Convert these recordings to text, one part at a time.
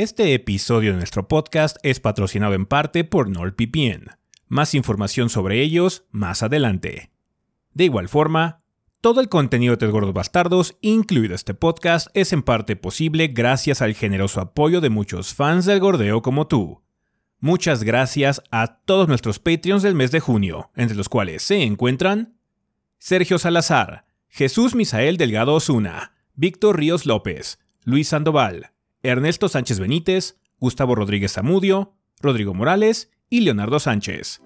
Este episodio de nuestro podcast es patrocinado en parte por NordVPN. Más información sobre ellos más adelante. De igual forma, todo el contenido de Tres Gordos Bastardos, incluido este podcast, es en parte posible gracias al generoso apoyo de muchos fans del gordeo como tú. Muchas gracias a todos nuestros Patreons del mes de junio, entre los cuales se encuentran Sergio Salazar, Jesús Misael Delgado Osuna, Víctor Ríos López, Luis Sandoval, Ernesto Sánchez Benítez, Gustavo Rodríguez Zamudio, Rodrigo Morales y Leonardo Sánchez.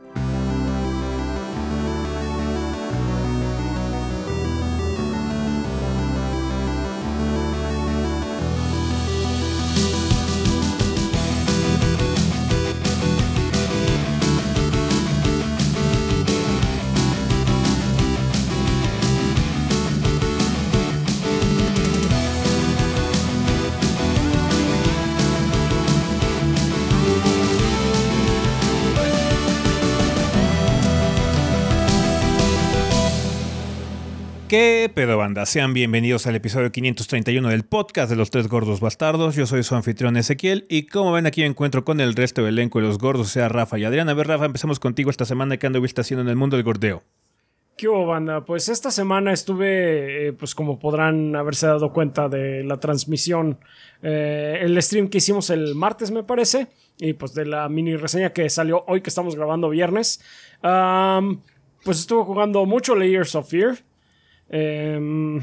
Pedo banda? Sean bienvenidos al episodio 531 del podcast de los tres gordos bastardos. Yo soy su anfitrión Ezequiel y como ven aquí me encuentro con el resto del elenco de los gordos, o sea Rafa y Adrián. A ver Rafa, empezamos contigo esta semana. ¿Qué anduviste haciendo en el mundo del gordeo? ¿Qué hubo, banda? Pues esta semana estuve, eh, pues como podrán haberse dado cuenta de la transmisión, eh, el stream que hicimos el martes me parece, y pues de la mini reseña que salió hoy que estamos grabando viernes. pues estuve jugando mucho Layers of Fear. Eh,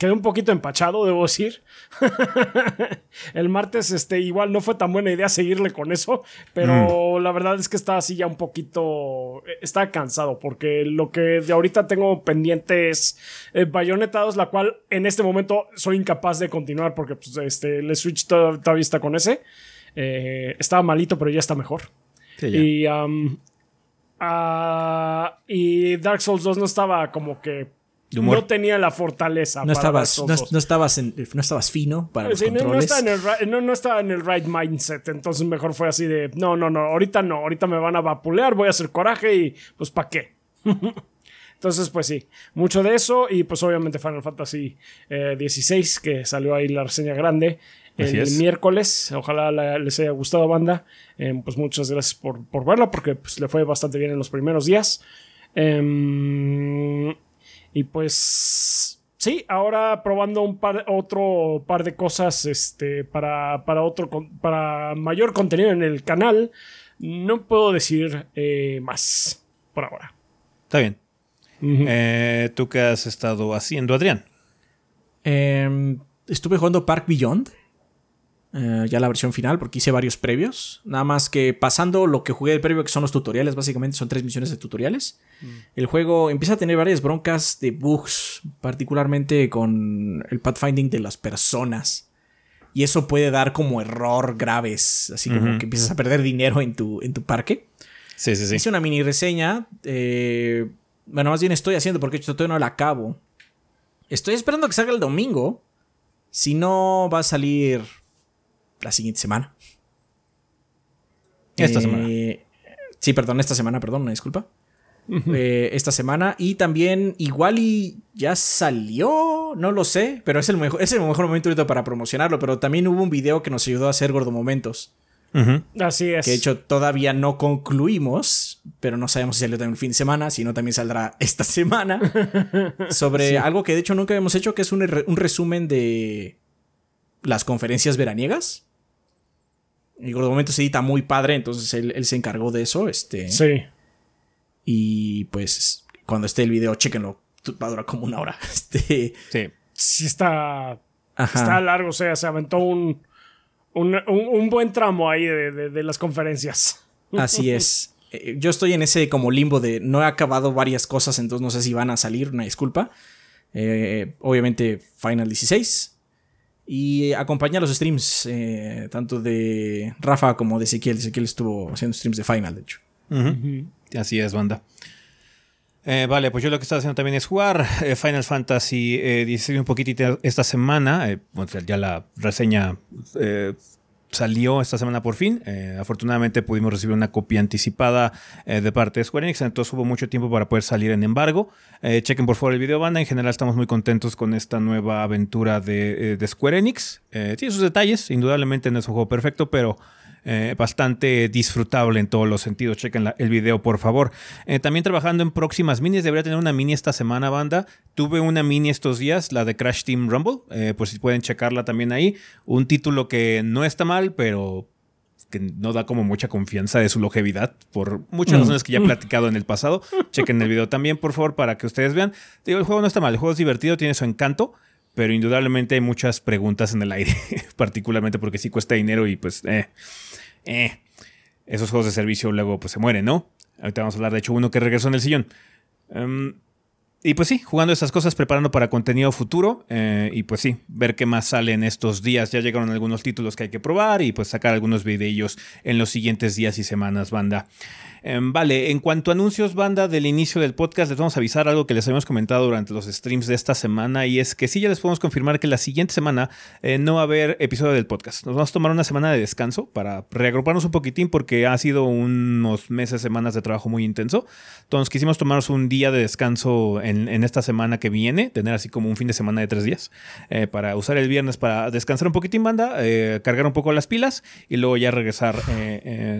quedé un poquito empachado, debo decir. el martes, este, igual no fue tan buena idea seguirle con eso, pero mm. la verdad es que estaba así ya un poquito. Estaba cansado, porque lo que de ahorita tengo pendiente es eh, Bayonetta la cual en este momento soy incapaz de continuar, porque pues, este, el Switch todavía está con ese. Eh, estaba malito, pero ya está mejor. y, ah, y Dark Souls 2 no estaba como que no tenía la fortaleza. No, estabas, no, estabas no estabas fino para los controles. No, estaba en el, right mindset. Entonces mejor fue así de, no, no, no, ahorita no, ahorita me van a vapulear, voy a hacer coraje y pues ¿para qué? Entonces, pues sí, mucho de eso y pues obviamente Final Fantasy XVI, eh, que salió ahí la reseña grande el miércoles. Ojalá les haya gustado, banda. Eh, pues muchas gracias por, por verla porque pues, le fue bastante bien en los primeros días. Eh, y pues sí, ahora probando un par, otro par de cosas este, para, para, otro, para mayor contenido en el canal. No puedo decir eh, más por ahora. Está bien. Eh, ¿Tú qué has estado haciendo, Adrián? Em, estuve jugando Park Beyond. Eh, ya la versión final, porque hice varios previos. Nada más que pasando lo que jugué el previo, que son los tutoriales, básicamente son tres misiones de tutoriales. Mm. El juego empieza a tener varias broncas de bugs, particularmente con el pathfinding de las personas. Y eso puede dar como error graves, así como que empiezas a perder dinero en tu, en tu parque. Sí, sí, sí. Hice una mini reseña. Eh, bueno, más bien estoy haciendo porque todavía no la acabo. Estoy esperando que salga el domingo. Si no, va a salir la siguiente semana. Esta semana. Eh, sí, perdón, esta semana, perdón, una disculpa. Eh, esta semana. Y también, igual y ya salió, no lo sé, pero es el mejor, es el mejor momento ahorita para promocionarlo. Pero también hubo un video que nos ayudó a hacer gordomomentos. Así es. Que de hecho todavía no concluimos, pero no sabemos si salió también el fin de semana, si no también saldrá esta semana. sobre algo que de hecho nunca habíamos hecho, que es un, un resumen de las conferencias veraniegas. Y Gordo Momento se edita muy padre, entonces él, se encargó de eso. Este. Sí. Y pues cuando esté el video, chequenlo. Va a durar como una hora. Este. Sí. Sí está. Está largo, o sea, se aventó un. Un, buen tramo ahí de, las conferencias. Así es. Eh, yo estoy en ese como limbo de no he acabado varias cosas, entonces no sé si van a salir, una disculpa. Eh, obviamente Final 16, y acompaña los streams, eh, tanto de Rafa como de Ezequiel. Ezequiel estuvo haciendo streams de Final, de hecho. Así es, banda. Eh, vale, pues yo lo que estoy haciendo también es jugar eh, Final Fantasy XVI un poquitito esta semana. ya la reseña salió esta semana por fin. Eh, afortunadamente pudimos recibir una copia anticipada eh, de parte de Square Enix, entonces hubo mucho tiempo para poder salir en embargo. Eh, chequen por favor el video banda, en general estamos muy contentos con esta nueva aventura de, de Square Enix. tiene sus detalles, indudablemente no es un juego perfecto, pero... Eh, bastante disfrutable en todos los sentidos. Chequen el video, por favor. Eh, también trabajando en próximas minis. Debería tener una mini esta semana, banda. Tuve una mini estos días, la de Crash Team Rumble. Eh, pues si pueden checarla también ahí. Un título que no está mal, pero que no da como mucha confianza de su longevidad por muchas mm. razones que ya he platicado en el pasado. Chequen el video también, por favor, para que ustedes vean. Digo, el juego no está mal, el juego es divertido, tiene su encanto, pero indudablemente hay muchas preguntas en el aire, particularmente porque sí cuesta dinero y pues, eh, eh, esos juegos de servicio luego pues se mueren, ¿no? Ahorita vamos a hablar de hecho uno que regresó en el sillón. Em, y pues sí, jugando esas cosas, preparando para contenido futuro. Eh, y pues sí, ver qué más sale en estos días. Ya llegaron algunos títulos que hay que probar y pues sacar algunos videillos en los siguientes días y semanas, banda. Em, vale, en cuanto a anuncios, banda, del inicio del podcast, les vamos a avisar algo que les habíamos comentado durante los streams de esta semana y es que sí, ya les podemos confirmar que la siguiente semana eh, no va a haber episodio del podcast. Nos vamos a tomar una semana de descanso para reagruparnos un poquitín porque ha sido unos meses, semanas de trabajo muy intenso. Entonces quisimos tomarnos un día de descanso en, esta semana que viene, tener así como un fin de semana de tres días eh, para usar el viernes para descansar un poquitín, banda, eh, cargar un poco las pilas y luego ya regresar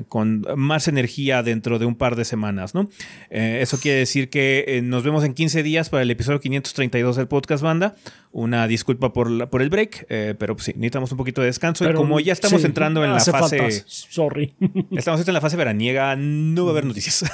con más energía dentro de un par de semanas, ¿no? Eh, eso quiere decir que eh, nos vemos en 15 días para el episodio 532 del podcast banda. Una disculpa por, por el break, eh, pero pues sí, necesitamos un poquito de descanso. y como ya estamos entrando en la fase. Sorry. estamos en la fase veraniega, no va a haber noticias.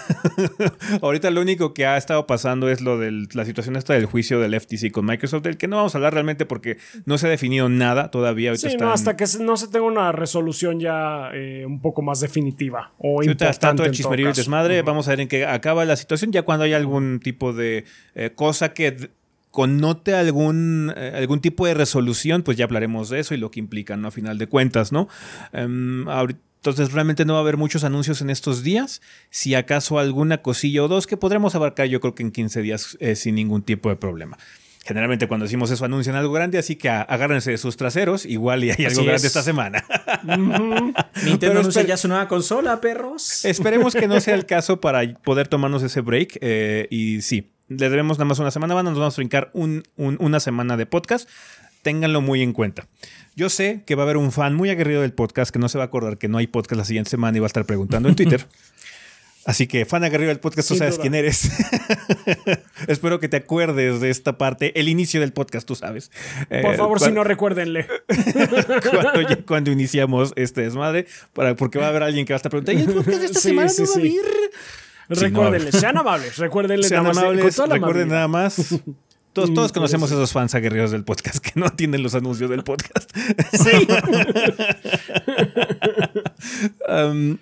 Ahorita lo único que ha estado pasando es lo de la situación esta del juicio del FTC con Microsoft, del que no vamos a hablar realmente porque no se ha definido nada todavía. sí, no, hasta que no se tenga una resolución ya un poco más definitiva o importante. el chismerío desmadre. Vamos a ver en qué acaba la situación. Ya cuando hay algún tipo de eh, cosa que connote algún, eh, algún tipo de resolución, pues ya hablaremos de eso y lo que implica, ¿no? A final de cuentas, ¿no? Em, entonces realmente no va a haber muchos anuncios en estos días. Si acaso alguna cosilla o dos que podremos abarcar yo creo que en 15 días eh, sin ningún tipo de problema. Generalmente cuando decimos eso anuncian algo grande, así que agárrense de sus traseros, igual y hay algo grande esta semana. Nintendo anuncia ya su nueva consola, perros. Esperemos que no sea el caso para poder tomarnos ese break. Eh, y sí, le debemos nada más una semana, nos vamos a brincar una semana de podcast. Ténganlo muy en cuenta. Yo sé que va a haber un fan muy aguerrido del podcast que no se va a acordar que no hay podcast la siguiente semana y va a estar preguntando en Twitter. Así que, fan agarrido del podcast, tú sabes quién eres. Espero que te acuerdes de esta parte, el inicio del podcast, tú sabes. Por eh, favor, si no, recuérdenle. cuando, iniciamos este desmadre, para, porque va a haber alguien que va a estar preguntando, ¿y el podcast de esta semana no va a ir? Recuérdenle, sean amables, recuérdenle sean amables, recuerden nada más. Todos, todos conocemos esos fans aguerridos del podcast que no entienden los anuncios del podcast. Sí. um,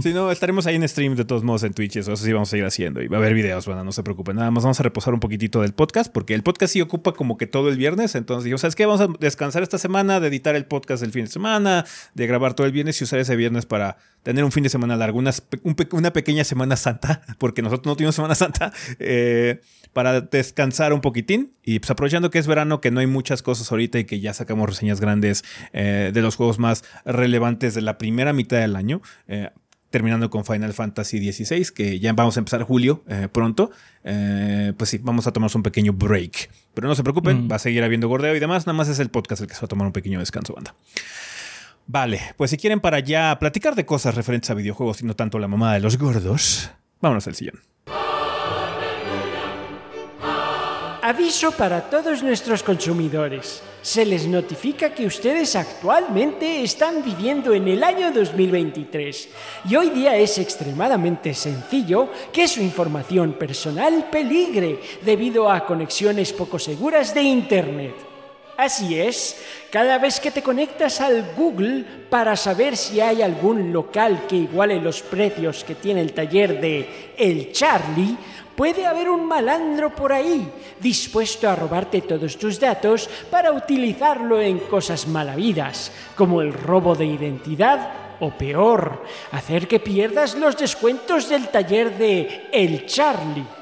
si no, estaremos ahí en stream de todos modos en Twitch. Eso, sí vamos a ir haciendo. Y va a haber videos, bueno, no se preocupen. Nada más vamos a reposar un poquitito del podcast porque el podcast sí ocupa como que todo el viernes. Entonces digo, ¿sabes qué? Vamos a descansar esta semana, de editar el podcast el fin de semana, de grabar todo el viernes y usar ese viernes para tener un fin de semana largo, una, una pequeña semana santa, porque nosotros no tuvimos semana santa. Eh, para descansar un poquitín y pues aprovechando que es verano, que no hay muchas cosas ahorita y que ya sacamos reseñas grandes eh, de los juegos más relevantes de la primera mitad del año. Eh, terminando con Final Fantasy XVI, que ya vamos a empezar julio eh, pronto, pues sí, vamos a tomarnos un pequeño break. Pero no se preocupen, mm. va a seguir habiendo gordeo y demás, nada más es el podcast el que se va a tomar un pequeño descanso, banda. Vale, pues si quieren para ya platicar de cosas referentes a videojuegos y no tanto la mamada de los gordos, vámonos al sillón. Aviso para todos nuestros consumidores. Se les notifica que ustedes actualmente están viviendo en el año 2023 y hoy día es extremadamente sencillo que su información personal peligre debido a conexiones poco seguras de Internet. Así es, cada vez que te conectas al Google para saber si hay algún local que iguale los precios que tiene el taller de El Charlie, Puede haber un malandro por ahí, dispuesto a robarte todos tus datos para utilizarlo en cosas malavidas, como el robo de identidad o peor, hacer que pierdas los descuentos del taller de El Charlie.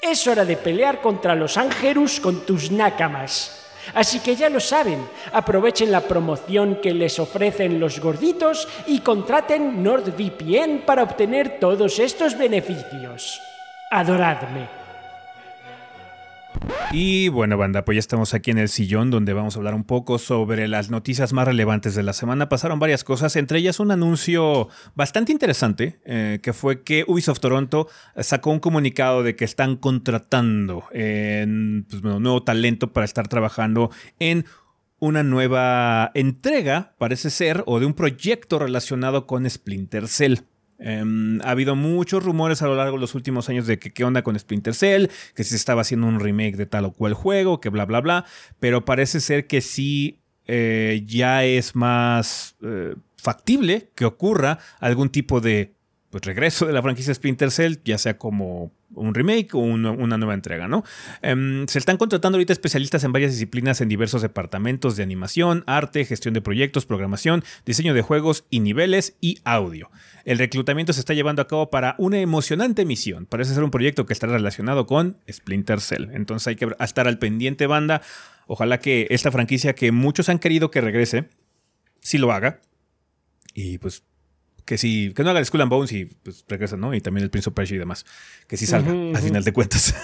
Es hora de pelear contra los ángerus con tus nácamas. Así que ya lo saben, aprovechen la promoción que les ofrecen los gorditos y contraten NordVPN para obtener todos estos beneficios. Adoradme. Y bueno, banda, pues ya estamos aquí en el sillón donde vamos a hablar un poco sobre las noticias más relevantes de la semana. Pasaron varias cosas, entre ellas un anuncio bastante interesante, eh, que fue que Ubisoft Toronto sacó un comunicado de que están contratando en, pues, bueno, nuevo talento para estar trabajando en una nueva entrega, parece ser, o de un proyecto relacionado con Splinter Cell. Em, ha habido muchos rumores a lo largo de los últimos años de que qué onda con Splinter Cell, que se estaba haciendo un remake de tal o cual juego, que bla, bla, bla. Pero parece ser que sí eh, ya es más eh, factible que ocurra algún tipo de pues, regreso de la franquicia Splinter Cell, ya sea como un remake o una nueva entrega, ¿no? Em, se están contratando ahorita especialistas en varias disciplinas en diversos departamentos de animación, arte, gestión de proyectos, programación, diseño de juegos y niveles y audio. El reclutamiento se está llevando a cabo para una emocionante misión. Parece ser un proyecto que está relacionado con Splinter Cell. Entonces hay que estar al pendiente, banda. Ojalá que esta franquicia que muchos han querido que regrese, sí lo haga. Y pues que sí, que no haga el Skull and Bones y pues regresa, ¿no? Y también el Prince of Persia y demás. Que sí salga, al final de cuentas.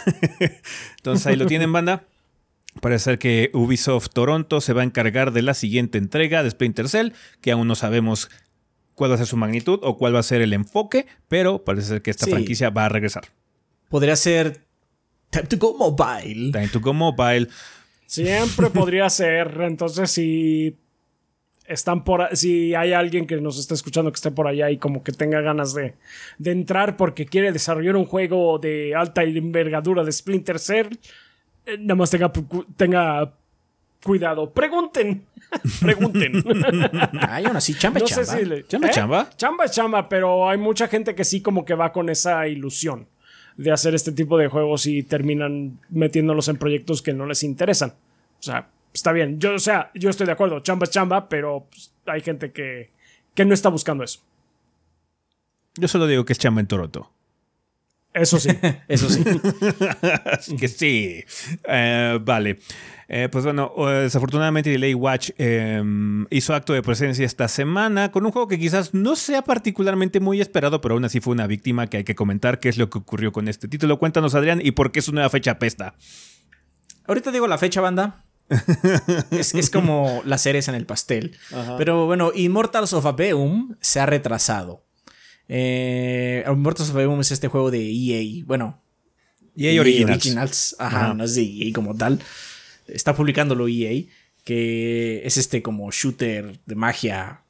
Entonces ahí lo tienen, banda. Parece ser que Ubisoft Toronto se va a encargar de la siguiente entrega de Splinter Cell, que aún no sabemos cuál va a ser su magnitud o cuál va a ser el enfoque, pero parece ser que esta franquicia va a regresar. Podría ser Time to Go Mobile. Time to Go Mobile. Siempre podría ser. Entonces, si están por si hay alguien que nos está escuchando que esté por allá y como que tenga ganas de, entrar porque quiere desarrollar un juego de alta envergadura de Splinter Cell, eh, nada más tenga, tenga cuidado. Pregunten. Pregunten. Ay, aún así, chamba, chamba. chamba, ¿eh? chamba. Chamba, chamba, pero hay mucha gente que sí como que va con esa ilusión de hacer este tipo de juegos y terminan metiéndolos en proyectos que no les interesan. O sea, está bien. Yo, o sea, yo estoy de acuerdo, chamba chamba, pero pues, hay gente que, que no está buscando eso. Yo solo digo que es chamba en Toronto. Eso sí. Eso sí. Así que sí. Eh, vale. Eh, pues bueno, desafortunadamente Delay Watch em, hizo acto de presencia esta semana con un juego que quizás no sea particularmente muy esperado, pero aún así fue una víctima que hay que comentar qué es lo que ocurrió con este título. Cuéntanos, Adrián, y por qué su nueva fecha pesta. Ahorita digo la fecha, banda es, como las cereza en el pastel. Pero bueno, Immortals of Aveum se ha retrasado. Eh, Immortals of Aveum es este juego de EA. Bueno, EA, Originals. Ajá, no es de EA como tal. Está publicándolo EA. Que es este como shooter de magia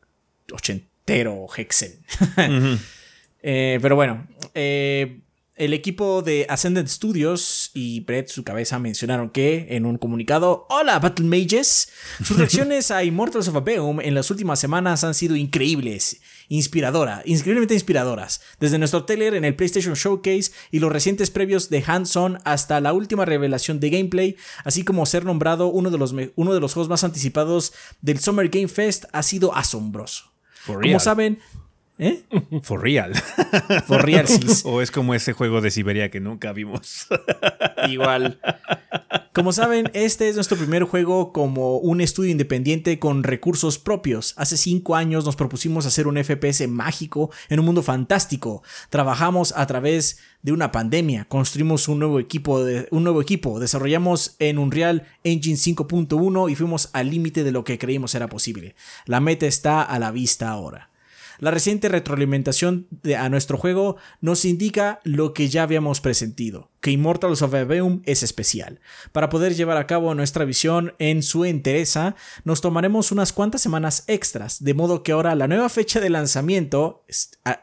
ochentero, Hexen. Eh, pero bueno, eh, el equipo de Ascendant Studios y Brett, su cabeza, mencionaron que en un comunicado: Hola, Battle Mages. Sus reacciones a Immortals of Aveum en las últimas semanas han sido increíbles, inspiradora, increíblemente inspiradoras. Desde nuestro trailer en el PlayStation Showcase y los recientes previos de Hands-On hasta la última revelación de gameplay, así como ser nombrado uno de los, uno de los juegos más anticipados del Summer Game Fest, ha sido asombroso. Como saben, ¿Eh? For real. For real, o es como ese juego de Siberia que nunca vimos. Igual. Como saben, este es nuestro primer juego como un estudio independiente con recursos propios. Hace cinco años nos propusimos hacer un FPS mágico en un mundo fantástico. Trabajamos a través de una pandemia, construimos un nuevo equipo, de, un nuevo equipo, desarrollamos en Unreal Engine 5.1 y fuimos al límite de lo que creímos era posible. La meta está a la vista ahora. La reciente retroalimentación de, a nuestro juego nos indica lo que ya habíamos presentido, que Immortals of Aveum es especial. Para poder llevar a cabo nuestra visión en su entereza, nos tomaremos unas cuantas semanas extras, de modo que ahora la nueva fecha de lanzamiento,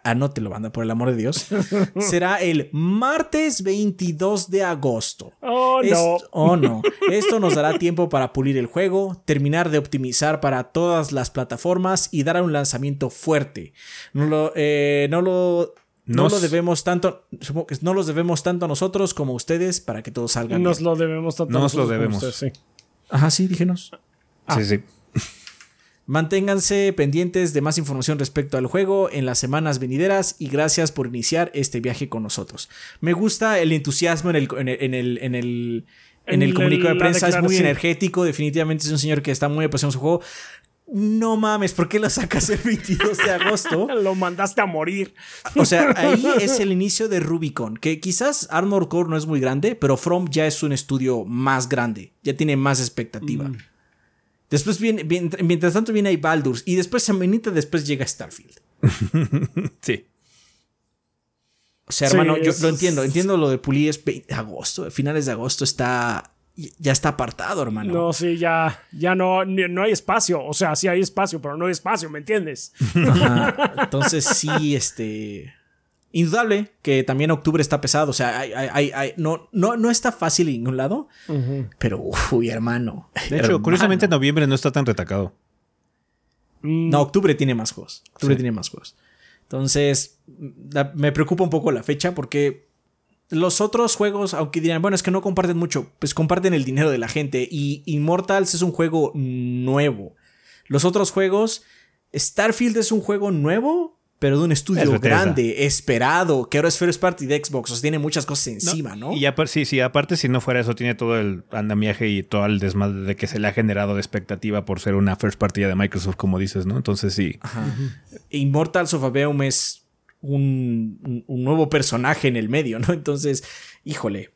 anótelo banda por el amor de Dios, será el martes 22 de agosto. Oh no. oh no. Esto nos dará tiempo para pulir el juego, terminar de optimizar para todas las plataformas y dar un lanzamiento fuerte. No lo, eh, no lo no lo debemos tanto, no los debemos tanto a nosotros como a ustedes para que todo salga Nos lo debemos tanto a nosotros. Nos lo debemos. sí. Ajá, sí, dígenos. Sí, sí. Manténganse pendientes de más información respecto al juego en las semanas venideras y gracias por iniciar este viaje con nosotros. Me gusta el entusiasmo en el, en el, en el, en el, comunicado de prensa, es muy energético, definitivamente es un señor que está muy apasionado en su juego no mames, ¿por qué lo sacas el 22 de agosto? lo mandaste a morir. O sea, ahí es el inicio de Rubicon, que quizás Armor Core no es muy grande, pero From ya es un estudio más grande, ya tiene más expectativa. Mm. Después viene, mientras tanto viene ahí Baldur's y después Semenita, después llega Starfield. sí. O sea, hermano, yo lo entiendo, entiendo lo de pulir es agosto, finales de agosto está ya está apartado, hermano. No, sí, ya, ya no, no hay espacio. O sea, sí hay espacio, pero no hay espacio, ¿me entiendes? Entonces, sí, este. Indudable que también octubre está pesado. O sea, no, no, no está fácil en ningún lado. Pero, uy, hermano. De hecho, curiosamente, noviembre no está tan retacado. Mm. No, octubre tiene más juegos. Octubre tiene más juegos. Entonces, me preocupa un poco la fecha porque los otros juegos, aunque dirán, bueno, es que no comparten mucho, pues comparten el dinero de la gente. Y Immortals es un juego nuevo. Los otros juegos, Starfield es un juego nuevo, pero de un estudio grande, esperado, que ahora es First Party de Xbox, o sea, tiene muchas cosas encima, ¿no? Y aparte, sí, sí, aparte, si no fuera eso, tiene todo el andamiaje y todo el desmadre de que se le ha generado de expectativa por ser una First Party de Microsoft, como dices, ¿no? Entonces sí. Ajá. Immortals of Aveum es un, nuevo personaje en el medio, ¿no? Entonces, híjole,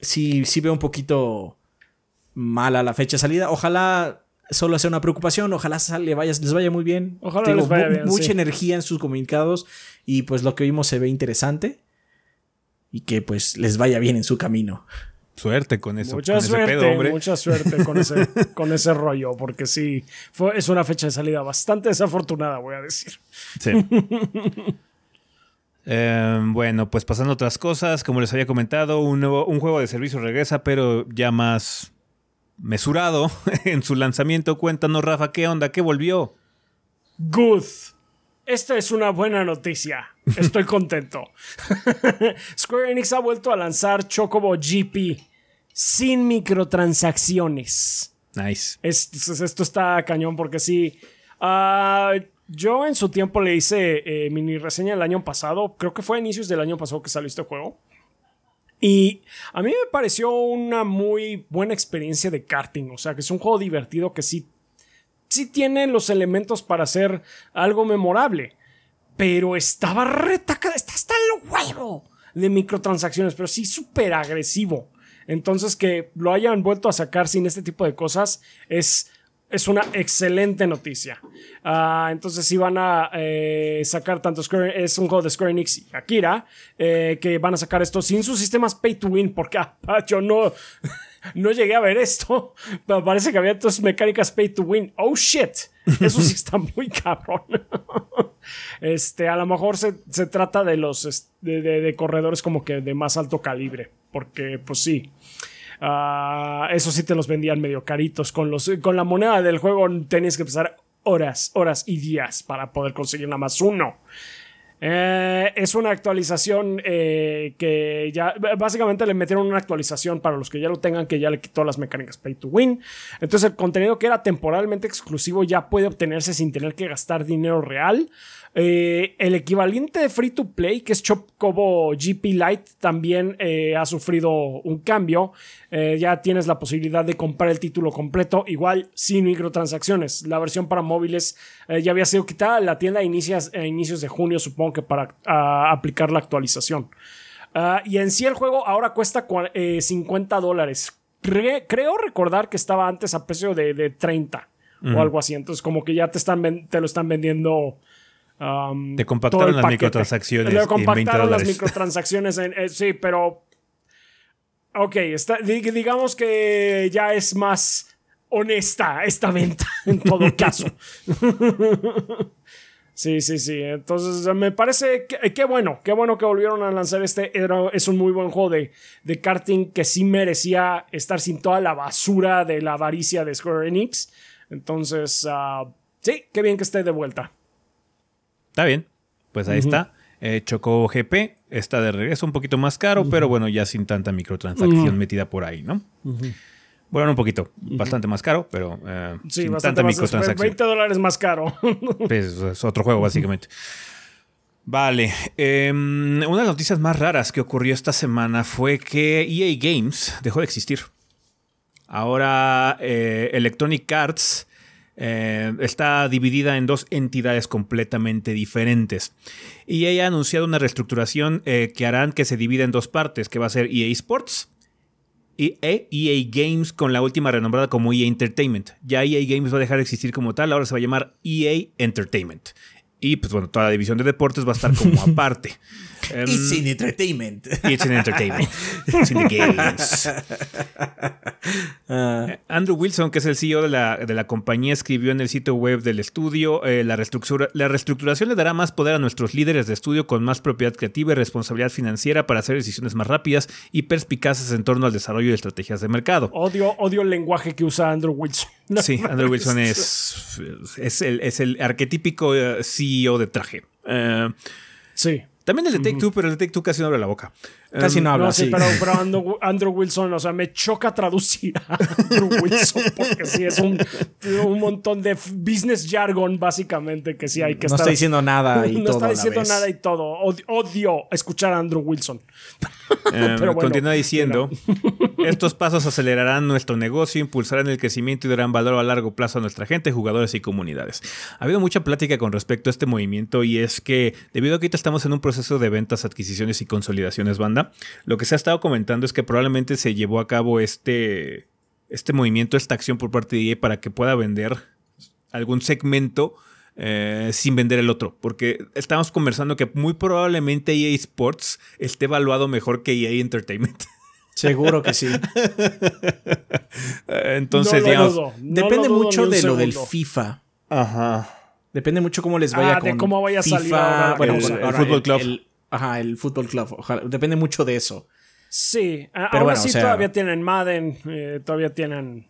sí, sí veo un poquito mala la fecha de salida. Ojalá solo sea una preocupación, ojalá les vaya, les vaya muy bien. Ojalá les vaya bien. Mucha energía en sus comunicados y pues lo que vimos se ve interesante y que pues les vaya bien en su camino. Suerte con eso. Mucha suerte, mucha suerte con ese, con ese rollo, porque sí, fue, es una fecha de salida bastante desafortunada, voy a decir. Sí. Em, bueno, pues pasando a otras cosas, como les había comentado, un, nuevo, un juego de servicio regresa, pero ya más mesurado en su lanzamiento. Cuéntanos, Rafa, ¿qué onda? ¿Qué volvió? Good. Esta es una buena noticia. Estoy contento. Square Enix ha vuelto a lanzar Chocobo GP sin microtransacciones. Nice. esto está cañón porque sí. Ah, yo en su tiempo le hice eh, mini reseña el año pasado, creo que fue a inicios del año pasado que salió este juego. Y a mí me pareció una muy buena experiencia de karting, o sea que es un juego divertido que sí, sí tiene los elementos para hacer algo memorable. Pero estaba retacada, está hasta el huevo de microtransacciones, pero sí súper agresivo. Entonces que lo hayan vuelto a sacar sin este tipo de cosas es es una excelente noticia. Ah, entonces, si van a eh, sacar tanto Square, es un juego de Square Enix y Akira, eh, que van a sacar esto sin sus sistemas pay to win, porque ah, yo no, no llegué a ver esto. Pero parece que había dos mecánicas pay to win. Oh shit, eso sí está muy cabrón. este, a lo mejor se, trata de los de corredores como que de más alto calibre, porque, pues sí. Uh, eso sí te los vendían medio caritos. Con, los, con la moneda del juego tenías que pasar horas, horas y días para poder conseguir nada más uno. Eh, es una actualización eh, que ya básicamente le metieron una actualización para los que ya lo tengan que ya le quitó las mecánicas pay to win. Entonces el contenido que era temporalmente exclusivo ya puede obtenerse sin tener que gastar dinero real. Eh, el equivalente de free to play, que es Chocobo GP Lite, también eh, ha sufrido un cambio. Eh, ya tienes la posibilidad de comprar el título completo, igual sin microtransacciones. La versión para móviles ya había sido quitada. La tienda a inicios de junio, supongo que para aplicar la actualización. Ah, y en sí el juego ahora cuesta 50 dólares. creo recordar que estaba antes a precio de, 30 o algo así. Entonces como que ya te, están, te lo están vendiendo te compactaron las microtransacciones. Le compactaron las microtransacciones. Eh, sí, pero. Ok, digamos que ya es más honesta esta venta en todo caso. sí, sí, sí. Entonces me parece que, bueno, qué bueno que volvieron a lanzar este. es un muy buen juego de, de karting que sí merecía estar sin toda la basura de la avaricia de Square Enix. Entonces, ah, sí, qué bien que esté de vuelta. Está bien, pues ahí está. Eh, Choco GP está de regreso un poquito más caro, pero bueno, ya sin tanta microtransacción metida por ahí, ¿no? Bueno, un poquito, bastante más caro, pero eh, sin tanta microtransacción. 20 dólares más caro. pues es otro juego, básicamente. Vale, em, una de las noticias más raras que ocurrió esta semana fue que EA Games dejó de existir. Ahora eh, Electronic Arts eh, está dividida en dos entidades completamente diferentes. Y ella ha anunciado una reestructuración eh, que harán que se divida en dos partes, que va a ser EA Sports y EA e Games con la última renombrada como EA Entertainment. Ya EA Games va a dejar de existir como tal, ahora se va a llamar EA Entertainment. Y pues bueno, toda la división de deportes va a estar como aparte. It's in entertainment. It's in entertainment. It's in the games. Ah. Eh, Andrew Wilson, que es el CEO de la, de la compañía, escribió en el sitio web del estudio, eh, la, reestructura, la reestructuración le dará más poder a nuestros líderes de estudio con más propiedad creativa y responsabilidad financiera para hacer decisiones más rápidas y perspicaces en torno al desarrollo de estrategias de mercado. Odio, odio el lenguaje que usa Andrew Wilson. sí, Andrew Wilson es, es, el, es el arquetípico eh, CEO de traje. sí. También el de Take Two, pero el de Take Two casi no abre la boca. Casi no habla. No, sí, pero, Andrew, Wilson, o sea, me choca traducir a Andrew Wilson porque sí es un, un montón de business jargon, básicamente, que sí hay que no estar. No está diciendo nada y todo. No está diciendo nada y todo. Odio, escuchar a Andrew Wilson. Em, pero continúa diciendo: Estos pasos acelerarán nuestro negocio, impulsarán el crecimiento y darán valor a largo plazo a nuestra gente, jugadores y comunidades. Ha habido mucha plática con respecto a este movimiento y es que, debido a que ahorita estamos en un proceso de ventas, adquisiciones y consolidaciones, banda, lo que se ha estado comentando es que probablemente se llevó a cabo este, este movimiento, esta acción por parte de EA para que pueda vender algún segmento eh, sin vender el otro. Porque estamos conversando que muy probablemente EA Sports esté evaluado mejor que EA Entertainment. Seguro que sí. Entonces, depende mucho de lo del FIFA. Ajá. Depende mucho cómo les vaya ah, con de cómo vaya a salir bueno, el, Fútbol Club. Ajá, el Fútbol Club. depende mucho de eso. Sí, pero bueno, sí todavía tienen Madden, eh, todavía tienen.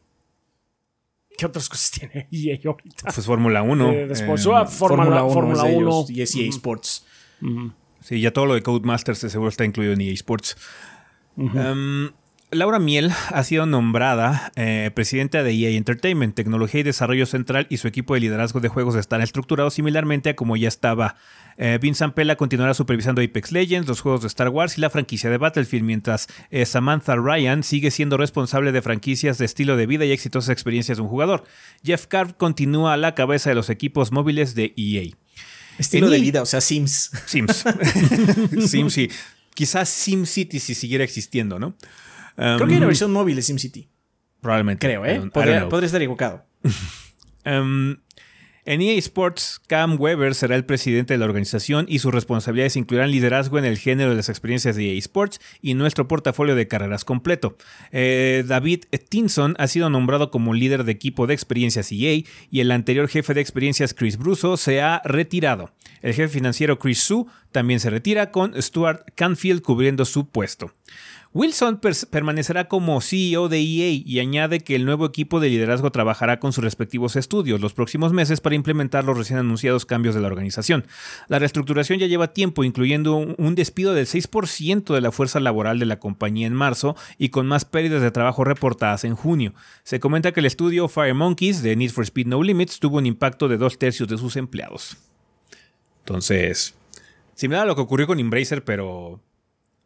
¿Qué otras cosas tiene EA ahorita? Pues Fórmula 1. Eh, después, ah, Fórmula 1. Fórmula 1. Y es EA Sports. Sí, ya todo lo de Codemasters seguro está incluido en EA Sports. Laura Miel ha sido nombrada eh, presidenta de EA Entertainment, Tecnología y Desarrollo Central y su equipo de liderazgo de juegos están estructurados similarmente a como ya estaba. Eh, Vincent Pella continuará supervisando Apex Legends, los juegos de Star Wars y la franquicia de Battlefield, mientras eh, Samantha Ryan sigue siendo responsable de franquicias de estilo de vida y exitosas experiencias de un jugador. Jeff Carr continúa a la cabeza de los equipos móviles de EA. Estilo de vida, o sea, Sims. Sims. Sims, sí. Quizás SimCity si siguiera existiendo, ¿no? Creo que hay una um, versión móvil de SimCity. Probablemente. Creo, ¿eh? Podría, estar equivocado. Um, en EA Sports, Cam Weber será el presidente de la organización y sus responsabilidades incluirán liderazgo en el género de las experiencias de EA Sports y nuestro portafolio de carreras completo. Eh, David Tinson ha sido nombrado como líder de equipo de experiencias EA y el anterior jefe de experiencias Chris Brusso se ha retirado. El jefe financiero Chris Su también se retira con Stuart Canfield cubriendo su puesto. Wilson permanecerá como CEO de EA y añade que el nuevo equipo de liderazgo trabajará con sus respectivos estudios los próximos meses para implementar los recién anunciados cambios de la organización. La reestructuración ya lleva tiempo, incluyendo un despido del 6% de la fuerza laboral de la compañía en marzo y con más pérdidas de trabajo reportadas en junio. Se comenta que el estudio Fire Monkeys de Need for Speed No Limits tuvo un impacto de dos tercios de sus empleados. Entonces, similar a lo que ocurrió con Embracer, pero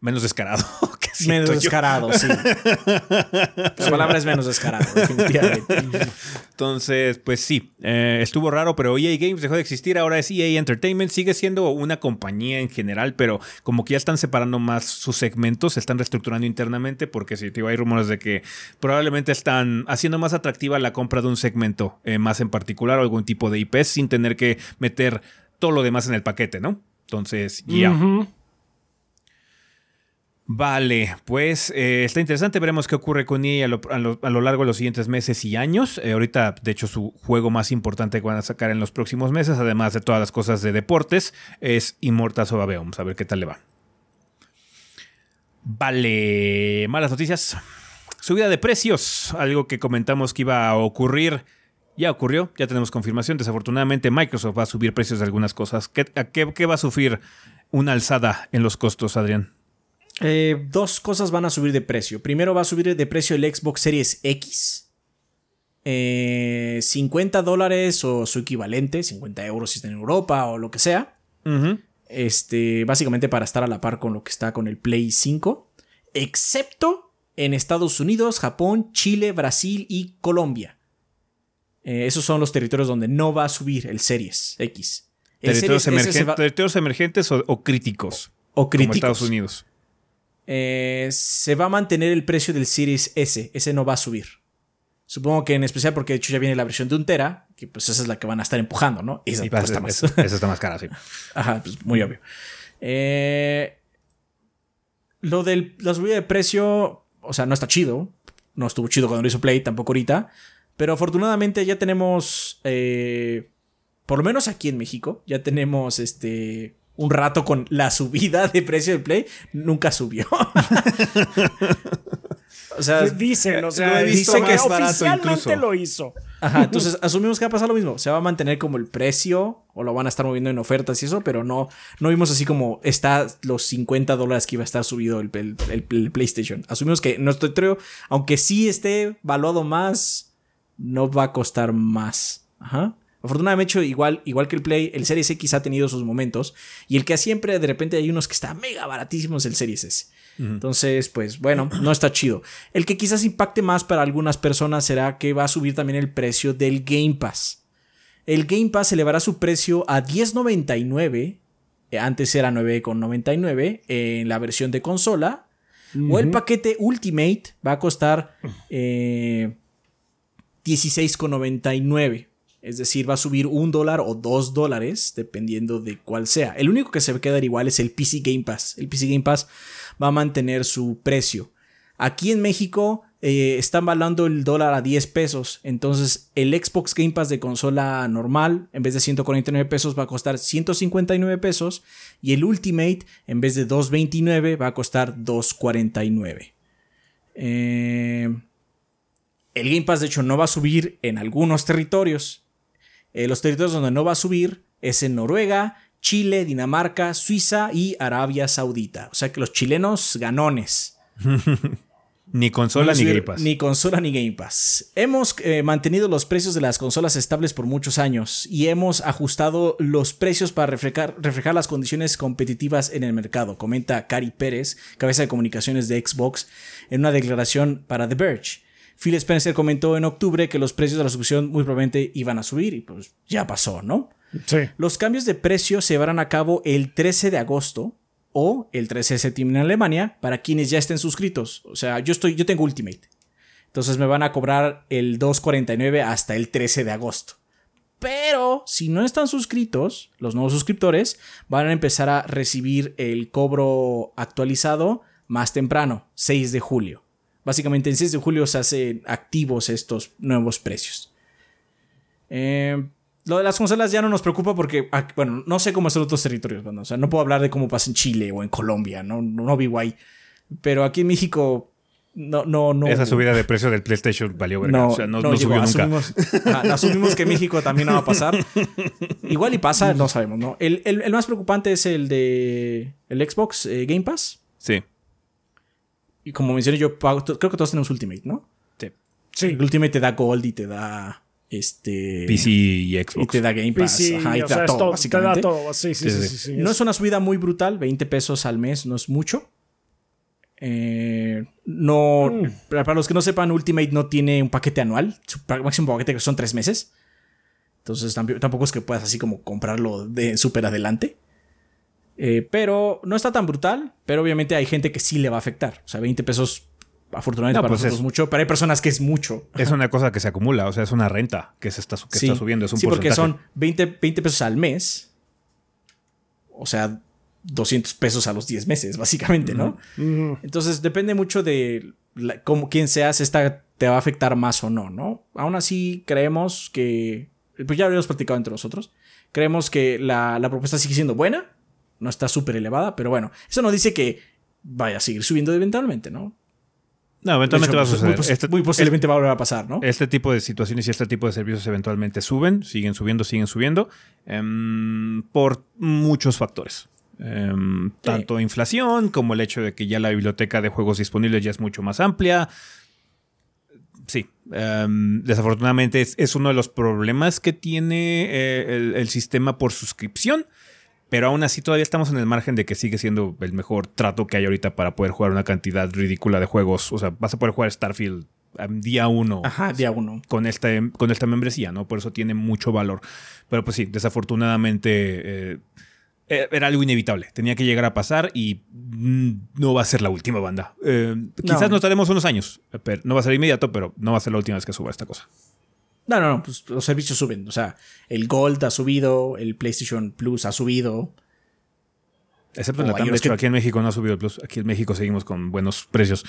menos descarado. que Menos yo. descarado, sí. La palabra es menos descarado, definitivamente. Entonces, pues sí, eh, estuvo raro, pero EA Games dejó de existir, ahora es EA Entertainment, sigue siendo una compañía en general, pero como que ya están separando más sus segmentos, se están reestructurando internamente, porque sí, tío, hay rumores de que probablemente están haciendo más atractiva la compra de un segmento eh, más en particular o algún tipo de IPs sin tener que meter todo lo demás en el paquete, ¿no? Entonces, ya. Ujú. Vale, pues eh, está interesante. Veremos qué ocurre con EA a lo, largo de los siguientes meses y años. Eh, ahorita, de hecho, su juego más importante que van a sacar en los próximos meses, además de todas las cosas de deportes, es Immortals of Aveum. A ver qué tal le va. Vale, malas noticias. Subida de precios, algo que comentamos que iba a ocurrir. Ya ocurrió, ya tenemos confirmación. Desafortunadamente, Microsoft va a subir precios de algunas cosas. ¿Qué, a qué- qué va a sufrir una alzada en los costos, Adrián? Eh, dos cosas van a subir de precio. Primero va a subir de precio el Xbox Series X. Eh, 50 dólares o su equivalente, 50 euros si está en Europa o lo que sea. Este, básicamente para estar a la par con lo que está con el Play 5. Excepto en Estados Unidos, Japón, Chile, Brasil y Colombia. Eh, esos son los territorios donde no va a subir el Series X. El Territorios, Series S se emergen- va- territorios emergentes o, o críticos, o como críticos. Estados Unidos. Eh, se va a mantener el precio del Series S. Ese no va a subir. Supongo que en especial porque de hecho ya viene la versión de un tera, que pues esa es la que van a estar empujando, ¿no? Esa Y cuesta esa, más. esa- esa está más cara, sí. Ajá, pues muy obvio. Eh, lo de la subida de precio, o sea, no está chido. No estuvo chido cuando lo hizo Play, tampoco ahorita. Pero afortunadamente ya tenemos, eh, por lo menos aquí en México, ya tenemos este un rato con la subida de precio del Play. Nunca subió. o sea, dicen, o sea, lo he visto dice que barato oficialmente incluso. lo hizo. Ajá, entonces asumimos que va a pasar lo mismo. Se va a mantener como el precio o lo van a estar moviendo en ofertas y eso, pero no, no vimos así como está los 50 dólares que iba a estar subido el, el- el- el PlayStation. Asumimos que nuestro territorio, aunque sí esté valuado más, no va a costar más. Ajá. Afortunadamente, igual, igual que el Play, el Series X ha tenido sus momentos. Y el que siempre de repente hay unos que está mega baratísimos, el Series S. Entonces, pues bueno, no está chido. El que quizás impacte más para algunas personas será que va a subir también el precio del Game Pass. El Game Pass elevará su precio a 10.99. eh, Antes era 9.99 en la versión de consola. O el paquete Ultimate va a costar eh, 16,99. Es decir, va a subir un dólar o dos dólares, dependiendo de cuál sea. El único que se va a quedar igual es el PC Game Pass. El PC Game Pass va a mantener su precio. Aquí en México eh, están valando el dólar a 10 pesos. Entonces el Xbox Game Pass de consola normal, en vez de 149 pesos, va a costar 159 pesos. Y el Ultimate, en vez de 229, va a costar 249. Eh, el Game Pass, de hecho, no va a subir en algunos territorios. Eh, los territorios donde no va a subir es en Noruega, Chile, Dinamarca, Suiza y Arabia Saudita. O sea que los chilenos ganones. Ni consola ni subir Game Pass. Ni consola ni Game Pass. Hemos eh, mantenido los precios de las consolas estables por muchos años y hemos ajustado los precios para reflejar, reflejar las condiciones competitivas en el mercado, comenta Cari Pérez, cabeza de comunicaciones de Xbox, en una declaración para The Verge. Phil Spencer comentó en octubre que los precios de la suscripción muy probablemente iban a subir y pues ya pasó, ¿no? Sí. Los cambios de precio se llevarán a cabo el 13 de agosto o el 13 de septiembre en Alemania para quienes ya estén suscritos. O sea, yo estoy, yo tengo Ultimate. Entonces me van a cobrar el 2.49 hasta el 13 de agosto. Pero si no están suscritos, los nuevos suscriptores van a empezar a recibir el cobro actualizado más temprano, 6 de julio. Básicamente en 6 de julio se hacen activos estos nuevos precios. Eh, lo de las consolas ya no nos preocupa porque, ah, bueno, no sé cómo son otros territorios, bueno, o sea, no puedo hablar de cómo pasa en Chile o en Colombia, no, no, no vivo ahí. Pero aquí en México, no, no, no. Esa subida de precio del PlayStation valió verga. No, o sea, no, no no llegó. subió nunca. Asumimos, ajá, asumimos que México también no va a pasar. Igual y pasa, no sabemos, ¿no? El, el- el más preocupante es el de el Xbox eh, Game Pass. Sí. Y como mencioné, yo pago, creo que todos tenemos Ultimate, ¿no? sí. Sí. El Ultimate te da Gold y te da Este. PC y Y Xbox. te da Game Pass. Ajá, y o te da sea, todo, todo, te da básicamente. todo. Sí, sí, Sí, sí. sí. sí, sí. No es una subida muy brutal, 20 pesos al mes no es mucho. Eh, no, Mm. para los que no sepan, Ultimate no tiene un paquete anual. Su máximo paquete son tres meses. Entonces tamp- tampoco es que puedas así como comprarlo de súper adelante. Eh, pero no está tan brutal. Pero obviamente hay gente que sí le va a afectar. O sea, 20 pesos, afortunadamente No, para pues nosotros es- mucho. Pero hay personas que es mucho. Es una cosa que se acumula, o sea, es una renta que se está, que Sí. está subiendo. Es un sí, porque son 20, 20 pesos al mes. O sea, 200 pesos a los 10 meses, básicamente, ¿no? Entonces depende mucho de la- cómo, quién seas, esta te va a afectar más o no, ¿no? Aún así creemos que, pues ya lo hemos platicado entre nosotros, creemos que la, la propuesta sigue siendo buena, no está súper elevada, pero bueno, eso no dice que vaya a seguir subiendo eventualmente, ¿no? No, eventualmente va a suceder. Muy, pos- Este- muy posiblemente va a volver a pasar, ¿no? Este tipo de situaciones y este tipo de servicios eventualmente suben, siguen subiendo, siguen subiendo, em, por muchos factores. Em, Tanto inflación como el hecho de que ya la biblioteca de juegos disponibles ya es mucho más amplia. Sí, em, desafortunadamente es, es uno de los problemas que tiene eh, el, el sistema por suscripción. Pero aún así todavía estamos en el margen de que sigue siendo el mejor trato que hay ahorita para poder jugar una cantidad ridícula de juegos. O sea, vas a poder jugar Starfield em, día uno Ajá, día uno. con esta, con esta membresía, ¿no? Por eso tiene mucho valor. Pero pues sí, desafortunadamente eh, eh, era algo inevitable. Tenía que llegar a pasar y mm, no va a ser la última banda. Eh, Quizás nos daremos unos años. pero no va a ser inmediato, pero no va a ser la última vez que suba esta cosa. No, no, no, pues los servicios suben. O sea, el Gold ha subido, el PlayStation Plus ha subido. Excepto en la hay de hecho, que- aquí en México no ha subido el plus. Aquí en México seguimos con buenos precios.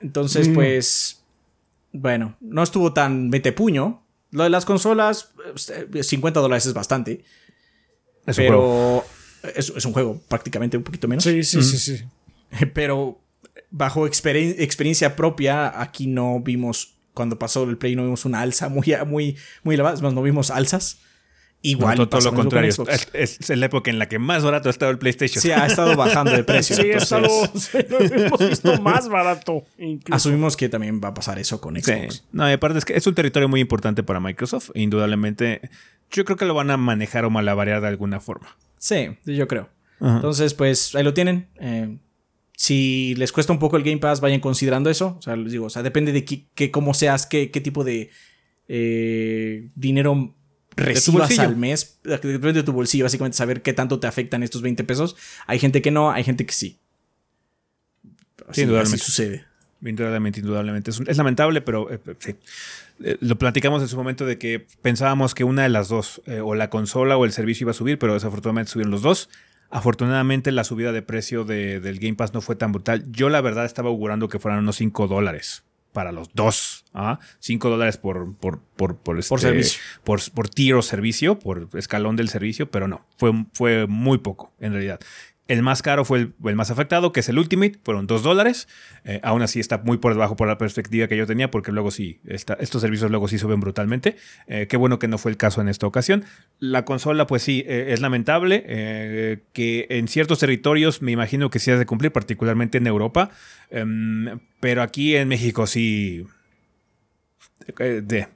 Entonces, Mm. pues, bueno, no estuvo tan mete puño. Lo de las consolas, eh, 50 dólares es bastante. Es pero es, es un juego prácticamente un poquito menos. Sí, sí, sí, sí. Pero bajo experien- experiencia propia, aquí no vimos, cuando pasó el Play, no vimos una alza muy, muy, muy elevada. Es más, no vimos alzas. Igual. No, todo, lo contrario. Es, es la época en la que más barato ha estado el PlayStation. Sí, ha estado bajando de precio. Sí, es entonces algo, sí, lo hemos visto más barato. incluso. Asumimos que también va a pasar eso con Sí. Xbox. No, y aparte es que es un territorio muy importante para Microsoft. e Indudablemente, yo creo que lo van a manejar o malabarear de alguna forma. Sí, yo creo. Ajá. Entonces, pues ahí lo tienen. Eh, si les cuesta un poco el Game Pass, vayan considerando eso. O sea, les digo, o sea, depende de qué, qué- cómo seas, qué, qué tipo de eh, dinero recibas al mes. Depende de tu bolsillo, básicamente saber qué tanto te afectan estos 20 pesos. Hay gente que no, hay gente que sí. Así, indudablemente. así sucede. Indudablemente, indudablemente. Es, un- es lamentable, pero eh, sí. Eh, lo platicamos en su momento de que pensábamos que una de las dos, eh, o la consola o el servicio iba a subir, pero desafortunadamente subieron los dos. Afortunadamente la subida de precio de- del Game Pass no fue tan brutal. Yo la verdad estaba augurando que fueran unos 5 dólares para los dos. ¿ah? 5 dólares por, por, por, por, este- servicio. Por, por tier o servicio, por escalón del servicio, pero no, fue, fue muy poco en realidad. El más caro fue el, más afectado, que es el Ultimate, fueron 2 dólares. Eh, aún así está muy por debajo por la perspectiva que yo tenía, porque luego sí, estos servicios luego sí suben brutalmente. Eh, qué bueno que no fue el caso en esta ocasión. La consola, pues sí, eh, es lamentable que en ciertos territorios me imagino que sí ha de cumplir, particularmente en Europa. Em, pero aquí en México sí. de-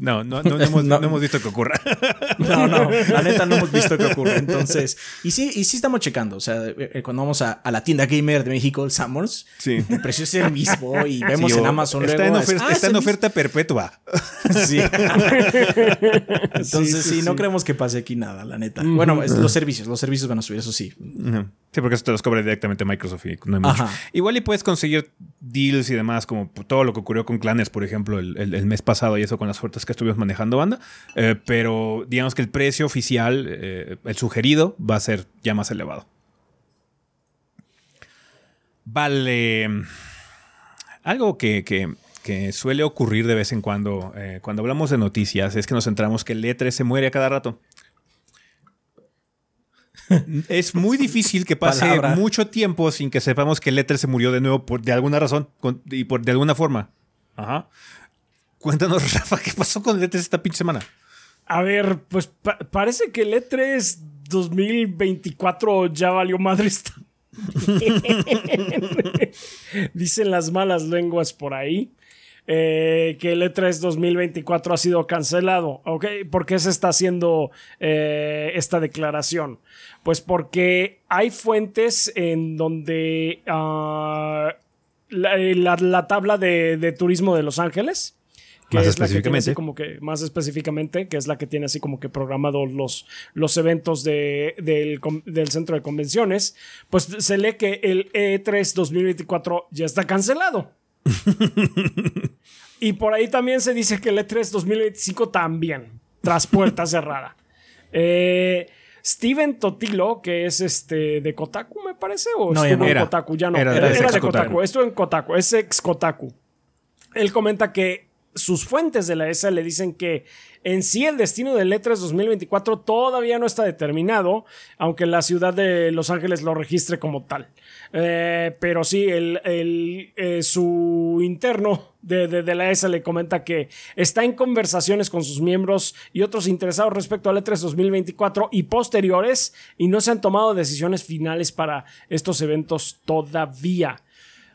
no, no, no, no hemos, No. no hemos visto que ocurra. No, no, la neta no hemos visto qué ocurre. Entonces, y sí, y sí estamos checando. O sea, eh, eh, cuando vamos a, a la tienda gamer de México, el Summers, Sí. el precio es el mismo y vemos Sí, en Amazon Está, luego, en, oferta, "Ah, está es en oferta perpetua. mismo". Sí. Entonces, sí, no creemos que pase aquí nada, la neta. Bueno, es los servicios, los servicios van a subir, eso sí. Sí, porque eso te los cobra directamente Microsoft y no hay mucho. Igual y puedes conseguir deals y demás, como todo lo que ocurrió con Clanes, por ejemplo, el, el- el mes pasado y eso con las ofertas que estuvimos manejando, banda. Eh, pero digamos que el precio oficial, eh, el sugerido, va a ser ya más elevado. Vale. Algo que, que- que suele ocurrir de vez en cuando, eh, cuando hablamos de noticias, es que nos centramos que el E3 se muere a cada rato. Es muy difícil que pase Palabra. mucho tiempo sin que sepamos que el E3 se murió de nuevo por, de alguna razón con- y por, de alguna forma. Ajá. Cuéntanos, Rafa, ¿qué pasó con el E3 esta pinche semana? A ver, pues pa- parece que el E E3 2024 ya valió madre esta. Dicen las malas lenguas por ahí. Eh, que el E3 2024 ha sido cancelado. ¿Ok? ¿Por qué se está haciendo eh, esta declaración? Pues porque hay fuentes en donde ah, la, la- la tabla de, de turismo de Los Ángeles que Más es la que específicamente. como que más específicamente que es la que tiene así como que programados los, los eventos de- del, del centro de convenciones pues se lee que el E3 2024 ya está cancelado y por ahí también se dice que el E3 2025 también tras puerta cerrada Eh, Steven Totilo, que es este de Kotaku, me parece, o No, estuvo en. Kotaku, ya no, Era de Kotaku. Kotaku, estuvo en Kotaku, es ex Kotaku. Él comenta que sus fuentes de la ESA le dicen que en sí el destino del E3 2024 todavía no está determinado, aunque la ciudad de Los Ángeles lo registre como tal. Eh, pero sí, el, el, eh, su interno de, de- de la ESA le comenta que está en conversaciones con sus miembros y otros interesados respecto al E3 2024 y posteriores y no se han tomado decisiones finales para estos eventos todavía.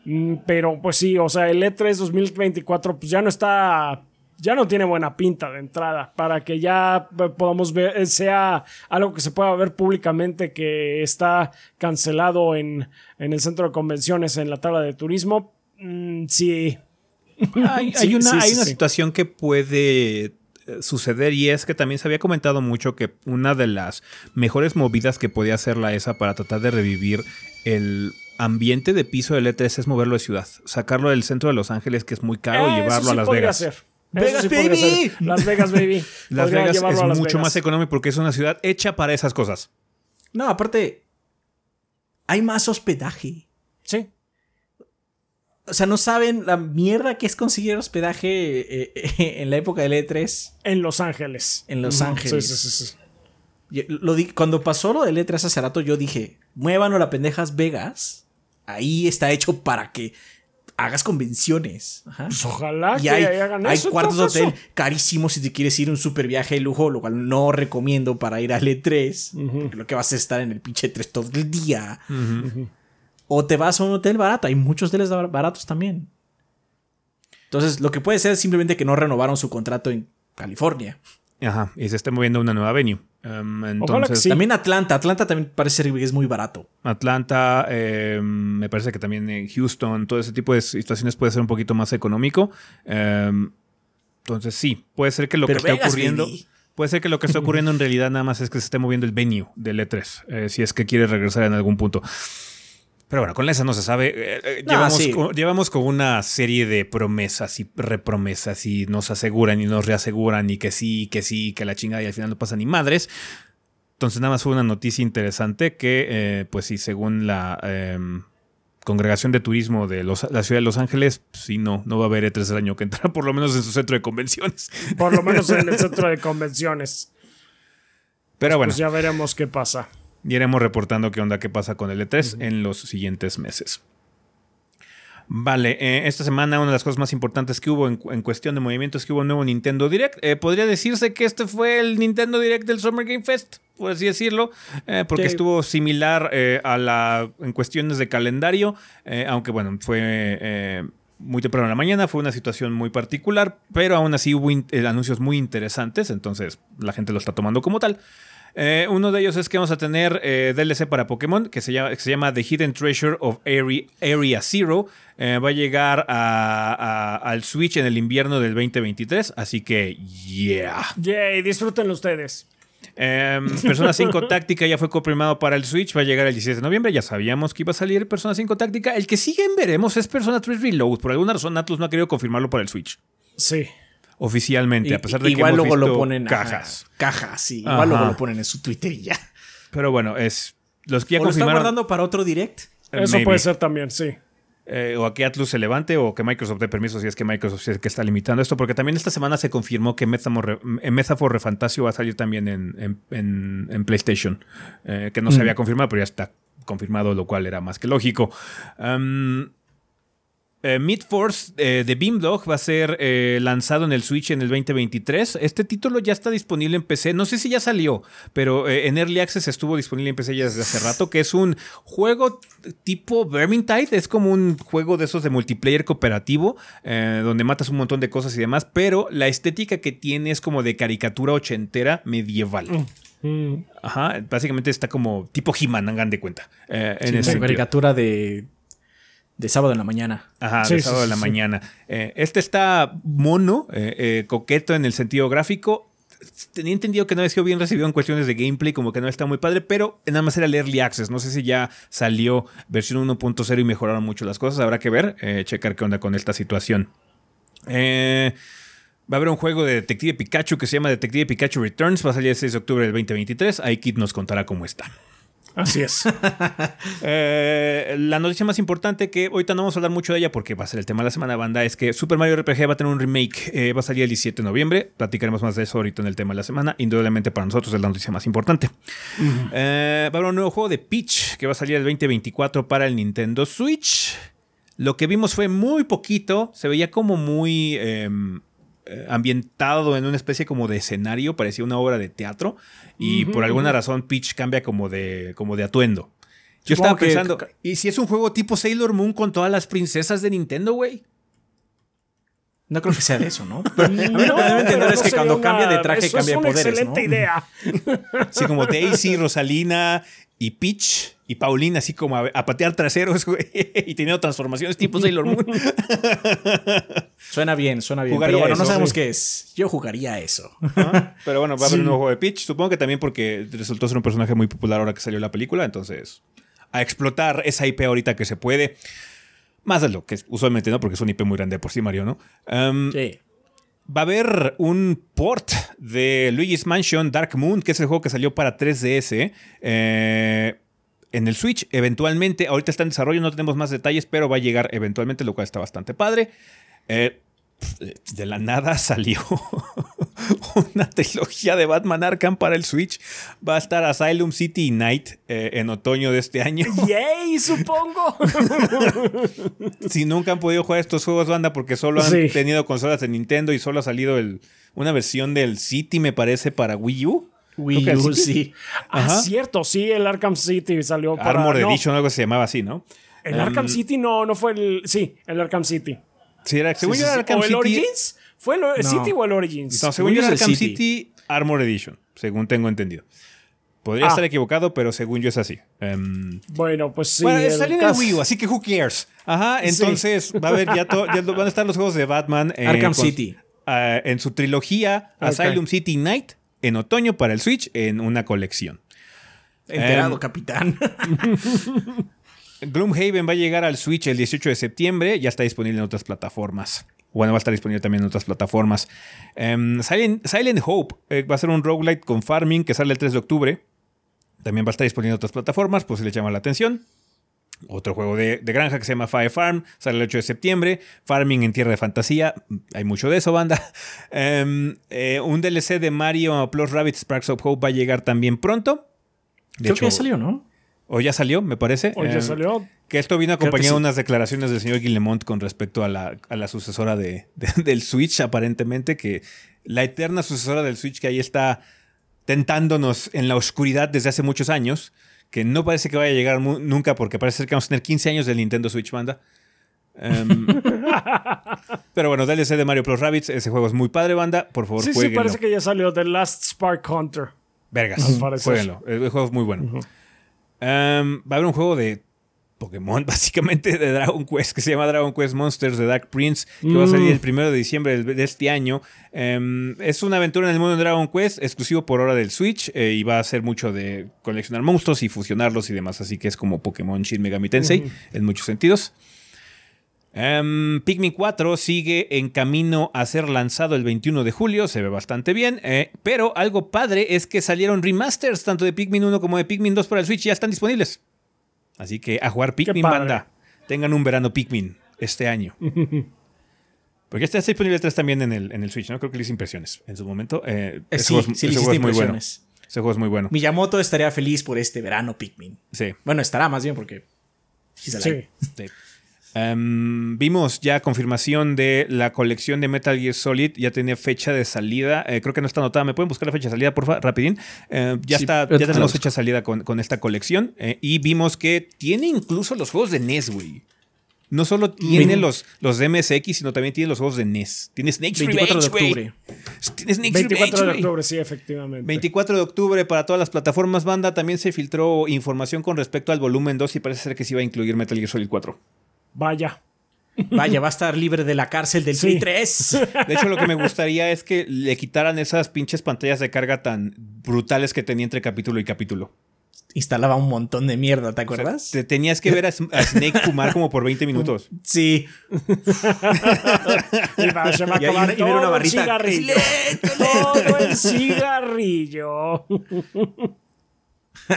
Mm, Pero pues sí, o sea, el E3 2024 pues ya no está, ya no tiene buena pinta de entrada para que ya eh, podamos ver, eh, sea algo que se pueda ver públicamente que está cancelado en, en el centro de convenciones en la tabla de turismo. Mm, sí, Hay, Sí, hay una, sí, hay sí, una situación que puede eh, suceder y es que también se había comentado mucho que una de las mejores movidas que podía hacer la ESA para tratar de revivir el ambiente de piso del E3 es moverlo de ciudad, sacarlo del centro de Los Ángeles que es muy caro y llevarlo a Las Vegas. ser. Vegas, sí baby. Las Vegas, baby. Las Podría Vegas es Las mucho Vegas. más económico porque es una ciudad hecha para esas cosas. No, aparte, hay más hospedaje. Sí. O sea, no saben la mierda que es conseguir hospedaje eh, eh, en la época del E3. En Los Ángeles. En Los. Ángeles. Sí, sí, sí, sí. Yo- lo di- cuando pasó lo del E3 hace rato, yo dije, muévanos la pendejas Vegas. Ahí está hecho para que hagas convenciones. Ajá. Pues ojalá Y que hay, hagan hay eso. cuartos de hotel carísimos si te quieres ir a un super viaje de lujo, lo cual no recomiendo para ir al E3. porque lo que vas a estar en el pinche E3 todo el día. O te vas a un hotel barato. Hay muchos hoteles bar- baratos también. Entonces, lo que puede ser es simplemente que no renovaron su contrato en California. Ajá, y se está moviendo a una nueva venue. Um, Ojalá que entonces, sí. También Atlanta. Atlanta también parece ser que es muy barato. Atlanta, eh, me parece que también en Houston, todo ese tipo de situaciones puede ser un poquito más económico. Eh, entonces sí, puede ser que lo Pero que esté Vegas, ocurriendo... baby. Puede ser que lo que está ocurriendo en realidad nada más es que se esté moviendo el venue del E3, eh, si es que quiere regresar en algún punto. Pero bueno, con esa no se sabe. Eh, eh, No, llevamos, sí. con, llevamos con una serie de promesas y repromesas y nos aseguran y nos reaseguran y que sí, que sí, que la chingada y al final no pasa ni madres. Entonces nada más fue una noticia interesante que, eh, pues sí, según la em, Congregación de Turismo de los- la Ciudad de Los Ángeles, pues sí, no, no va a haber E3 el año que entra, por lo menos en su centro de convenciones. Por lo menos en el centro de convenciones. Pero bueno, Pues ya veremos qué pasa. Y iremos reportando qué onda, qué pasa con el E3 en los siguientes meses. Vale, eh, esta semana una de las cosas más importantes que hubo en, en cuestión de movimientos es que hubo un nuevo Nintendo Direct. Eh, podría decirse que este fue el Nintendo Direct del Summer Game Fest, por así decirlo, eh, porque Sí. estuvo similar a la en cuestiones de calendario, aunque bueno, fue muy temprano en la mañana, fue una situación muy particular, pero aún así hubo anuncios muy interesantes, entonces la gente lo está tomando como tal. Eh, uno de ellos es que vamos a tener eh, DLC para Pokémon que se llama, que se llama The Hidden Treasure of Area, Area Zero. Eh, va a llegar a- a- al Switch en el invierno del 2023, así que yeah. Yay, disfrútenlo ustedes. Eh, Persona 5 Táctica ya fue confirmado para el Switch, va a llegar el 16 de noviembre, ya sabíamos que iba a salir Persona 5 Táctica. El que siguen veremos es Persona 3 Reload, por alguna razón Atlus no ha querido confirmarlo para el Switch. Sí. Oficialmente, a pesar de igual que hemos luego lo ponen ajá, cajas. cajas, sí. Ajá. Igual luego lo ponen en su Twitter y ya. Pero bueno, es los que ya ¿O lo están confirmaron. guardando para otro direct? eh, Eso maybe. puede ser también, sí. Eh, o a que Atlus se levante o que Microsoft dé permiso si es que Microsoft es el que está limitando esto, porque también esta semana se confirmó que Metaphor, eh, Metaphor Refantasio va a salir también en, en- en- en PlayStation, eh, que no se había confirmado, pero ya está confirmado, lo cual era más que lógico. Am, Eh, Mid Force eh, de Beamdog va a ser eh, lanzado en el Switch en el 2023. Este título ya está disponible en PC. No sé si ya salió, pero en Early Access estuvo disponible en PC ya desde hace rato. Que es un juego tipo Vermintide. Es como un juego de esos de multiplayer cooperativo, donde matas un montón de cosas y demás. Pero la estética que tiene es como de caricatura ochentera medieval. Mm. Ajá, básicamente está como tipo He-Man, hagan de cuenta. eh, en Sí, ese caricatura de, de sábado en la mañana. Ajá, Sí, de sábado sí, la sí. mañana. Eh, este está mono, eh, eh, coqueto en el sentido gráfico. Tenía entendido que no había sido bien recibido en cuestiones de gameplay, como que no está muy padre, pero nada más era el Early Access. No sé si ya salió versión 1.0 y mejoraron mucho las cosas. Habrá que ver, eh, checar qué onda con esta situación. Eh, va a haber un juego de Detective Pikachu que se llama Detective Pikachu Returns. Va a salir el 6 de octubre del 2023. Ahí Kit nos contará cómo está. Así es. Eh, la noticia más importante que ahorita no vamos a hablar mucho de ella porque va a ser el tema de la semana, banda, es que Super Mario RPG va a tener un remake. eh, va a salir el 17 de noviembre. Platicaremos más de eso ahorita en el tema de la semana. Indudablemente para nosotros es la noticia más importante. Eh, va a haber un nuevo juego de Peach que va a salir el 2024 para el Nintendo Switch. Lo que vimos fue muy poquito. Se veía como muy em, ambientado en una especie como de escenario. Parecía una obra de teatro. Y por alguna razón Peach cambia como de, como de atuendo. Yo Supongo estaba que- pensando, ¿y si es un juego tipo Sailor Moon con todas las princesas de Nintendo, güey? No creo que sea de eso, ¿no? Pero a mí lo que No, debo entender es no que cuando una- cambia de traje eso cambia es una poderes, excelente ¿no? idea. Así como Daisy, Rosalina y Peach y Paulina, así como a, a patear traseros, güey, y teniendo transformaciones tipo Sailor Moon. Suena bien, suena bien. Jugaría pero bueno, no sabemos sí. qué es. Yo jugaría eso. Pero bueno, va a haber Sí. un nuevo juego de Peach. Supongo que también porque resultó ser un personaje muy popular ahora que salió la película. Entonces, a explotar esa IP ahorita que se puede. Más de lo que usualmente no, porque es un IP muy grande por sí, Mario, ¿no? Um, Sí. Va a haber un port de Luigi's Mansion Dark Moon, que es el juego que salió para 3DS. eh, en el Switch, eventualmente. Ahorita está en desarrollo, no tenemos más detalles, pero va a llegar eventualmente, lo cual está bastante padre. Eh, de la nada salió una trilogía de Batman Arkham para el Switch. Va a estar Asylum City y Night eh, en otoño de este año. Yay, supongo. si nunca han podido jugar estos juegos, banda, porque solo han Sí. tenido consolas de Nintendo y solo ha salido el- una versión del City, me parece, para Wii U. Wii que U, sí. sí. Ah, Ajá. cierto, sí, el Arkham City salió para. Armor no, Edition, algo se llamaba así, ¿no? El Arkham City no, no fue el. Sí, el Arkham City. Sí, era, según Sí, yo sí, era sí. Arkham ¿O el City. Origins? ¿Fue el el No. City o el Origins? No, según yo yo era es el Arkham City. City Armor Edition, según tengo entendido. Podría Ah. estar equivocado, pero según yo es así. Em, Bueno, pues sí. bueno, el salió en el Wii U, así que who cares. Ajá, entonces va a haber ya, to- ya van a estar los juegos de Batman. eh, Arkham con- City. ah, en su trilogía. Asylum City Night en otoño para el Switch en una colección. Enterado, Em, capitán. Gloomhaven va a llegar al Switch el 18 de septiembre, ya está disponible en otras plataformas. Bueno, va a estar disponible también en otras plataformas. Em, Silent, Silent Hope eh, va a ser un roguelite con farming que sale el 3 de octubre. También va a estar disponible en otras plataformas, pues si le llama la atención. Otro juego de, de granja que se llama Fire Farm, sale el 8 de septiembre. Farming en Tierra de Fantasía, hay mucho de eso, banda. Em, eh, un DLC de Mario Plus Rabbit Sparks of Hope va a llegar también pronto. De Creo que ya salió, ¿no? O ya salió, me parece. O ya Em, salió. que esto vino acompañado de sí. unas declaraciones del señor Guillemont con respecto a la, a la sucesora de, de- del Switch, aparentemente, que la eterna sucesora del Switch que ahí está tentándonos en la oscuridad desde hace muchos años, que no parece que vaya a llegar nunca porque parece ser que vamos a tener 15 años del Nintendo Switch Banda. Em, pero bueno, DLC de Mario Plus Rabbits, ese juego es muy padre, banda. Por favor, Sí, sí, parece que ya salió The Last Spark Hunter. Vergas, jueguenlo. El juego es muy bueno. Um, va a haber un juego de Pokémon, básicamente de Dragon Quest, que se llama Dragon Quest Monsters de Dark Prince, que va a salir el primero de diciembre de este año. Um, es una aventura en el mundo de Dragon Quest, exclusivo por hora del Switch, eh, y va a ser mucho de coleccionar monstruos y fusionarlos y demás, así que es como Pokémon Shin Megami Tensei en muchos sentidos. Um, Pikmin 4 sigue en camino a ser lanzado el 21 de julio, se ve bastante bien, eh, pero algo padre es que salieron remasters tanto de Pikmin 1 como de Pikmin 2 para el Switch, ya están disponibles. Así que a jugar Pikmin banda, tengan un verano Pikmin este año. Porque este está disponible el 3 también en el, en el Switch, ¿no? Creo que le hice impresiones en su momento. Eh, Eh, ese sí, juego es- sí le ese hiciste juego es muy bueno. impresiones. Ese juego es muy bueno. Miyamoto estaría feliz por este verano Pikmin. Sí. Bueno, estará más bien porque... Sí. Sí. Em, vimos ya confirmación de la colección de Metal Gear Solid. Ya tenía fecha de salida. Eh, creo que no está anotada. ¿Me pueden buscar la fecha de salida, por favor? Rapidín. Eh, ya Sí, está, ya tenemos fecha de salida con, con esta colección. eh, y vimos que tiene incluso los juegos de NES, güey. No solo tiene los, los de MSX, sino también tiene los juegos de NES. Tiene Snake's 24 de Revenge, octubre. Tiene Snake's 24 Revenge, de octubre, sí, efectivamente. 24 de octubre para todas las plataformas banda. También se filtró información con respecto al volumen 2 y parece ser que se iba a incluir Metal Gear Solid 4. Vaya. Vaya, va a estar libre de la cárcel del Sí. Play 3. De hecho, lo que me gustaría es que le quitaran esas pinches pantallas de carga tan brutales que tenía entre capítulo y capítulo. Instalaba un montón de mierda, ¿te O sea, acuerdas? te tenías que ver a, a Snake fumar como por 20 minutos. Sí. Y va- se va a Y acabar y ver una todo el barrita. cigarrillo. Todo el cigarrillo.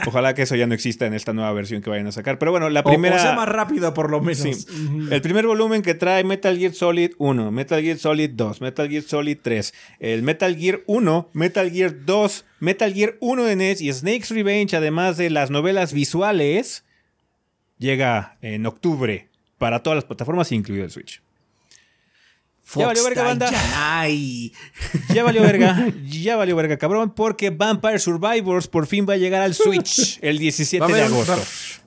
Ojalá que eso ya no exista en esta nueva versión que vayan a sacar. Pero bueno, la primera. O, sea más rápido, por lo menos. Sí. El primer volumen que trae Metal Gear Solid 1, Metal Gear Solid 2, Metal Gear Solid 3, el Metal Gear 1, Metal Gear 2, Metal Gear 1 de NES y Snake's Revenge, además de las novelas visuales, llega en octubre para todas las plataformas, incluido el Switch. Ya valió verga, banda. Ay. Ya valió verga, ya valió verga, cabrón, porque Vampire Survivors por fin va a llegar al Switch el 17 Va a, de agosto. va-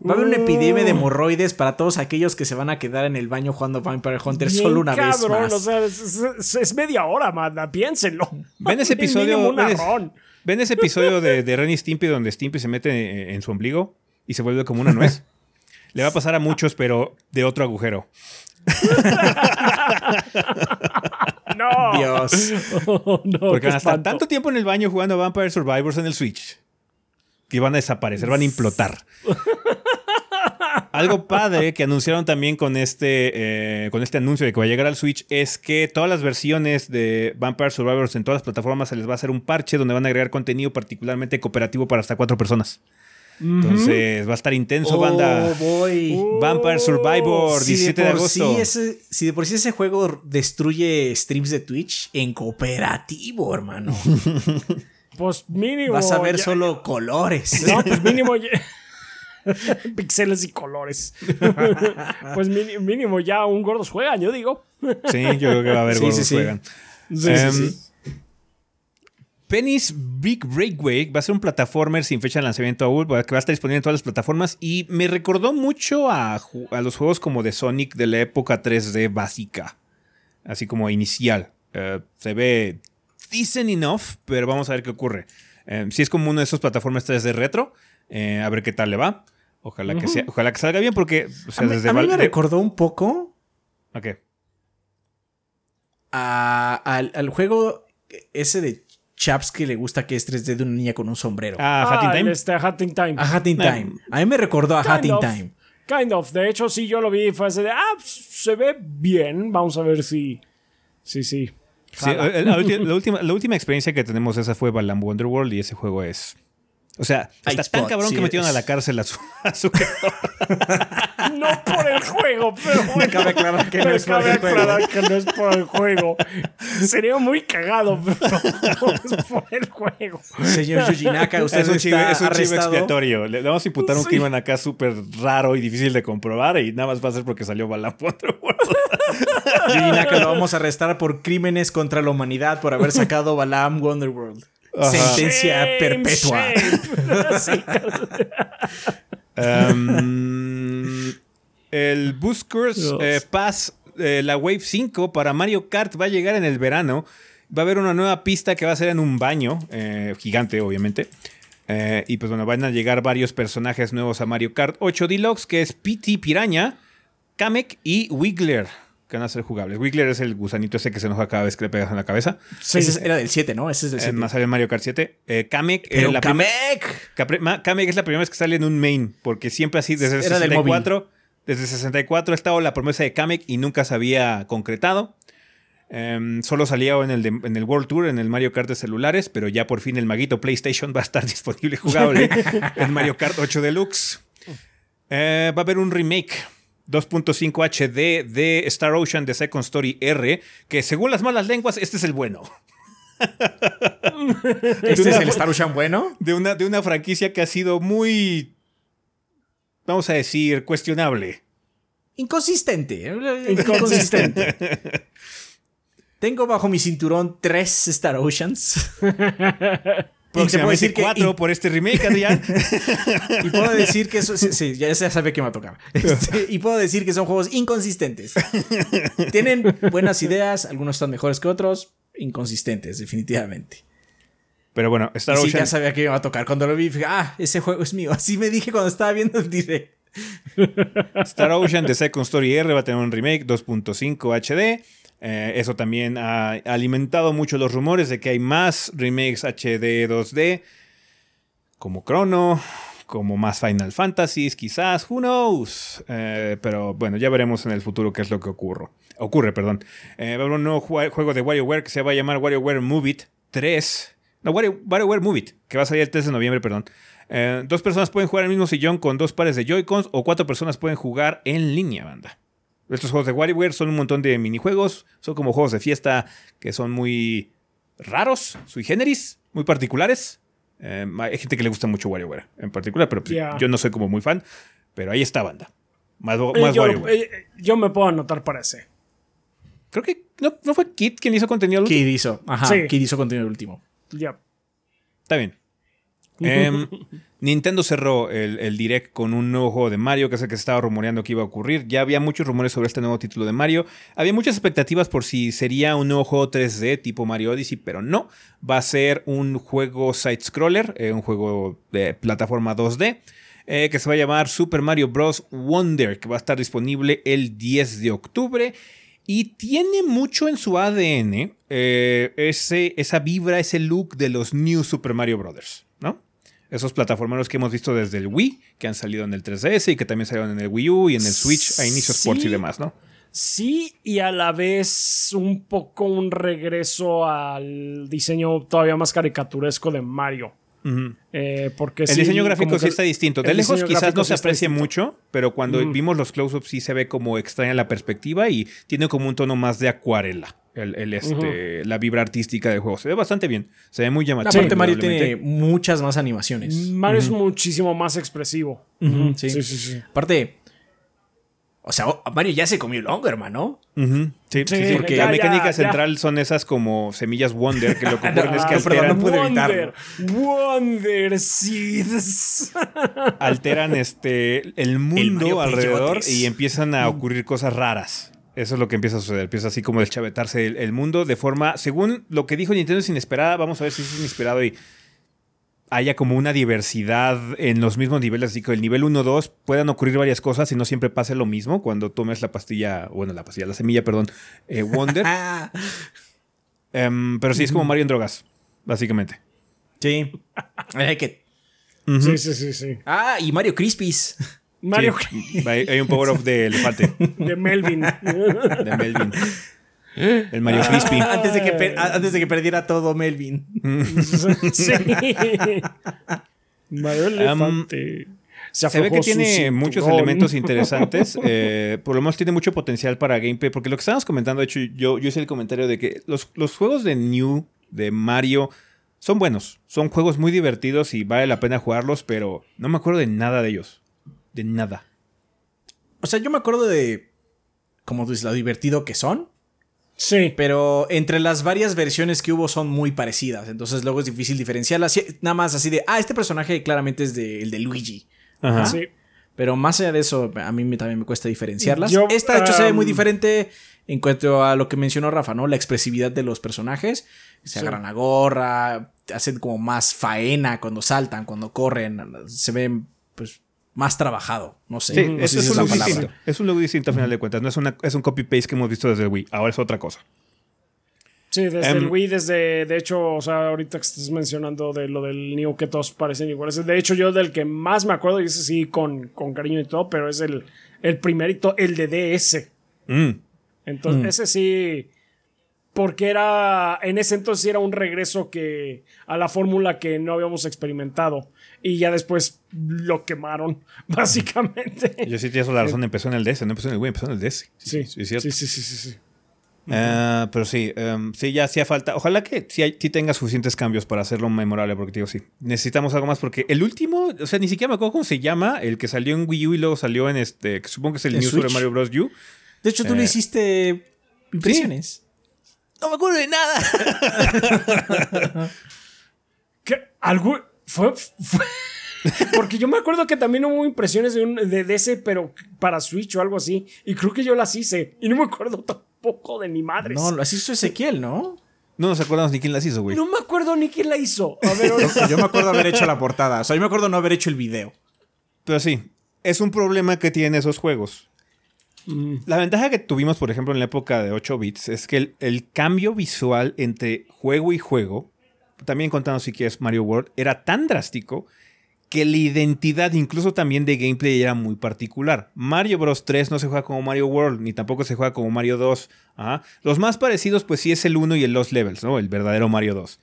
va a haber una epidemia de hemorroides para todos aquellos que se van a quedar en el baño jugando Vampire Hunter Bien solo una vez cabrón, más. O sea, es, es- es media hora, manda. Piénsenlo. Ven ese episodio. ven ese- arrón. ¿Ven ese episodio de, de Ren y Stimpy donde Stimpy se mete en su ombligo y se vuelve como una nuez? Le va a pasar a muchos, pero de otro agujero. No. Dios. Oh, no, Porque van a estar tanto tiempo en el baño jugando Vampire Survivors en el Switch que van a desaparecer, van a implotar. Algo padre que anunciaron también con este, eh, con este anuncio de que va a llegar al Switch es que todas las versiones de Vampire Survivors en todas las plataformas se les va a hacer un parche donde van a agregar contenido particularmente cooperativo para hasta cuatro personas. Entonces va a estar intenso, banda. Oh, boy. Vampire Survivor, Si 17 de, por agosto. sí ese- si de por sí ese juego destruye streams de Twitch en cooperativo, hermano. Pues mínimo. Vas a ver ya- solo colores. No, pues mínimo. ya- Pixeles y colores. pues mínimo ya un gordos juegan, yo digo. Sí, yo creo que va a haber Sí, gordos sí, sí. juegan. Sí, sí, Em, sí. Penny's Big Breakaway va a ser un plataformer sin fecha de lanzamiento aún, que va a estar disponible en todas las plataformas y me recordó mucho a, los juegos como de Sonic de la época 3D básica, así como inicial. Eh, se ve decent enough, pero vamos a ver qué ocurre. Eh, si es como uno de esos plataformas 3D retro, eh, a ver qué tal le va. Ojalá que sea, ojalá que salga bien porque o sea, a mí, desde a mí me recordó un poco a- al, al juego ese de Chaps que le gusta que es 3D de una niña con un sombrero. Ah, Hat in Ah, Time. Este, Hatting Time. A Hat in Eh, Time. A mí me recordó a Hat in of. Time. Kind of. De hecho, sí, yo lo vi y fue así de, ah, pues, se ve bien. Vamos a ver si. Sí, sí. Sí, la, ulti- la última, la última experiencia que tenemos esa fue Balam Wonderworld y ese juego es... O sea, está tan cabrón sí, que metieron a la cárcel a su, a su No por el juego, pero bueno. Cabe aclarar que no es por cabe el juego. aclarar que no es por el juego. Sería muy cagado, pero no es por el juego. Señor Yujinaka, usted es un chivo, es un chivo expiatorio. Le, vamos a imputar un Sí. crimen acá súper raro y difícil de comprobar y nada más va a ser porque salió Wonderworld. Yujinaka lo vamos a arrestar por crímenes contra la humanidad por haber sacado Balam Wonderworld. Ajá. Sentencia Shame, perpetua. shame. Um, el Buskers eh, Pass, eh, la Wave 5 para Mario Kart va a llegar en el verano. Va a haber una nueva pista que va a ser en un baño, eh, gigante obviamente. Eh, y pues bueno, van a llegar varios personajes nuevos a Mario Kart 8 Deluxe, que es PT Piraña, Kamek y Wiggler, que van a ser jugables. Wiggler es el gusanito ese que se enoja cada vez que le pegas en la cabeza. Sí. Ese es- era del 7, ¿no? Ese es del Eh, 7. más sale en Mario Kart 7. Eh, Kamek, eh, Pero la prim- Kamek. Capre- Ma- Kamek es la primera vez que sale en un main, porque siempre así, desde el Era del 64, desde el 64 ha estado la promesa de Kamek y nunca se había concretado. Em, solo salía en el, de- en el World Tour, en el Mario Kart de celulares, pero ya por fin el maguito PlayStation va a estar disponible jugable en Mario Kart 8 Deluxe. Eh, va a haber un remake 2.5 HD de Star Ocean de Second Story R, que según las malas lenguas, este es el bueno. ¿Este es el Star Ocean bueno? de una, de una franquicia que ha sido muy, vamos a decir, cuestionable. inconsistente. Inconsistente. Tengo bajo mi cinturón tres Star Oceans. Próximamente decir que- cuatro y- por este remake, Adrián. Y puedo decir que eso. Sí, sí, ya se sabe que me va a tocar. Este, y puedo decir que son juegos inconsistentes. Tienen buenas ideas, algunos están mejores que otros. Inconsistentes, definitivamente. Pero bueno, Star Y sí, Ocean ya sabía que me iba a tocar. Cuando lo vi, dije, ah, ese juego es mío. Así me dije cuando estaba viendo el direct. Star Ocean The Second Story R va a tener un remake 2.5 HD. Eh, eso también ha alimentado mucho los rumores de que hay más remakes HD 2D, como Chrono, como más Final Fantasies, quizás, who knows. Eh, pero bueno, ya veremos en el futuro qué es lo que ocurre. Ocurre, perdón. Eh, va a un nuevo jue- juego de WarioWare que se va a llamar WarioWare Move It 3. No, Wario- WarioWare Move It, que va a salir el 3 de noviembre, perdón. Eh, dos personas pueden jugar en el mismo sillón con dos pares de Joy-Cons o cuatro personas pueden jugar en línea, banda. Estos juegos de WarioWare son un montón de minijuegos, son como juegos de fiesta que son muy raros, sui generis, muy particulares. Eh, hay gente que le gusta mucho WarioWare en particular, pero pues, yo no soy como muy fan. Pero ahí está, banda. Más, Eh, más yo, WarioWare. eh, yo me puedo anotar para ese. Creo que no, no fue Kit quien hizo contenido. al último? Kid hizo. Ajá, Sí. Kid hizo contenido el último. Ya. Está bien. Em, Nintendo cerró el, direct con un nuevo juego de Mario, que es el que se estaba rumoreando que iba a ocurrir. Ya había muchos rumores sobre este nuevo título de Mario. Había muchas expectativas por si sería un nuevo juego 3D tipo Mario Odyssey, pero no. Va a ser un juego side-scroller, eh, un juego de plataforma 2D. eh, que se va a llamar Super Mario Bros. Wonder, que va a estar disponible el 10 de octubre. Y tiene mucho en su ADN eh, esa vibra, ese look de los New Super Mario Brothers. Esos plataformeros que hemos visto desde el Wii, que han salido en el 3DS y que también salieron en el Wii U y en el Switch a inicios Sí. Sports y demás, ¿no? Sí, y a la vez un poco un regreso al diseño todavía más caricaturesco de Mario. Eh, porque El sí, diseño gráfico sí está distinto. De lejos quizás no se distinto. mucho, pero cuando vimos los close-ups sí se ve como extraña la perspectiva y tiene como un tono más de acuarela. El, el, este, La vibra artística del juego. Se ve bastante bien. Se ve muy llamativo. Aparte, Mario tiene muchas más animaciones. Mario es muchísimo más expresivo. Ujú, sí. Sí, sí, sí. Aparte, o sea, Mario ya se comió el hongo, hermano. Ujú, Sí, sí, Sí, sí, porque ya, la mecánica ya, ya. central son esas como semillas Wonder que lo que ocurre es que Ah, perdón, alteran, no Wonder, evitarlo. Wonder Seeds. alteran este, el mundo Mario alrededor y empiezan a ocurrir cosas raras. Eso es lo que empieza a suceder. Empieza así como deschavetarse el, el mundo de forma, según lo que dijo Nintendo es inesperada. Vamos a ver si es inesperado y haya como una diversidad en los mismos niveles. Así que el nivel 1-2 puedan ocurrir varias cosas y no siempre pase lo mismo cuando tomes la pastilla, bueno, la pastilla, la semilla, perdón, eh, Wonder. Em, pero sí es como Mario en drogas, básicamente. sí. Hay que- Sí, sí, sí, sí. Ah, y Mario Crispies. Mario Sí, hay, hay un power-up de elefante, de Melvin. de Melvin. El Mario Crispy. antes, de que per- antes de que perdiera todo Melvin. sí. Mario Elefante. Se ve que tiene muchos elementos interesantes. eh, por lo menos tiene mucho potencial para gameplay. Porque lo que estábamos comentando, de hecho, yo, yo hice el comentario de que los, los juegos de New, de Mario, son buenos. Son juegos muy divertidos y vale la pena jugarlos, pero no me acuerdo de nada de ellos. De nada. O sea, yo me acuerdo de. Como tú dices, lo divertido que son. Sí. Pero entre las varias versiones que hubo son muy parecidas. Entonces luego es difícil diferenciarlas. Nada más así de. Ah, este personaje claramente es de, el de Luigi. Ajá. Sí. Pero más allá de eso, a mí también me cuesta diferenciarlas. Yo, Esta, de hecho, se ve muy um, diferente en cuanto a lo que mencionó Rafa, ¿no? La expresividad de los personajes. Se Sí. agarran la gorra, hacen como más faena cuando saltan, cuando corren. Se ven, pues, más trabajado. No sé. Sí, no es, sé es si un look distinto. Es un look distinto a final de cuentas. No es, una, es un copy-paste que hemos visto desde el Wii. Ahora es otra cosa. Sí, desde Em, el Wii, desde, de hecho, o sea, ahorita que estás mencionando de lo del Neo que todos parecen iguales. De hecho, yo del que más me acuerdo, y ese sí con, con cariño y todo, pero es el, el primerito, el de DS. Mm. Entonces, ese sí. Porque era. En ese entonces sí era un regreso que. a la fórmula que no habíamos experimentado. Y ya después lo quemaron, básicamente. Yo sí tienes la razón. Empezó en el DS, no empezó en el Wii, empezó en el DS. Sí, sí, sí, sí, sí, sí, sí. Ah, pero sí, em, sí, ya hacía falta. Ojalá que sí, hay- sí tenga suficientes cambios para hacerlo memorable, porque digo, sí, necesitamos algo más, porque el último, o sea, ni siquiera me acuerdo cómo se llama, el que salió en Wii U y luego salió en este, que supongo que es el ¿En New Super? Mario Bros. U. De hecho, tú Eh, le hiciste impresiones. No me acuerdo de nada. ¿Qué? ¿Algo? ¿Fue? fue- Porque yo me acuerdo que también hubo impresiones de, un, de, de ese, pero para Switch o algo así. Y creo que yo las hice. Y no me acuerdo tampoco de mi madre. No, así hizo Ezequiel, ¿no? No nos acordamos ni quién las hizo, güey. No me acuerdo ni quién la hizo. A ver, Yo me acuerdo haber hecho la portada. O sea, yo me acuerdo no haber hecho el video. Pero sí, es un problema que tienen esos juegos. La ventaja que tuvimos, por ejemplo, en la época de 8 bits es que el, el cambio visual entre juego y juego, también contando si quieres Mario World, era tan drástico que la identidad incluso también de gameplay era muy particular. Mario Bros 3 no se juega como Mario World, ni tampoco se juega como Mario 2. Ajá. Los más parecidos pues sí es el 1 y el Lost Levels, ¿no? El verdadero Mario 2.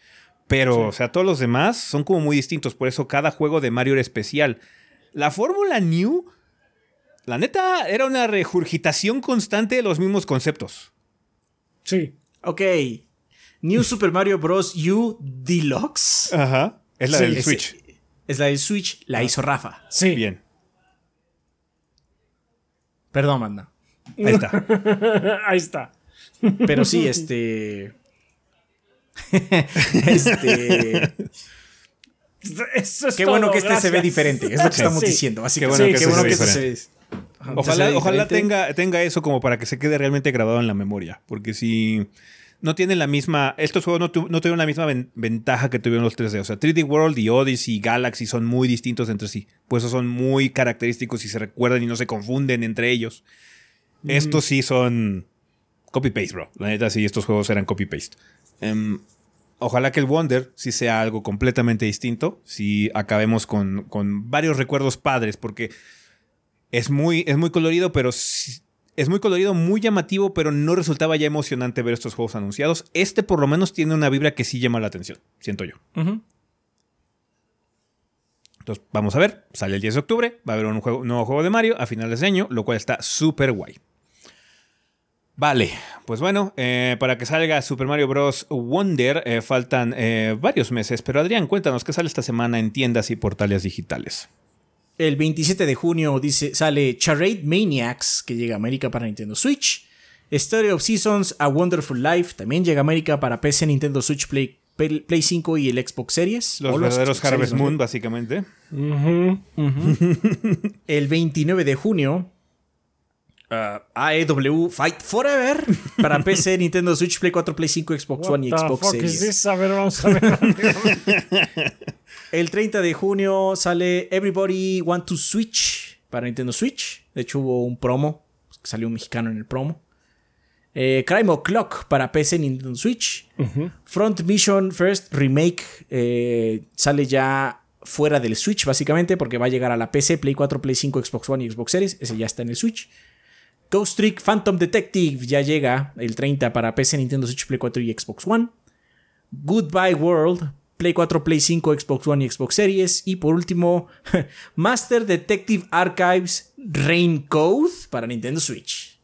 Pero, o sea, todos los demás son como muy distintos, por eso cada juego de Mario era especial. La fórmula New, la neta, era una regurgitación constante de los mismos conceptos. sí. Ok. New Super Mario Bros. U Deluxe. Ajá. Es la Sí, del Switch. Es la del Switch, la hizo Rafa. Sí. Bien. Perdón, manda. Ahí está. Ahí está. Pero sí, este. este. Eso es Qué bueno todo, que este se ve diferente. Es lo que estamos Sí. diciendo. Así Qué bueno que qué bueno se que ve este se ve. Ojalá, tenga eso como para que se quede realmente grabado en la memoria. Porque si no tienen la misma. Estos juegos no, tu- no tuvieron la misma ven- ventaja que tuvieron los 3D. O sea, 3D World y Odyssey y Galaxy son muy distintos entre sí. Pues esos son muy característicos y se recuerdan y no se confunden entre ellos. Estos sí son copy-paste, bro. La neta, sí, estos juegos eran copy-paste. Em, ojalá que el Wonder sí sea algo completamente distinto. Si acabemos con, con varios recuerdos padres, porque es muy, es muy colorido, pero sí- es muy colorido, muy llamativo, pero no resultaba ya emocionante ver estos juegos anunciados. Este por lo menos tiene una vibra que sí llama la atención, siento yo. Entonces, vamos a ver. Sale el 10 de octubre. Va a haber un, juego- un nuevo juego de Mario a finales de año, lo cual está súper guay. Vale, pues bueno, eh, para que salga Super Mario Bros. Wonder eh, faltan eh, varios meses, pero Adrián, cuéntanos qué sale esta semana en tiendas y portales digitales. El 27 de junio dice, sale Charade Maniacs, que llega a América para Nintendo Switch. Story of Seasons, A Wonderful Life, también llega a América para PC, Nintendo Switch, Play, Play, Play 5 y el Xbox Series. Los O verdaderos Xbox Harvest Series, Moon, ¿no? básicamente. El 29 de junio, ah, AEW Fight Forever para PC, Nintendo Switch, Play 4, Play 5, Xbox What One y the Xbox is Series. this? A ver, vamos a ver. El 30 de junio sale Everybody Want to Switch para Nintendo Switch. De hecho, hubo un promo. Salió un mexicano en el promo. Eh, Crime O'Clock para PC Nintendo Switch. Front Mission First Remake eh, sale ya fuera del Switch, básicamente, porque va a llegar a la PC, Play 4, Play 5, Xbox One y Xbox Series. Ese ya está en el Switch. Ghost Trick Phantom Detective ya llega el 30 para PC, Nintendo Switch, Play 4 y Xbox One. Goodbye World, Play 4, Play 5, Xbox One y Xbox Series. Y por último, Master Detective Archives Rain Code para Nintendo Switch.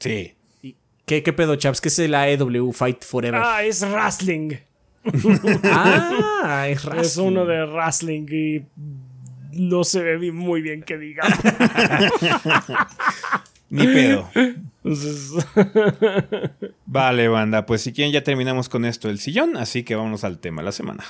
Sí. ¿Y ¿Qué, qué pedo, chaps? ¿Qué es el AEW Fight Forever? Ah, es wrestling. Ah, es Es wrestling. uno de wrestling y no se ve muy bien que diga. Ni pedo. Vale, banda, pues si quieren ya terminamos con esto el sillón, así que vámonos al tema de la semana.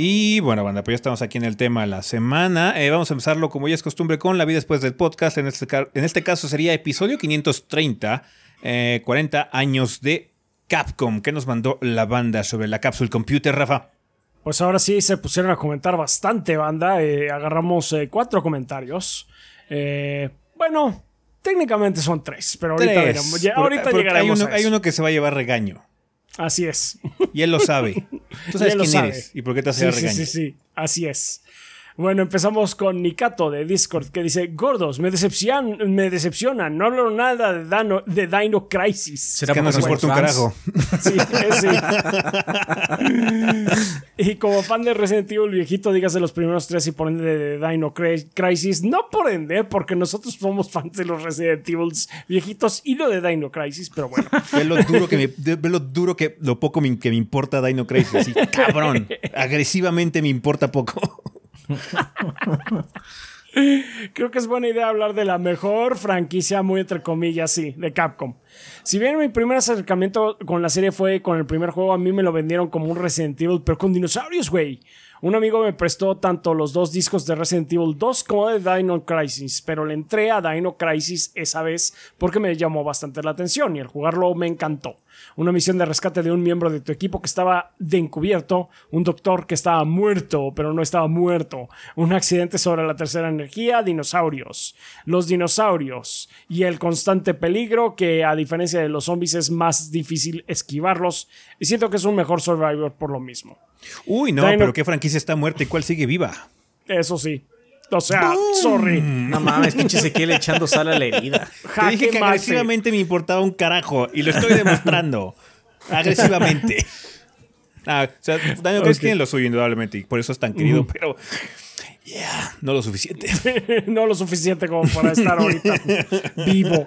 Y bueno, banda, pues ya estamos aquí en el tema de la semana. Eh, vamos a empezarlo como ya es costumbre con la vida después del podcast. En este, en este caso sería episodio 530, eh, 40 años de Capcom. ¿Qué nos mandó la banda sobre la Capsule Computer, Rafa? pues ahora sí se pusieron a comentar bastante, banda. Eh, agarramos eh, cuatro comentarios. Eh, bueno, técnicamente son tres, pero ahorita, Tres. veremos. Ya- Por- porque hay llegaremos uno, a hay eso. uno que se va a llevar regaño. Así es. Y él lo sabe. Tú sabes quién sabe. eres y por qué te hace Sí, dar sí, regaño. sí, sí, así es. Bueno, empezamos con Nikato de Discord que dice: Gordos, me decepcionan, me decepcionan. No hablo nada de, Dino, de Dino Crisis. ¿Será que nos importa un carajo? Sí, sí. y como fan de Resident Evil viejito, dígase los primeros tres y por ende de Dino Crisis. No por ende, porque nosotros somos fans de los Resident Evil viejitos y lo de Dino Crisis, pero bueno. Ve lo duro que, me, ve lo, duro que lo poco que me importa Dino Crisis. cabrón. Agresivamente me importa poco. Creo que es buena idea hablar de la mejor franquicia, muy entre comillas, sí, de Capcom. Si bien mi primer acercamiento con la serie fue con el primer juego, a mí me lo vendieron como un Resident Evil, pero con dinosaurios, güey. Un amigo me prestó tanto los dos discos de Resident Evil 2 como de Dino Crisis, pero le entré a Dino Crisis esa vez porque me llamó bastante la atención y al jugarlo me encantó. Una misión de rescate de un miembro de tu equipo que estaba de encubierto, un doctor que estaba muerto pero no estaba muerto, un accidente sobre la tercera energía, dinosaurios, los dinosaurios y el constante peligro que a diferencia de los zombies es más difícil esquivarlos y siento que es un mejor survivor por lo mismo. Uy, no, pero ¿qué franquicia está muerta y cuál sigue viva? Eso sí. O sea, sorry. No mames, pinche Ezequiel echando sal a la herida. Te dije que agresivamente me importaba un carajo y lo estoy demostrando. agresivamente. Ah, o sea, Daniel okay. tiene lo suyo indudablemente y por eso es tan querido, pero Yeah, no lo suficiente. no lo suficiente como para estar ahorita vivo.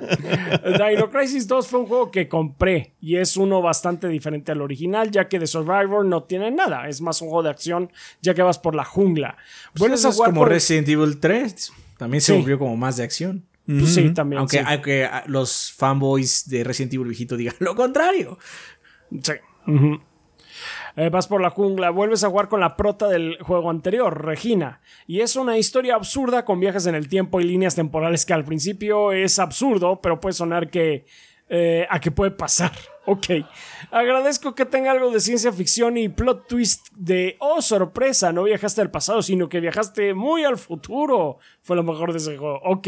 Dino Crisis 2 fue un juego que compré y es uno bastante diferente al original, ya que The Survivor no tiene nada. Es más un juego de acción, ya que vas por la jungla. bueno, eso es como Resident Evil 3. También se volvió como más de acción. Pues sí, también. Aunque, aunque, los fanboys de Resident Evil viejito digan lo contrario. Sí. Eh, vas por la jungla, vuelves a jugar con la prota del juego anterior, Regina. Y es una historia absurda con viajes en el tiempo y líneas temporales que al principio es absurdo, pero puede sonar que... Eh, a que puede pasar. Ok. Agradezco que tenga algo de ciencia ficción y plot twist de, oh, sorpresa, no viajaste al pasado, sino que viajaste muy al futuro. Fue lo mejor de ese juego. Ok.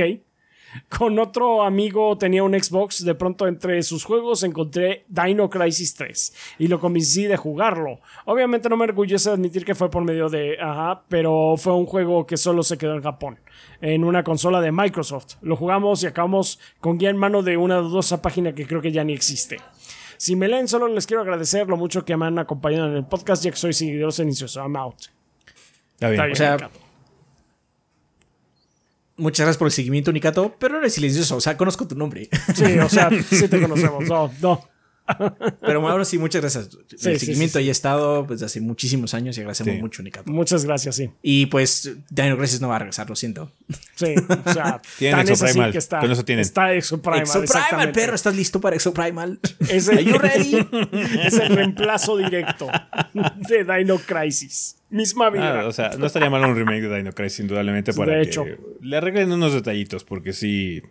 Con otro amigo tenía un Xbox, de pronto entre sus juegos encontré Dino Crisis 3 y lo convencí de jugarlo. Obviamente no me orgullece admitir que fue por medio de, ajá, pero fue un juego que solo se quedó en Japón, en una consola de Microsoft. Lo jugamos y acabamos con guía en mano de una dudosa página que creo que ya ni existe. Si me leen, solo les quiero agradecer lo mucho que me han acompañado en el podcast, ya que soy seguidor silencioso. I'm out. Está bien. o sea, Muchas gracias por el seguimiento, Nikato, pero no eres silencioso, o sea, conozco tu nombre. Sí, o sea, sí te conocemos, no, no. Pero ahora sí, muchas gracias. el seguimiento ahí ha estado desde hace muchísimos años y agradecemos mucho, Nikato. Muchas gracias, sí. Y pues, Daniel Gracias no va a regresar, lo siento. Sí, o sea, tiene Exoprimal. Que está, con eso tienen. Está Exoprimal. Exoprimal, perro, ¿estás listo para Exoprimal? Es el, you ready? es el reemplazo directo de Dino Crisis. Misma vida. Ah, o sea, no estaría mal un remake de Dino Crisis, indudablemente, para de hecho. que le arreglen unos detallitos, porque sí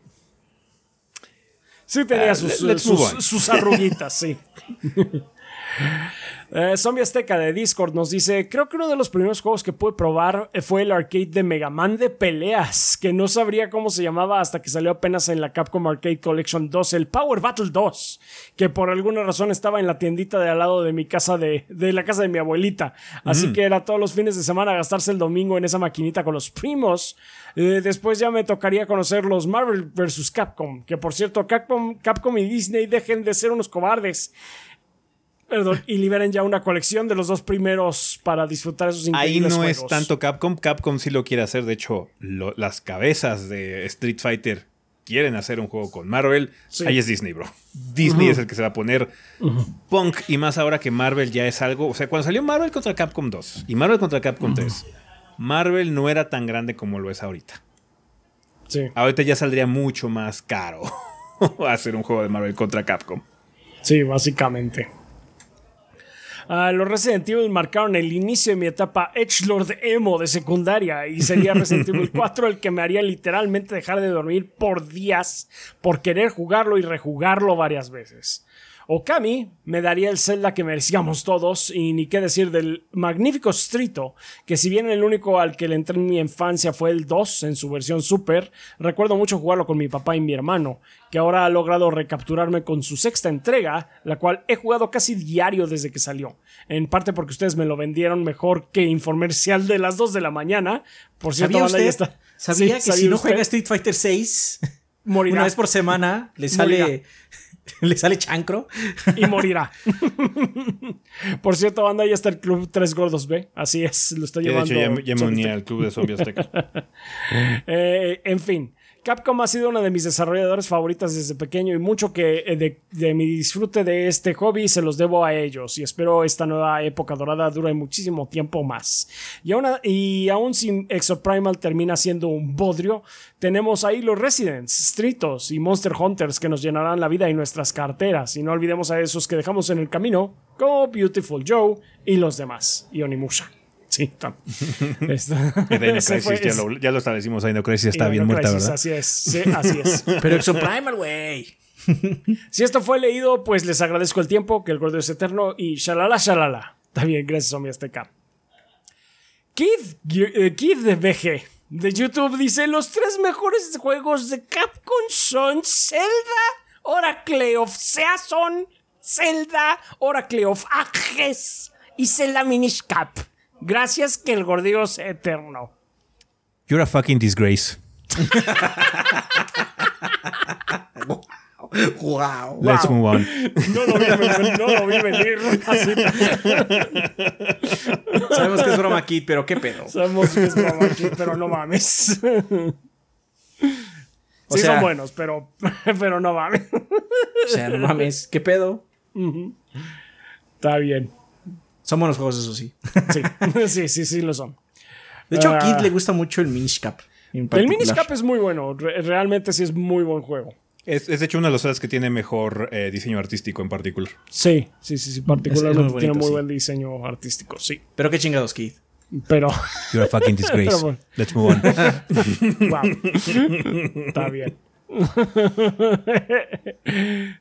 Sí tenía ah, sus, sus, arruguitas, sí. Eh, Zombie Azteca de Discord nos dice: Creo que uno de los primeros juegos que pude probar fue el arcade de Mega Man de peleas, que no sabría cómo se llamaba hasta que salió apenas en la Capcom Arcade Collection 2, el Power Battle 2, que por alguna razón estaba en la tiendita de al lado de mi casa, de, de la casa de mi abuelita. Así mm. que era todos los fines de semana gastarse el domingo en esa maquinita con los primos. Eh, después ya me tocaría conocer los Marvel vs. Capcom, que por cierto, Capcom, Capcom y Disney dejen de ser unos cobardes. Perdón, y liberen ya una colección de los dos primeros para disfrutar esos increíbles Ahí no es tanto Capcom, Capcom sí lo quiere hacer, de hecho, las cabezas de Street Fighter quieren hacer un juego con Marvel, ahí es Disney, bro. Disney es el que se va a poner punk y más ahora que Marvel ya es algo, o sea, cuando salió Marvel contra Capcom 2 y Marvel contra Capcom 3, Marvel no era tan grande como lo es ahorita. Sí. Ahorita ya saldría mucho más caro hacer un juego de Marvel contra Capcom. Sí, básicamente. Ah, los Resident Evil marcaron el inicio de mi etapa Edgelord Emo de secundaria y sería Resident Evil 4 el que me haría literalmente dejar de dormir por días por querer jugarlo y rejugarlo varias veces. Okami me daría el Zelda que merecíamos todos y ni qué decir del magnífico Strito, que si bien el único al que le entré en mi infancia fue el 2 en su versión Super, recuerdo mucho jugarlo con mi papá y mi hermano, que ahora ha logrado recapturarme con su sexta entrega, la cual he jugado casi diario desde que salió, en parte porque ustedes me lo vendieron mejor que Informercial de las 2 de la mañana. Por cierto, ¿Sabía usted? está. ¿Sabía Sí, que si no juega Street Fighter 6 Morirá. una vez por semana le sale le sale chancro? y morirá. Por cierto, banda, ya está el Club Tres Gordos B. Así es, lo está Que de llevando. hecho, ya, ya me uní al club de zombies aztecas. Eh, en fin, Capcom ha sido una de mis desarrolladores favoritas desde pequeño y mucho que eh, de, mi disfrute de este hobby se los debo a ellos y espero esta nueva época dorada dure muchísimo tiempo más. Y aún, y aún si Exoprimal termina siendo un bodrio, tenemos ahí los Residents, Stritos y Monster Hunters que nos llenarán la vida y nuestras carteras y no olvidemos a esos que dejamos en el camino como Beautiful Joe y los demás y Onimusha. Sí, Esta- fue- Crisis, ya lo, ya lo establecimos. Dino Crisis está bien muerta, ¿verdad? Así es, sí, así es. Pero Exoprimal, güey. si esto fue leído, pues les agradezco el tiempo, que el gordo es eterno y shalala, shalala. Bien, gracias, Omi Azteca. Kid, eh, Kid de BG de YouTube dice: Los tres mejores juegos de Capcom son Zelda, Oracle of Season, Zelda, Oracle of Ages y Zelda Minish Cap. Gracias, que el gordillo es eterno. You're a fucking disgrace. Wow. Let's move on. No lo vi, venir, no lo vi venir. Así Sabemos que es broma Kid, pero qué pedo. Sabemos que es broma aquí, pero no mames. O sí sea- son buenos, pero, pero no mames. O sea, no mames, qué pedo. Está bien. Son buenos juegos, eso sí. Sí, sí, sí, sí lo son. De hecho, a Ah. Kid le gusta mucho el Minish Cap. El. Minish Cap es muy bueno. Re- realmente sí es muy buen juego. Es, es de hecho uno de los Zeldas que tiene mejor eh, diseño artístico en particular. Sí, sí, sí, sí. Particularmente Es- es muy tiene muy sí. buen diseño artístico, sí. Pero qué chingados, Kid. Pero, You're a fucking Pero disgrace. bueno. Let's move on. wow. Está bien.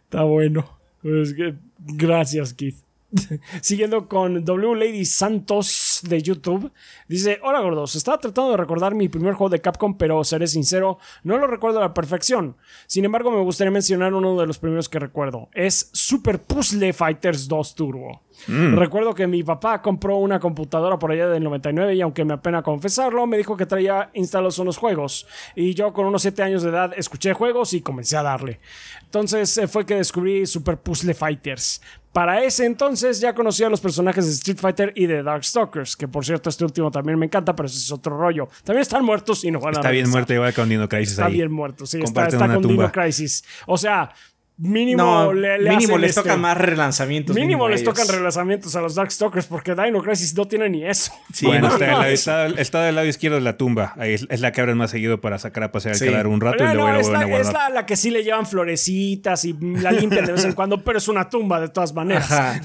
Está bueno. Pues gracias, Keith. Siguiendo con W Lady Santos de YouTube, dice: Hola gordos, estaba tratando de recordar mi primer juego de Capcom, pero seré sincero, no lo recuerdo a la perfección. Sin embargo, me gustaría mencionar uno de los primeros que recuerdo: es Super Puzzle Fighters 2 Turbo. Recuerdo que mi papá compró una computadora por allá del 99 y aunque me apena confesarlo, me dijo que traía instalados unos juegos. Y yo con unos 7 años de edad escuché juegos y comencé a darle. Entonces eh, fue que descubrí Super Puzzle Fighters. Para ese entonces ya conocía a los personajes de Street Fighter y de Darkstalkers, que por cierto este último también me encanta, pero ese es otro rollo. También están muertos y no van a Está bien muerto igual con Dino Crisis Está ahí. bien muerto, sí, está, Comparten está con tumba. Dino Crisis. O sea, mínimo No, le, le mínimo les este- tocan más relanzamientos. Mínimo les tocan relanzamientos a los Darkstalkers porque Dino Crisis no tiene ni eso. Sí, bueno, no, está, del no, lado, es- está, está del lado izquierdo de la tumba. Ahí es, es la que abren más seguido para sacar a pasear Sí. el cadáver un rato y luego no, lo es, vuelven a la, es la- la que sí le llevan florecitas y la limpian de vez en cuando, pero es una tumba de todas maneras. Ajá.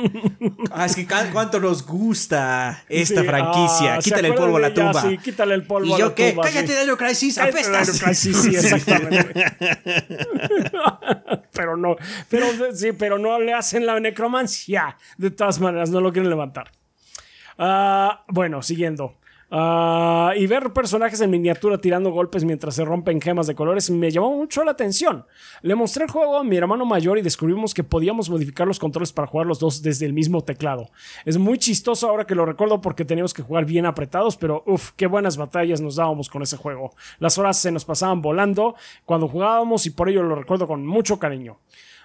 ah, es que cuánto nos gusta esta Sí, franquicia. ah, ¿se Quítale el polvo a la tumba. Sí, quítale el polvo ¿Y a yo la qué? tumba. Cállate, sí. Dino Crisis, Cállate, apestas. Dino Crisis, sí, exactamente. pero no, pero sí, pero no le hacen la necromancia. De todas maneras, no lo quieren levantar. Ah, bueno, siguiendo. Ah, y ver personajes en miniatura tirando golpes mientras se rompen gemas de colores me llamó mucho la atención. Le mostré el juego a mi hermano mayor y descubrimos que podíamos modificar los controles para jugar los dos desde el mismo teclado. Es muy chistoso ahora que lo recuerdo porque teníamos que jugar bien apretados, pero uff, qué buenas batallas nos dábamos con ese juego. Las horas se nos pasaban volando cuando jugábamos y por ello lo recuerdo con mucho cariño.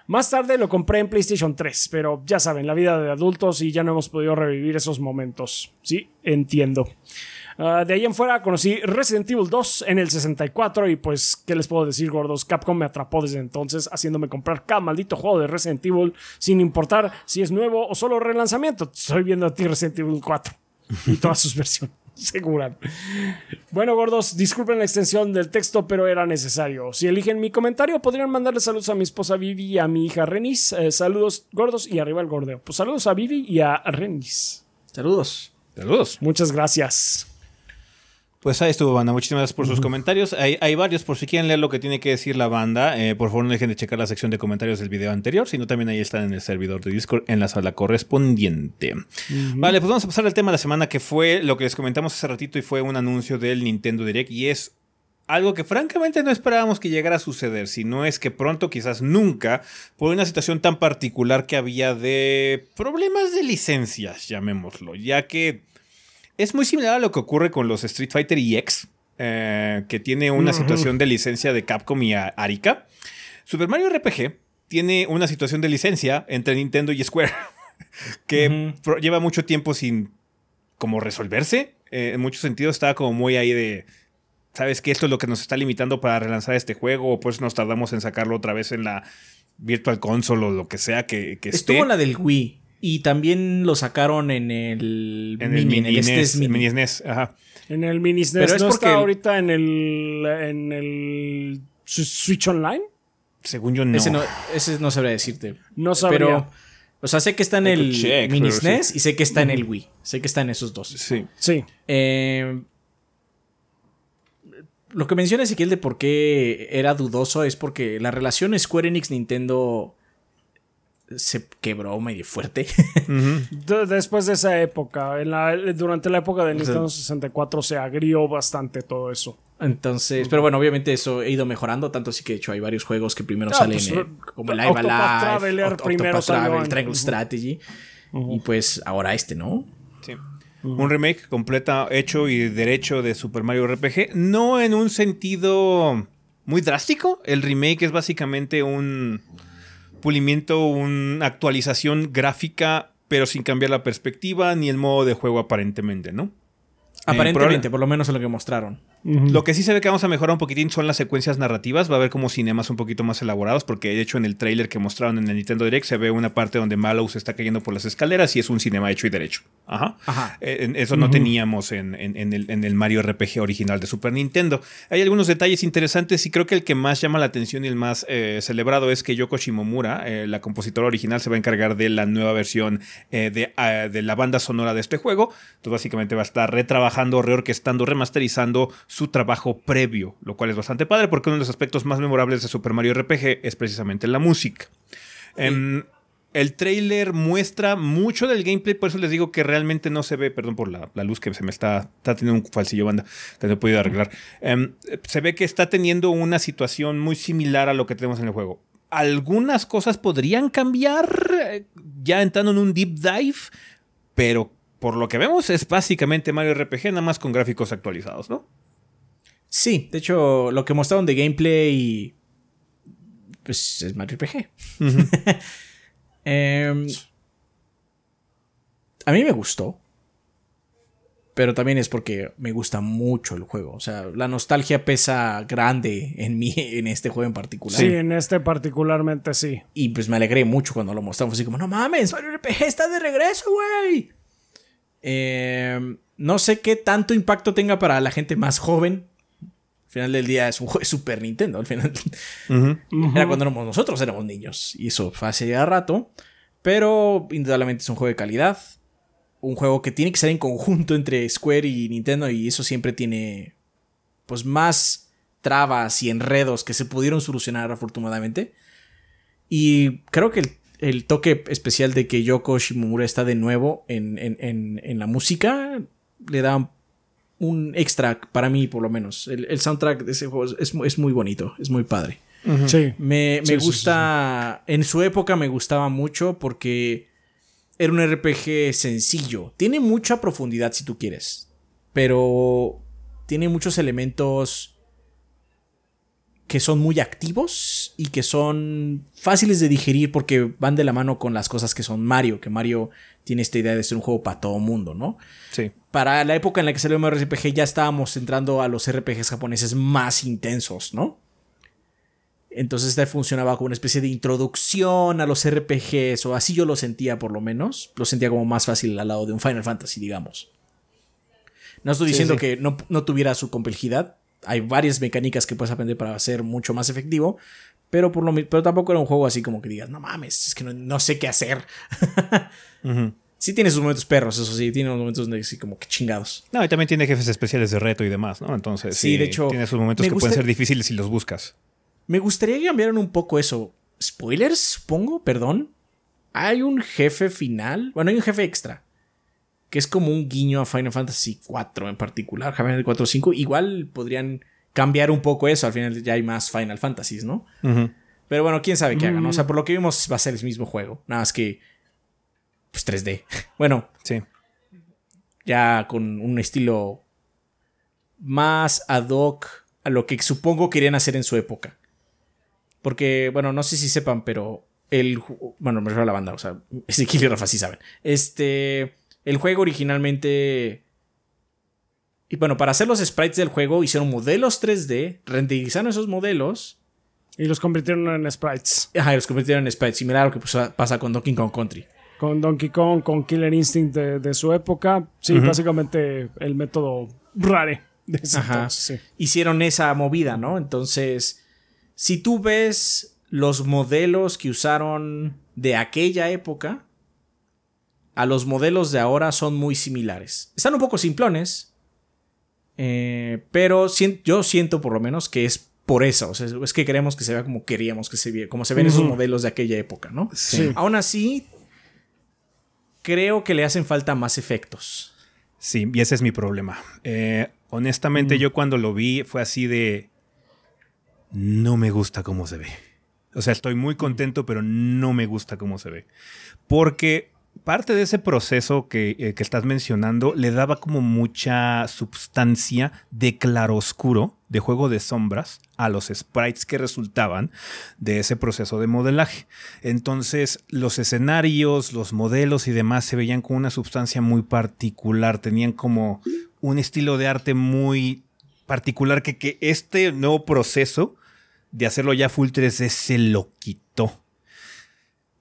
Más tarde lo compré en PlayStation 3, pero ya saben, la vida de adultos y ya no hemos podido revivir esos momentos. Sí, entiendo. Ah, de ahí en fuera conocí Resident Evil 2 en el 64 y pues, ¿qué les puedo decir, gordos? Capcom me atrapó desde entonces haciéndome comprar cada maldito juego de Resident Evil sin importar si es nuevo o solo relanzamiento. Estoy viendo a ti Resident Evil 4 y todas sus versiones. Segura. Bueno, gordos, disculpen la extensión del texto, pero era necesario. Si eligen mi comentario, podrían mandarle saludos a mi esposa Vivi y a mi hija Renis. Eh, saludos, gordos, y arriba el gordeo. Pues saludos a Vivi y a Renis. Saludos. Saludos. Muchas gracias. Pues ahí estuvo, banda. Muchísimas gracias por sus comentarios. Hay, hay, varios, por si quieren leer lo que tiene que decir la banda. Eh, por favor, no dejen de checar la sección de comentarios del video anterior, sino también ahí están en el servidor de Discord en la sala correspondiente. Vale, pues vamos a pasar al tema de la semana que fue lo que les comentamos hace ratito y fue un anuncio del Nintendo Direct y es algo que francamente no esperábamos que llegara a suceder, si no es que pronto, quizás nunca, por una situación tan particular que había de problemas de licencias, llamémoslo, ya que es muy similar a lo que ocurre con los Street Fighter EX, eh, que tiene una situación de licencia de Capcom y Arica. Super Mario RPG tiene una situación de licencia entre Nintendo y Square, que lleva mucho tiempo sin como resolverse. Eh, en muchos sentidos estaba como muy ahí de, ¿sabes que Esto es lo que nos está limitando para relanzar este juego, o pues nos tardamos en sacarlo otra vez en la Virtual Console o lo que sea que, que Estuvo en la del Wii. Y también lo sacaron en el, en el mini, SNES, mini. SNES, ajá. En el mini SNES. Pero es ¿No porque está ahorita en el, en el Switch Online. Según yo no. Ese no, ese no sabría decirte. No sabría. Pero, o sea, sé que está en el mini SNES y sé que está en el Wii. Sé que está en esos dos. Sí. Sí. Eh, lo que menciona Ezequiel de por qué era dudoso es porque la relación Square Enix-Nintendo se quebró medio fuerte. Después de esa época, en la, durante la época de Nintendo 64 se agrió bastante todo eso. Entonces, pero bueno, obviamente eso ha ido mejorando, tanto así que de hecho hay varios juegos que primero ah, salen pues, como el Live Alive, primero Travel, Triangle Strategy, y pues ahora este, ¿no? Sí. Un remake completa, hecho y derecho de Super Mario RPG, no en un sentido muy drástico, el remake es básicamente un pulimiento, una actualización gráfica, pero sin cambiar la perspectiva ni el modo de juego aparentemente, ¿no? Aparentemente, por lo menos en lo que mostraron. Lo que sí se ve que vamos a mejorar un poquitín son las secuencias narrativas. Va a haber como cinemas un poquito más elaborados, porque de hecho en el trailer que mostraron en el Nintendo Direct se ve una parte donde Mallow se está cayendo por las escaleras y es un cinema hecho y derecho. Ajá. Ajá. Eh, eso no teníamos en, el, Mario RPG original de Super Nintendo. Hay algunos detalles interesantes y creo que el que más llama la atención y el más eh, celebrado es que Yoko Shimomura, eh, la compositora original, se va a encargar de la nueva versión de, ah, de la banda sonora de este juego. Entonces básicamente va a estar retrabajando, reorquestando, remasterizando su trabajo previo, lo cual es bastante padre porque uno de los aspectos más memorables de Super Mario RPG es precisamente la música. Em, el trailer muestra mucho del gameplay, por eso les digo que realmente no se ve, perdón por la, luz que se me está, está teniendo un falsillo banda que no he podido arreglar. Em, se ve que está teniendo una situación muy similar a lo que tenemos en el juego. Algunas cosas podrían cambiar eh, ya entrando en un deep dive, pero por lo que vemos es básicamente Mario RPG nada más con gráficos actualizados, ¿no? Sí, de hecho, lo que mostraron de gameplay. Pues es Mario RPG. Em, a mí me gustó. Pero también es porque me gusta mucho el juego. O sea, la nostalgia pesa grande en mí, en este juego en particular. Sí, en este particularmente sí. Y pues me alegré mucho cuando lo mostramos. Así como, no mames, Mario RPG está de regreso, güey. Em, no sé qué tanto impacto tenga para la gente más joven final del día es un juego de Super Nintendo. Al final era cuando éramos nosotros, éramos niños. Y eso fue hace ya rato. Pero indudablemente es un juego de calidad. Un juego que tiene que ser en conjunto entre Square y Nintendo. Y eso siempre tiene. Pues más trabas y enredos que se pudieron solucionar afortunadamente. Y creo que el, toque especial de que Yoko Shimomura está de nuevo en, en la música le da un extra para mí, por lo menos. El, soundtrack de ese juego es, muy bonito, es muy padre. Sí. Me, gusta. en su época me gustaba mucho porque era un RPG sencillo. Tiene mucha profundidad si tú quieres. Pero tiene muchos elementos que son muy activos y que son fáciles de digerir porque van de la mano con las cosas que son Mario, que Mario tiene esta idea de ser un juego para todo mundo, ¿no? Sí. Para la época en la que salió Mario RPG ya estábamos entrando a los RPGs japoneses más intensos, ¿no? Entonces este funcionaba como una especie de introducción a los RPGs, o así yo lo sentía por lo menos. Lo sentía como más fácil al lado de un Final Fantasy, digamos. No estoy diciendo que no, no tuviera su complejidad, hay varias mecánicas que puedes aprender para ser mucho más efectivo. Pero, por lo, pero tampoco era un juego así como que digas, no mames, es que no, sé qué hacer. Sí tiene sus momentos perros, eso sí, tiene unos momentos donde sí como que chingados. No, y también tiene jefes especiales de reto y demás, ¿no? Entonces, Sí, de hecho, tiene sus momentos me que gusta- pueden ser difíciles si los buscas. Me gustaría que cambiaran un poco eso. Spoilers, supongo, perdón. Hay un jefe final, bueno, hay un jefe extra, que es como un guiño a Final Fantasy IV en particular, Final 4 o 5. Igual podrían cambiar un poco eso, al final ya hay más Final Fantasies, ¿no? Pero bueno, quién sabe qué hagan. ¿no? O Mm. sea, por lo que vimos va a ser el mismo juego. Nada más que. Pues 3D. Bueno, Sí. ya con un estilo más ad hoc a lo que supongo querían hacer en su época. Porque, bueno, no sé si sepan, pero el. Bueno, me refiero a la banda, o sea, Ezequiel y Rafa sí saben. Este. El juego originalmente. Y bueno, para hacer los sprites del juego hicieron modelos 3D, renderizaron esos modelos Y los convirtieron en sprites. Ajá, y los convirtieron en sprites, similar a lo que pasa con Donkey Kong Country. Con Donkey Kong, con Killer Instinct de, de su época. Sí, básicamente el método rare de ese Ajá. entonces, sí. Hicieron esa movida, ¿no? Entonces, si tú ves los modelos que usaron de aquella época, a los modelos de ahora son muy similares. Están un poco simplones, eh, pero yo siento por lo menos que es por eso. O sea, es que queremos que se vea como queríamos que se viera, como se ven esos modelos de aquella época, ¿no? Sí. Aún así, creo que le hacen falta más efectos. Sí, y ese es mi problema. Eh, honestamente, yo cuando lo vi fue así de. No me gusta cómo se ve. O sea, estoy muy contento, pero no me gusta cómo se ve. Porque parte de ese proceso que, eh, que estás mencionando le daba como mucha sustancia de claroscuro, de juego de sombras, a los sprites que resultaban de ese proceso de modelaje. Entonces, los escenarios, los modelos y demás se veían con una sustancia muy particular, tenían como un estilo de arte muy particular que, que este nuevo proceso de hacerlo ya full 3D se lo quitó.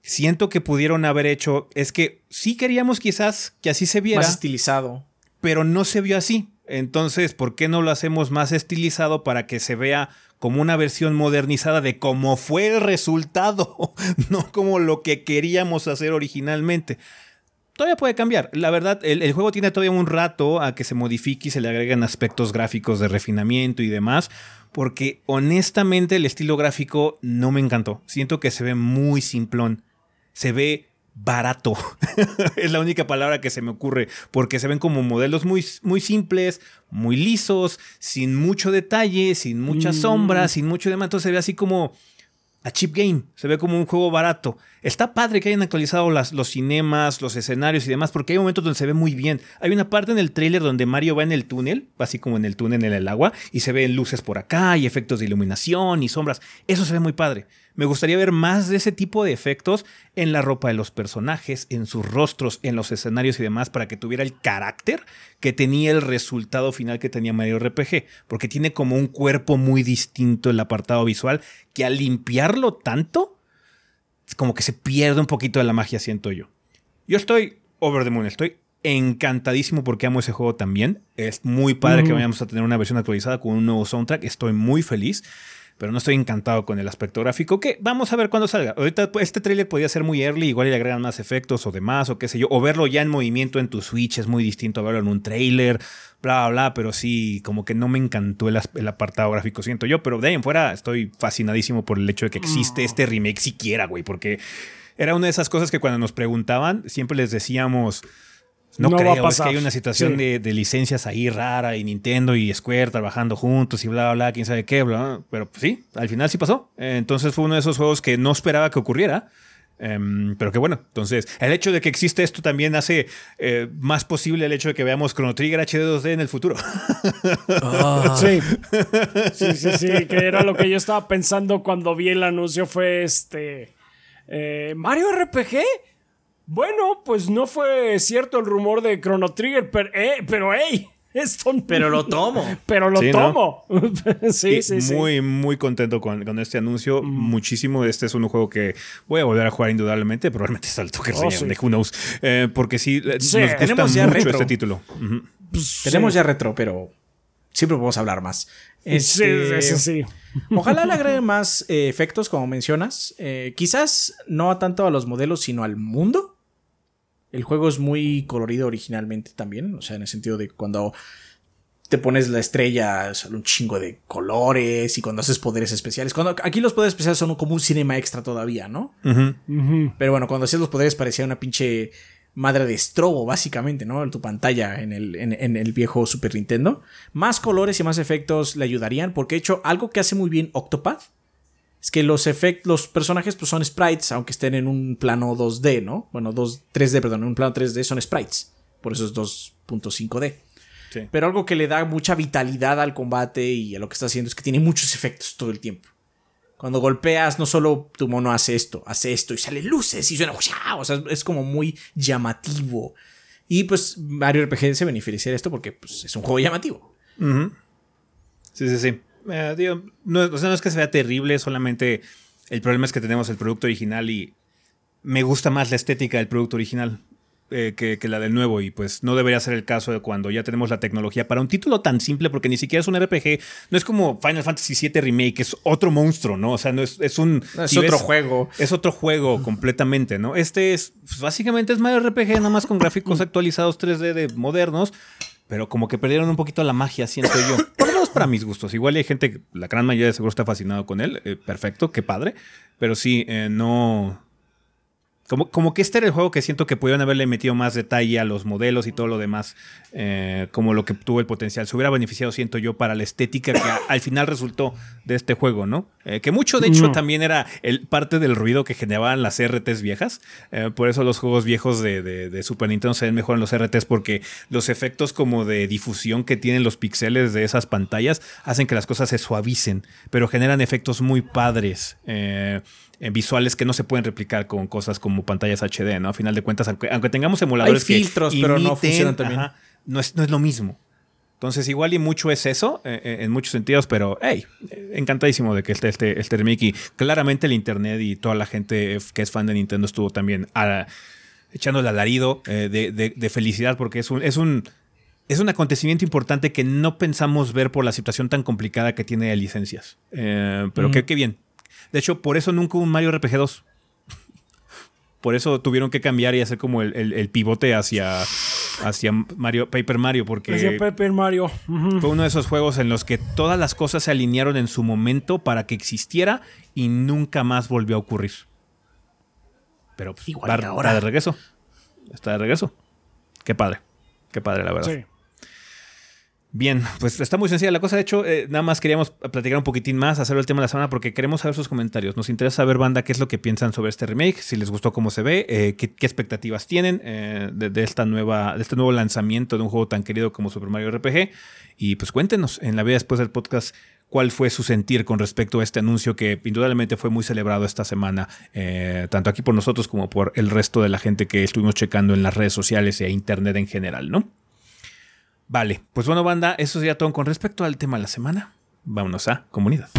Siento que pudieron haber hecho, es que sí queríamos quizás que así se viera, Más estilizado. pero no se vio así. Entonces, ¿por qué no lo hacemos más estilizado para que se vea como una versión modernizada de cómo fue el resultado, no como lo que queríamos hacer originalmente? Todavía puede cambiar. La verdad, el, el juego tiene todavía un rato a que se modifique y se le agreguen aspectos gráficos de refinamiento y demás, porque honestamente el estilo gráfico no me encantó. Siento que se ve muy simplón. Se ve barato. es la única palabra que se me ocurre, porque se ven como modelos muy, muy simples, muy lisos, sin mucho detalle, sin mucha Mm. sombra, sin mucho demás. Entonces se ve así como a cheap game, se ve como un juego barato. Está padre que hayan actualizado las, los cinemas, los escenarios y demás, porque hay momentos donde se ve muy bien. Hay una parte en el tráiler donde Mario va en el túnel, así como en el túnel en el agua, y se ven luces por acá y efectos de iluminación y sombras. Eso se ve muy padre. Me gustaría ver más de ese tipo de efectos en la ropa de los personajes, en sus rostros, en los escenarios y demás, para que tuviera el carácter que tenía el resultado final que tenía Mario RPG, porque tiene como un cuerpo muy distinto el apartado visual, que al limpiarlo tanto, es como que se pierde un poquito de la magia, siento yo. Yo estoy over the moon, estoy encantadísimo porque amo ese juego también. Es muy padre que vayamos a tener una versión actualizada con un nuevo soundtrack, estoy muy feliz. Pero no estoy encantado con el aspecto gráfico. Que vamos a ver cuándo salga. Ahorita pues, este tráiler podría ser muy early, igual le agregan más efectos o demás, o qué sé yo. O verlo ya en movimiento en tu Switch es muy distinto a verlo en un tráiler, bla, bla, bla. Pero sí, como que no me encantó el, apartado gráfico, siento yo. Pero de ahí en fuera estoy fascinadísimo por el hecho de que existe este remake siquiera, güey. Porque era una de esas cosas que cuando nos preguntaban, siempre les decíamos. No, No va a creo, es que hay una situación Sí. de, de licencias ahí rara y Nintendo y Square trabajando juntos y bla, bla, bla, quién sabe qué, bla, bla. Pero pues, sí, al final sí pasó. Entonces fue uno de esos juegos que no esperaba que ocurriera. Em, pero que bueno, entonces el hecho de que existe esto también hace eh, más posible el hecho de que veamos Chrono Trigger HD 2D en el futuro. Sí. sí, sí, sí, que era lo que yo estaba pensando cuando vi el anuncio fue este... eh, ¿Mario RPG? Bueno, pues no fue cierto el rumor de Chrono Trigger, pero, eh, pero hey, esto... Pero lo tomo. Pero lo Sí, ¿no? tomo. sí, sí, sí. muy, muy contento con, con este anuncio. Muchísimo. Este es un juego que voy a volver a jugar indudablemente. Probablemente está el toque Oh, sí. de Who knows. Eh, porque sí, eh, Sí, nos gusta tenemos ya mucho retro. este título. Pues, Tenemos sí. ya retro, pero siempre podemos hablar más. Sí, Este, sí, sí, sí. Ojalá le agreguen más eh, efectos, como mencionas. Eh, quizás no tanto a los modelos, sino al mundo. El juego es muy colorido originalmente también, o sea, en el sentido de cuando te pones la estrella, sale un chingo de colores y cuando haces poderes especiales. Cuando, aquí los poderes especiales son como un cinema extra todavía, ¿no? Pero bueno, cuando hacías los poderes parecía una pinche madre de estrobo, básicamente, ¿no? En tu pantalla en el, en, el viejo Super Nintendo. Más colores y más efectos le ayudarían, porque de hecho, algo que hace muy bien Octopath es que los efectos, los personajes pues, son sprites, aunque estén en un plano 2D, ¿no? Bueno, 2, 3D, perdón, en un plano 3D son sprites. Por eso es 2.5D. Pero algo que le da mucha vitalidad al combate y a lo que está haciendo es que tiene muchos efectos todo el tiempo. Cuando golpeas, no solo tu mono hace esto, hace esto y sale luces y suena. O sea, es como muy llamativo. Y pues Mario RPG se beneficia de esto porque pues, es un juego llamativo. Sí, sí, sí. Eh, no, o sea, no es que sea terrible, solamente el problema es que tenemos el producto original y me gusta más la estética del producto original. Eh, que, la del nuevo y pues no debería ser el caso de cuando ya tenemos la tecnología para un título tan simple porque ni siquiera es un RPG, no es como Final Fantasy VII Remake, es otro monstruo, ¿no? O sea, no es, es un... Es otro juego. Es otro juego completamente, ¿no? Este es, pues, básicamente es Mario RPG, nada más con gráficos actualizados 3D de modernos, pero como que perdieron un poquito la magia, siento yo. Para mis gustos. Igual hay gente, la gran mayoría de seguro está fascinado con él, eh, perfecto, qué padre, pero sí, eh, no como, como, que este era el juego que siento que pudieron haberle metido más detalle a los modelos y todo lo demás, eh, como lo que tuvo el potencial. Se hubiera beneficiado, siento yo, para la estética que al final resultó de este juego, ¿no? Eh, que mucho, de hecho, también era el, parte del ruido que generaban las RTs viejas. Eh, por eso los juegos viejos de, de, Super Nintendo se ven mejor en los RTs, porque los efectos como de difusión que tienen los píxeles de esas pantallas hacen que las cosas se suavicen, pero generan efectos muy padres. Eh, visuales que no se pueden replicar con cosas como pantallas HD, ¿no? A final de cuentas, aunque, tengamos emuladores Hay filtros, pero no funcionan también. no, es, no es lo mismo. Entonces, igual y mucho es eso, eh, eh, en muchos sentidos, pero hey, encantadísimo de que esté este, este remake. Y claramente el internet y toda la gente que es fan de Nintendo estuvo también a, echando el alarido de, felicidad, porque es un, es un. Es un acontecimiento importante que no pensamos ver por la situación tan complicada que tiene de licencias. pero qué bien, de hecho, por eso nunca hubo un Mario RPG 2. Por eso tuvieron que cambiar y hacer como el, pivote hacia, hacia Mario, Paper Mario, porque hacia Paper Mario. fue uno de esos juegos en los que todas las cosas se alinearon en su momento para que existiera y nunca más volvió a ocurrir. Pero pues, Igual está de regreso. Está de regreso. Qué padre. Qué padre, la verdad. Sí. Bien, pues está muy sencilla la cosa. De hecho, eh, nada más queríamos platicar un poquitín más, hacerlo el tema de la semana, porque queremos saber sus comentarios. Nos interesa saber, banda, qué es lo que piensan sobre este remake, si les gustó cómo se ve, eh, qué, expectativas tienen eh, de, esta nueva, de este nuevo lanzamiento de un juego tan querido como Super Mario RPG. Y pues cuéntenos en la vida después del podcast cuál fue su sentir con respecto a este anuncio que indudablemente fue muy celebrado esta semana, tanto aquí por nosotros como por el resto de la gente que estuvimos checando en las redes sociales e internet en general, ¿no? Vale, pues bueno, banda, eso sería todo con respecto al tema de la semana. Vámonos a comunidad.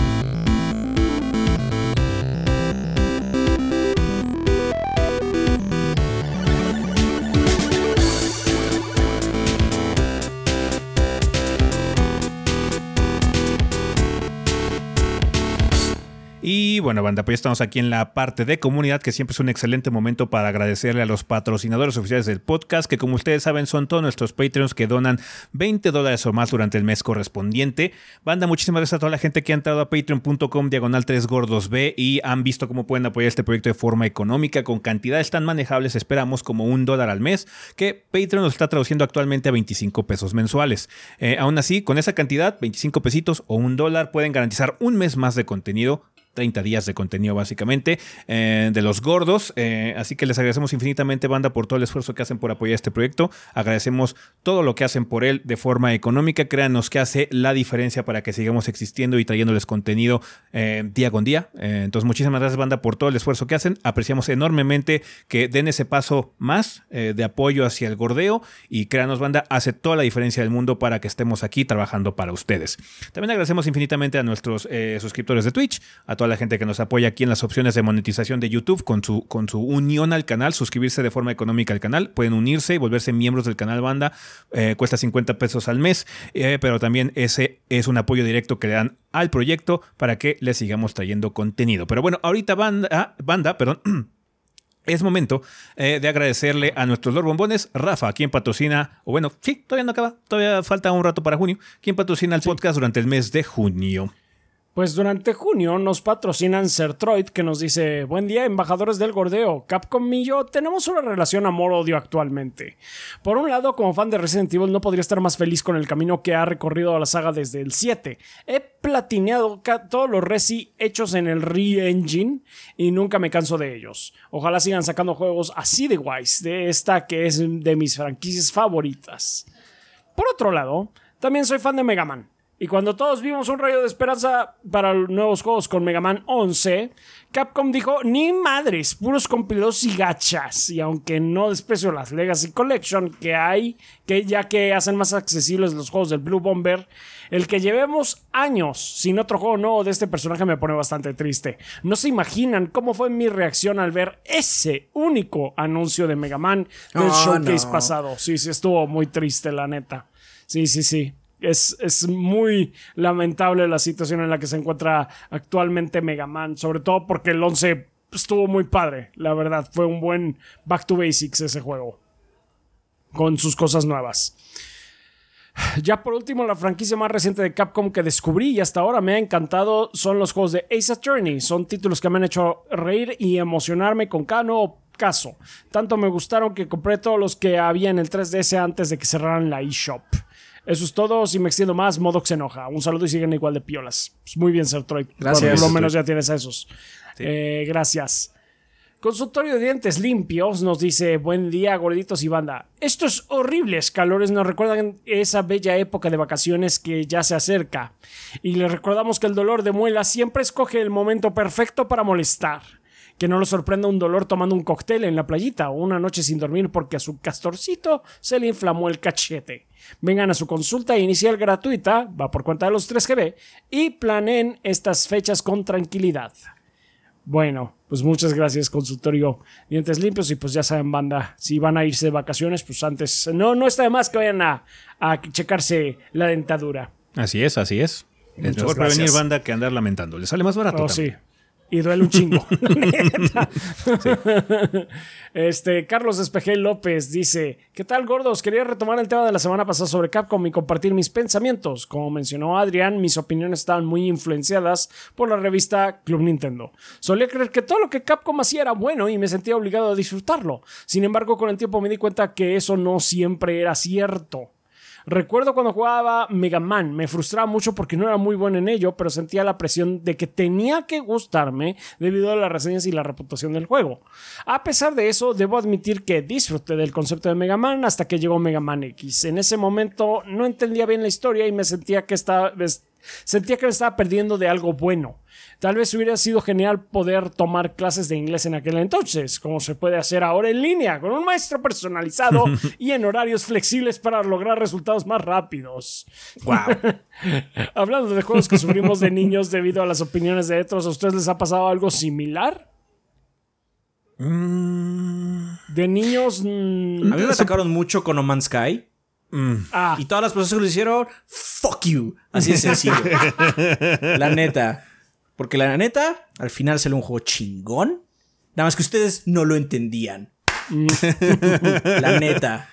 Y bueno, banda, pues estamos aquí en la parte de comunidad, que siempre es un excelente momento para agradecerle a los patrocinadores oficiales del podcast, que como ustedes saben son todos nuestros Patreons que donan 20 dólares o más durante el mes correspondiente. Banda, muchísimas gracias a toda la gente que ha entrado a patreon.com diagonal 3 gordos B y han visto cómo pueden apoyar este proyecto de forma económica con cantidades tan manejables, esperamos como un dólar al mes, que Patreon nos está traduciendo actualmente a 25 pesos mensuales. Eh, aún así, con esa cantidad, 25 pesitos o un dólar, pueden garantizar un mes más de contenido 30 días de contenido básicamente eh, de los gordos. Eh, así que les agradecemos infinitamente, banda, por todo el esfuerzo que hacen por apoyar este proyecto. Agradecemos todo lo que hacen por él de forma económica. Créanos que hace la diferencia para que sigamos existiendo y trayéndoles contenido eh, día con día. entonces, muchísimas gracias, banda, por todo el esfuerzo que hacen. Apreciamos enormemente que den ese paso más de apoyo hacia el gordeo. Y créanos, banda, hace toda la diferencia del mundo para que estemos aquí trabajando para ustedes. También agradecemos infinitamente a nuestros suscriptores de Twitch, a todos la gente que nos apoya aquí en las opciones de monetización de YouTube con su, con su unión al canal, suscribirse de forma económica al canal. Pueden unirse y volverse miembros del canal Banda. Eh, cuesta 50 pesos al mes, eh, pero también ese es un apoyo directo que le dan al proyecto para que le sigamos trayendo contenido. Pero bueno, ahorita Banda, banda perdón. es momento eh, de agradecerle a nuestros Lord Bombones, Rafa, quien patrocina, o bueno, sí, todavía no acaba, todavía falta un rato para junio, quien patrocina el podcast durante el mes de junio. Pues durante junio nos patrocinan Sertroid, que nos dice: Buen día, embajadores del gordeo. Capcom y yo tenemos una relación amor-odio actualmente. Por un lado, como fan de Resident Evil, no podría estar más feliz con el camino que ha recorrido la saga desde el 7. He platineado todos los Resi hechos en el Re-Engine y nunca me canso de ellos. Ojalá sigan sacando juegos así de guays, de esta que es de mis franquicias favoritas. Por otro lado, también soy fan de Mega Man. Y cuando todos vimos un rayo de esperanza para nuevos juegos con Mega Man 11, Capcom dijo, ni madres, puros compilados y gachas. Y aunque no desprecio las Legacy Collection que hay, que ya que hacen más accesibles los juegos del Blue Bomber, el que llevemos años sin otro juego nuevo de este personaje me pone bastante triste. No se imaginan cómo fue mi reacción al ver ese único anuncio de Mega Man del Oh, showcase no. pasado. Sí, sí, estuvo muy triste, la neta. Sí, sí, sí. Es, es muy lamentable la situación en la que se encuentra actualmente Mega Man, sobre todo porque el 11 estuvo muy padre, la verdad. Fue un buen back to basics ese juego, con sus cosas nuevas. Ya por último, la franquicia más reciente de Capcom que descubrí y hasta ahora me ha encantado son los juegos de Ace Attorney. Son títulos que me han hecho reír y emocionarme con cada nuevo caso. Tanto me gustaron que compré todos los que había en el 3DS antes de que cerraran la eShop. Eso es todo. Si me extiendo más, Modoc se enoja. Un saludo y siguen igual de piolas. Pues muy bien, Sertroid. Gracias. Por lo menos ya tienes a esos. Eh, gracias. Consultorio de dientes limpios nos dice: Buen día, gorditos y banda. Estos horribles calores nos recuerdan esa bella época de vacaciones que ya se acerca. Y les recordamos que el dolor de muela siempre escoge el momento perfecto para molestar. Que no lo sorprenda un dolor tomando un cóctel en la playita o una noche sin dormir porque a su castorcito se le inflamó el cachete. Vengan a su consulta inicial gratuita, va por cuenta de los 3GB, y planeen estas fechas con tranquilidad. Bueno, pues muchas gracias, consultorio Dientes Limpios. Y pues ya saben, banda, si van a irse de vacaciones, pues antes, no, no está de más que vayan a, a checarse la dentadura. Así es, así es. Es mejor prevenir banda que andar lamentando. Le sale más barato. Oh, también. sí. Y duele un chingo. Este, Carlos Espejel López dice: ¿Qué tal, gordos? Quería retomar el tema de la semana pasada sobre Capcom y compartir mis pensamientos. Como mencionó Adrián, mis opiniones estaban muy influenciadas por la revista Club Nintendo. Solía creer que todo lo que Capcom hacía era bueno y me sentía obligado a disfrutarlo. Sin embargo, con el tiempo me di cuenta que eso no siempre era cierto. Recuerdo cuando jugaba Mega Man, me frustraba mucho porque no era muy bueno en ello, pero sentía la presión de que tenía que gustarme debido a las reseñas y la reputación del juego. A pesar de eso, debo admitir que disfruté del concepto de Mega Man hasta que llegó Mega Man X. En ese momento no entendía bien la historia y me sentía que estaba, sentía que me estaba perdiendo de algo bueno. Tal vez hubiera sido genial poder tomar clases de inglés en aquel entonces, como se puede hacer ahora en línea, con un maestro personalizado y en horarios flexibles para lograr resultados más rápidos. Wow. Hablando de juegos que sufrimos de niños debido a las opiniones de otros, ¿a ustedes les ha pasado algo similar? De niños... mm, A mí me sacaron mucho con No Man's Sky. ah, Y todas las personas que lo hicieron, fuck you. Así de sencillo. la neta. Porque la neta, al final salió un juego chingón. Nada más que ustedes no lo entendían. la neta.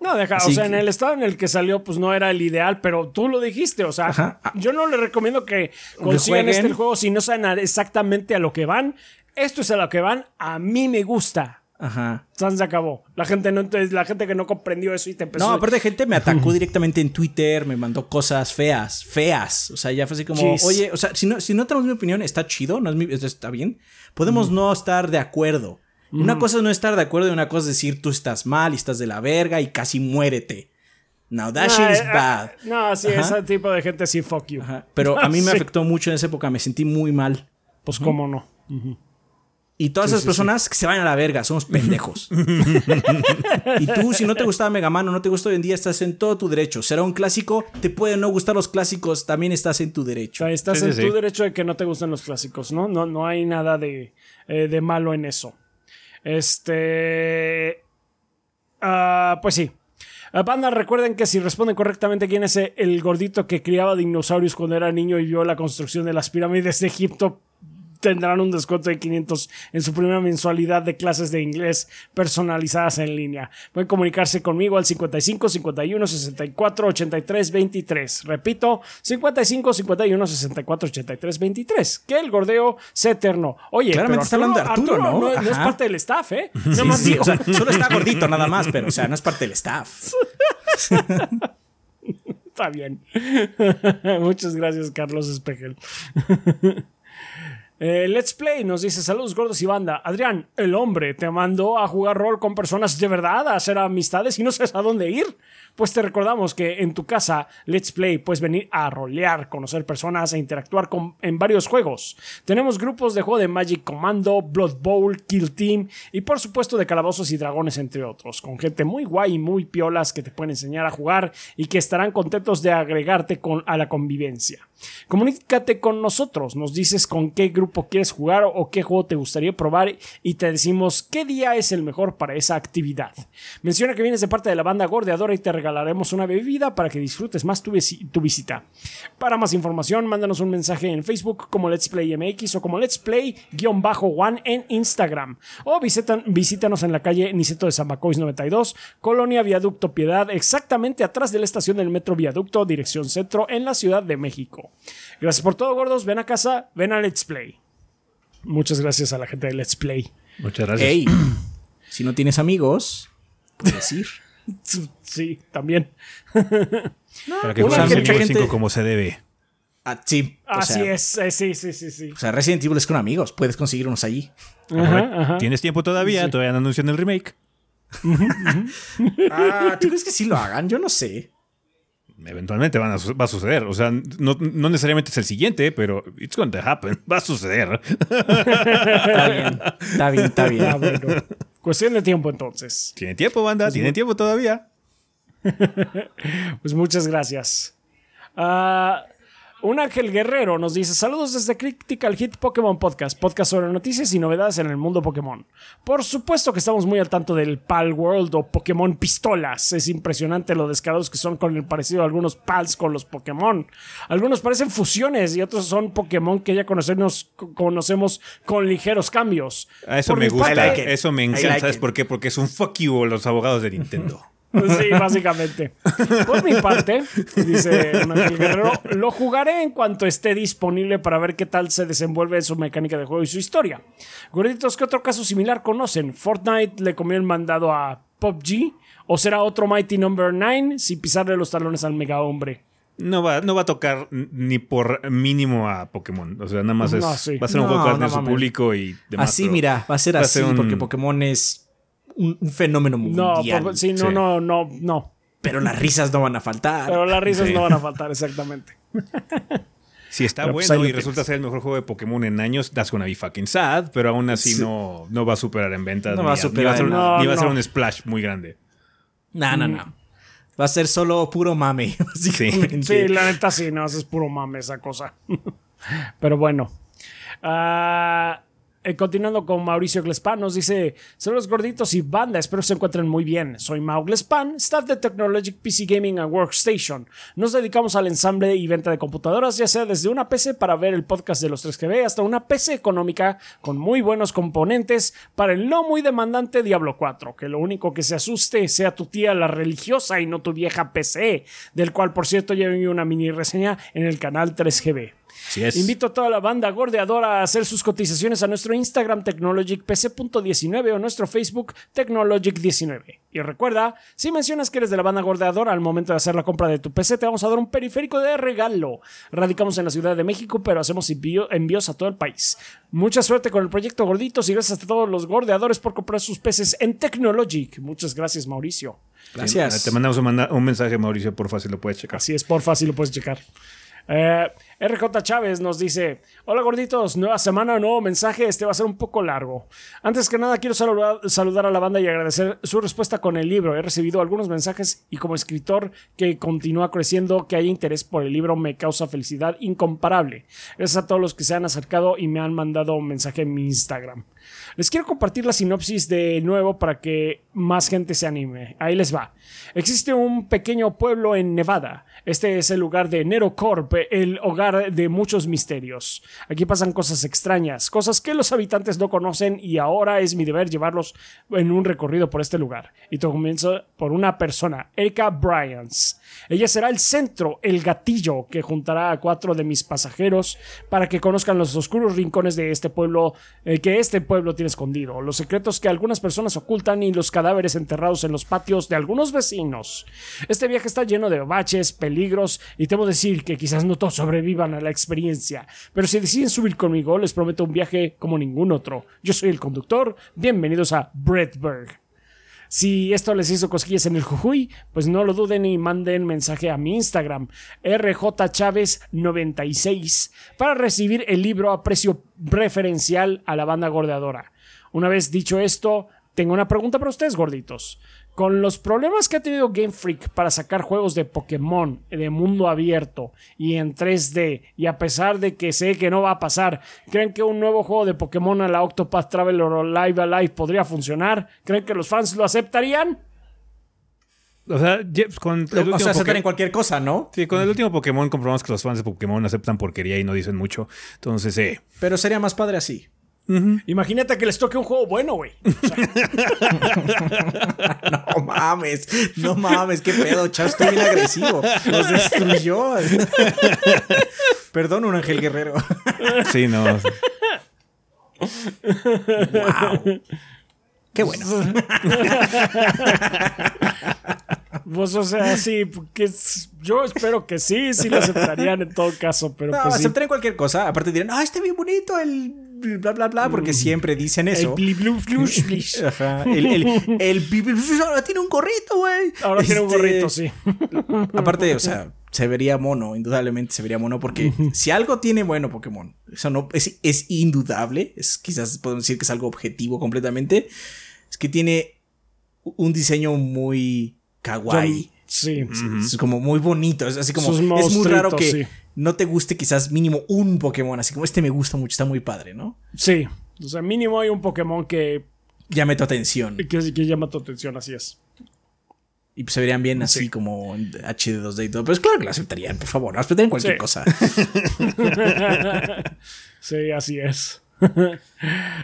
No, deja, o sea, que- en el estado en el que salió, pues no era el ideal, pero tú lo dijiste, o sea, Ajá. yo no le recomiendo que consigan este juego si no saben exactamente a lo que van. Esto es a lo que van, a mí me gusta. Ajá. San se acabó. La gente no la gente que no comprendió eso y te empezó No, aparte gente me atacó directamente en Twitter, me mandó cosas feas, feas. O sea, ya fue así como, Jeez. oye, o sea, si no, si no tenemos mi opinión, está chido, no es mi- está bien. Podemos no estar de acuerdo. Una cosa es no estar de acuerdo y una cosa es decir tú estás mal y estás de la verga y casi muérete. Now that shit Ah, is eh, bad. No, sí, Ajá. ese tipo de gente sí, fuck you. Ajá. Pero a mí me Sí. afectó mucho en esa época, me sentí muy mal. Pues cómo no. Y todas esas personas que se vayan a la verga, somos pendejos. y tú, si no te gustaba Mega Man o no te gusta hoy en día, estás en todo tu derecho. Será un clásico, te pueden no gustar los clásicos, también estás en tu O derecho. sea, estás Sí, en sí, tu sí. derecho de que no te gusten los clásicos, ¿no? No, no hay nada de, eh, de malo en eso. Este. ah, pues sí. Ah, Banda, recuerden que si responden correctamente quién es el gordito que criaba dinosaurios cuando era niño y vio la construcción de las pirámides de Egipto, tendrán un descuento de 500 en su primera mensualidad de clases de inglés personalizadas en línea. Pueden comunicarse conmigo al 55 51 64 83 23. Repito, 55 51 64 83 23. Que el gordeo se eterno. Oye, Claramente está hablando de Arturo, ¿no? No, es Ajá. parte del staff, ¿eh? Sí, más sí, digo. o sea, solo está gordito nada más, pero o sea, no es parte del staff. Está bien. Muchas gracias, Carlos Espejel. Eh, Let's Play nos dice saludos gordos y banda. Adrián, el hombre te mandó a jugar rol con personas de verdad, a hacer amistades y no sabes a dónde ir. Pues te recordamos que en tu casa Let's Play puedes venir a rolear, conocer personas e interactuar con, en varios juegos. Tenemos grupos de juego de Magic Commando, Blood Bowl, Kill Team y por supuesto de calabozos y dragones entre otros, con gente muy guay y muy piolas que te pueden enseñar a jugar y que estarán contentos de agregarte con, a la convivencia. Comunícate con nosotros, nos dices con qué grupo quieres jugar o qué juego te gustaría probar y te decimos qué día es el mejor para esa actividad. Menciona que vienes de parte de la banda gordeadora y te regalaremos una bebida para que disfrutes más tu, visi- tu visita. Para más información, mándanos un mensaje en Facebook como Let's Play MX o como Let's Play-One en Instagram. O visitan- visítanos en la calle Niceto de Zamacois 92, Colonia Viaducto Piedad, exactamente atrás de la estación del Metro Viaducto, dirección centro, en la Ciudad de México. Gracias por todo, gordos. Ven a casa, ven a Let's Play. Muchas gracias a la gente de Let's Play. Muchas gracias. Ey, si no tienes amigos, puedes ir. Sí, también. Para que Evil gente- 5 como se debe. Ah, sí. Así sea, es, eh, sí, sí, sí, sí. O sea, Resident Evil es con amigos, puedes conseguir unos allí. Ajá, ajá. Tienes tiempo todavía, todavía no anuncian el remake. Ah, ¿tú crees que sí lo hagan? Yo no sé. Eventualmente van a su- va a suceder. O sea, no, no necesariamente es el siguiente, pero it's going to happen. Va a suceder. Está bien, está bien, está bien. Ah, bueno. Cuestión de tiempo entonces. Tiene tiempo, banda. Tiene tiempo todavía. Pues muchas gracias. Ah, un ángel guerrero nos dice: Saludos desde Critical Hit Pokémon Podcast, podcast sobre noticias y novedades en el mundo Pokémon. Por supuesto que estamos muy al tanto del Pal World o Pokémon Pistolas. Es impresionante lo descarados que son con el parecido de algunos Pals con los Pokémon. Algunos parecen fusiones y otros son Pokémon que ya conocemos, conocemos con ligeros cambios. A eso Por me gusta. parte- like it. eso me encanta. like ¿Sabes it. por qué? Porque es un fuck you a los abogados de Nintendo. Sí, básicamente. Por mi parte, dice un ángel guerrero, lo jugaré en cuanto esté disponible para ver qué tal se desenvuelve su mecánica de juego y su historia. Gorditos, ¿qué otro caso similar conocen? ¿Fortnite le comió el mandado a PUBG? ¿O será otro Mighty Number 9 sin pisarle los talones al mega hombre? No va, no va a tocar ni por mínimo a Pokémon. O sea, nada más es, sí. va a ser un No, juego que va a tener su público y demás. Así, mira, va a ser va a así ser un- porque Pokémon es un, un fenómeno No, mundial. por- sí, no, Sí. no, no, no. Pero las risas no van a faltar. Pero las risas Sí. no van a faltar, exactamente. Si está Pero, pues, bueno y resulta tienes. ser el mejor juego de Pokémon en años, that's gonna be fucking sad, pero aún así Sí. no, no va a superar en ventas. No ni va a ni superar va a un- ni va a ser No, un no. splash muy grande. No, no, no. Va a ser solo puro mame, básicamente. Sí, la neta sí, no, es puro mame esa cosa. Pero bueno. Ah, eh, continuando con Mauricio Glespan, nos dice: Saludos gorditos y banda, espero se encuentren muy bien. Soy Mau Glespan, staff de Technologic PC Gaming and Workstation. Nos dedicamos al ensamble y venta de computadoras, ya sea desde una PC para ver el podcast de los 3GB hasta una PC económica con muy buenos componentes para el no muy demandante Diablo 4. Que lo único que se asuste sea tu tía la religiosa y no tu vieja PC, del cual por cierto ya vi una mini reseña en el canal 3GB. Así es. Invito a toda la banda gordeadora a hacer sus cotizaciones a nuestro Instagram technologicpc.19 o nuestro Facebook technologic19. Y recuerda, si mencionas que eres de la banda gordeadora al momento de hacer la compra de tu PC, te vamos a dar un periférico de regalo. Radicamos en la Ciudad de México, pero hacemos envío- envíos a todo el país. Mucha suerte con el proyecto Gorditos y gracias a todos los gordeadores por comprar sus peces en Technologic. Muchas gracias, Mauricio. Gracias. Te mandamos un, manda- un mensaje, Mauricio, por fácil lo puedes checar. Así es, por fácil lo puedes checar. Eh, RJ Chávez nos dice: Hola gorditos, nueva semana, nuevo mensaje. Este va a ser un poco largo. Antes que nada, quiero saludar, saludar a la banda y agradecer su respuesta con el libro. He recibido algunos mensajes y, como escritor que continúa creciendo, que haya interés por el libro me causa felicidad incomparable. Gracias a todos los que se han acercado y me han mandado un mensaje en mi Instagram. Les quiero compartir la sinopsis de nuevo para que más gente se anime. Ahí les va. Existe un pequeño pueblo en Nevada. Este es el lugar de Nero Corp, el hogar de muchos misterios. Aquí pasan cosas extrañas, cosas que los habitantes no conocen y ahora es mi deber llevarlos en un recorrido por este lugar. Y todo comienza por una persona, Erika Bryans. Ella será el centro, el gatillo que juntará a cuatro de mis pasajeros para que conozcan los oscuros rincones de este pueblo eh, que este pueblo tiene escondido, los secretos que algunas personas ocultan y los cadáveres enterrados en los patios de algunos vecinos. Este viaje está lleno de baches, peligros y temo decir que quizás no todos sobrevivan a la experiencia, pero si deciden subir conmigo les prometo un viaje como ningún otro. Yo soy el conductor, bienvenidos a Bredberg. Si esto les hizo cosquillas en el Jujuy, pues no lo duden y manden mensaje a mi Instagram, rjchaves96, para recibir el libro a precio preferencial a la banda gordeadora. Una vez dicho esto, tengo una pregunta para ustedes, gorditos. Con los problemas que ha tenido Game Freak para sacar juegos de Pokémon de mundo abierto y en 3D, y a pesar de que sé que no va a pasar, ¿creen que un nuevo juego de Pokémon a la Octopath Traveler o Live Alive podría funcionar? ¿Creen que los fans lo aceptarían? O sea, ya- con el O sea, último aceptan Poké- en cualquier cosa, ¿no? Sí, con el último Pokémon comprobamos que los fans de Pokémon aceptan porquería y no dicen mucho. Entonces, eh. Pero sería más padre así. Imagínate que les toque un juego bueno, güey. No mames, no mames, qué pedo, chao, estoy bien agresivo. Los destruyó. Perdón, un ángel guerrero. Sí, no. Wow. Qué bueno. Pues, o sea, sí, que es- yo espero que sí, sí lo aceptarían en todo caso, pero No, pues sí. aceptarán cualquier cosa. Aparte dirán, ah, está bien bonito el bla bla bla, porque siempre dicen El eso. bli blu. Ajá. El, el, el ahora tiene un gorrito, güey. Ahora tiene un Este, gorrito, sí. Aparte, o sea, se vería mono, indudablemente se vería mono, porque si algo tiene bueno Pokémon, eso no es, es indudable, es quizás podemos decir que es algo objetivo completamente, es que tiene un diseño muy kawaii. Sí. Es como muy bonito, es así como Sus es muy raro que sí. no te guste quizás mínimo un Pokémon, así como este me gusta mucho, está muy padre, ¿no? Sí. O sea, mínimo hay un Pokémon que, Llame tu atención. que, que llama tu atención, así es. Y pues se verían bien así Sí. como en HD 2D y todo. Pero es claro que lo aceptarían, por favor. Aceptarían cualquier Sí. cosa. Sí, así es.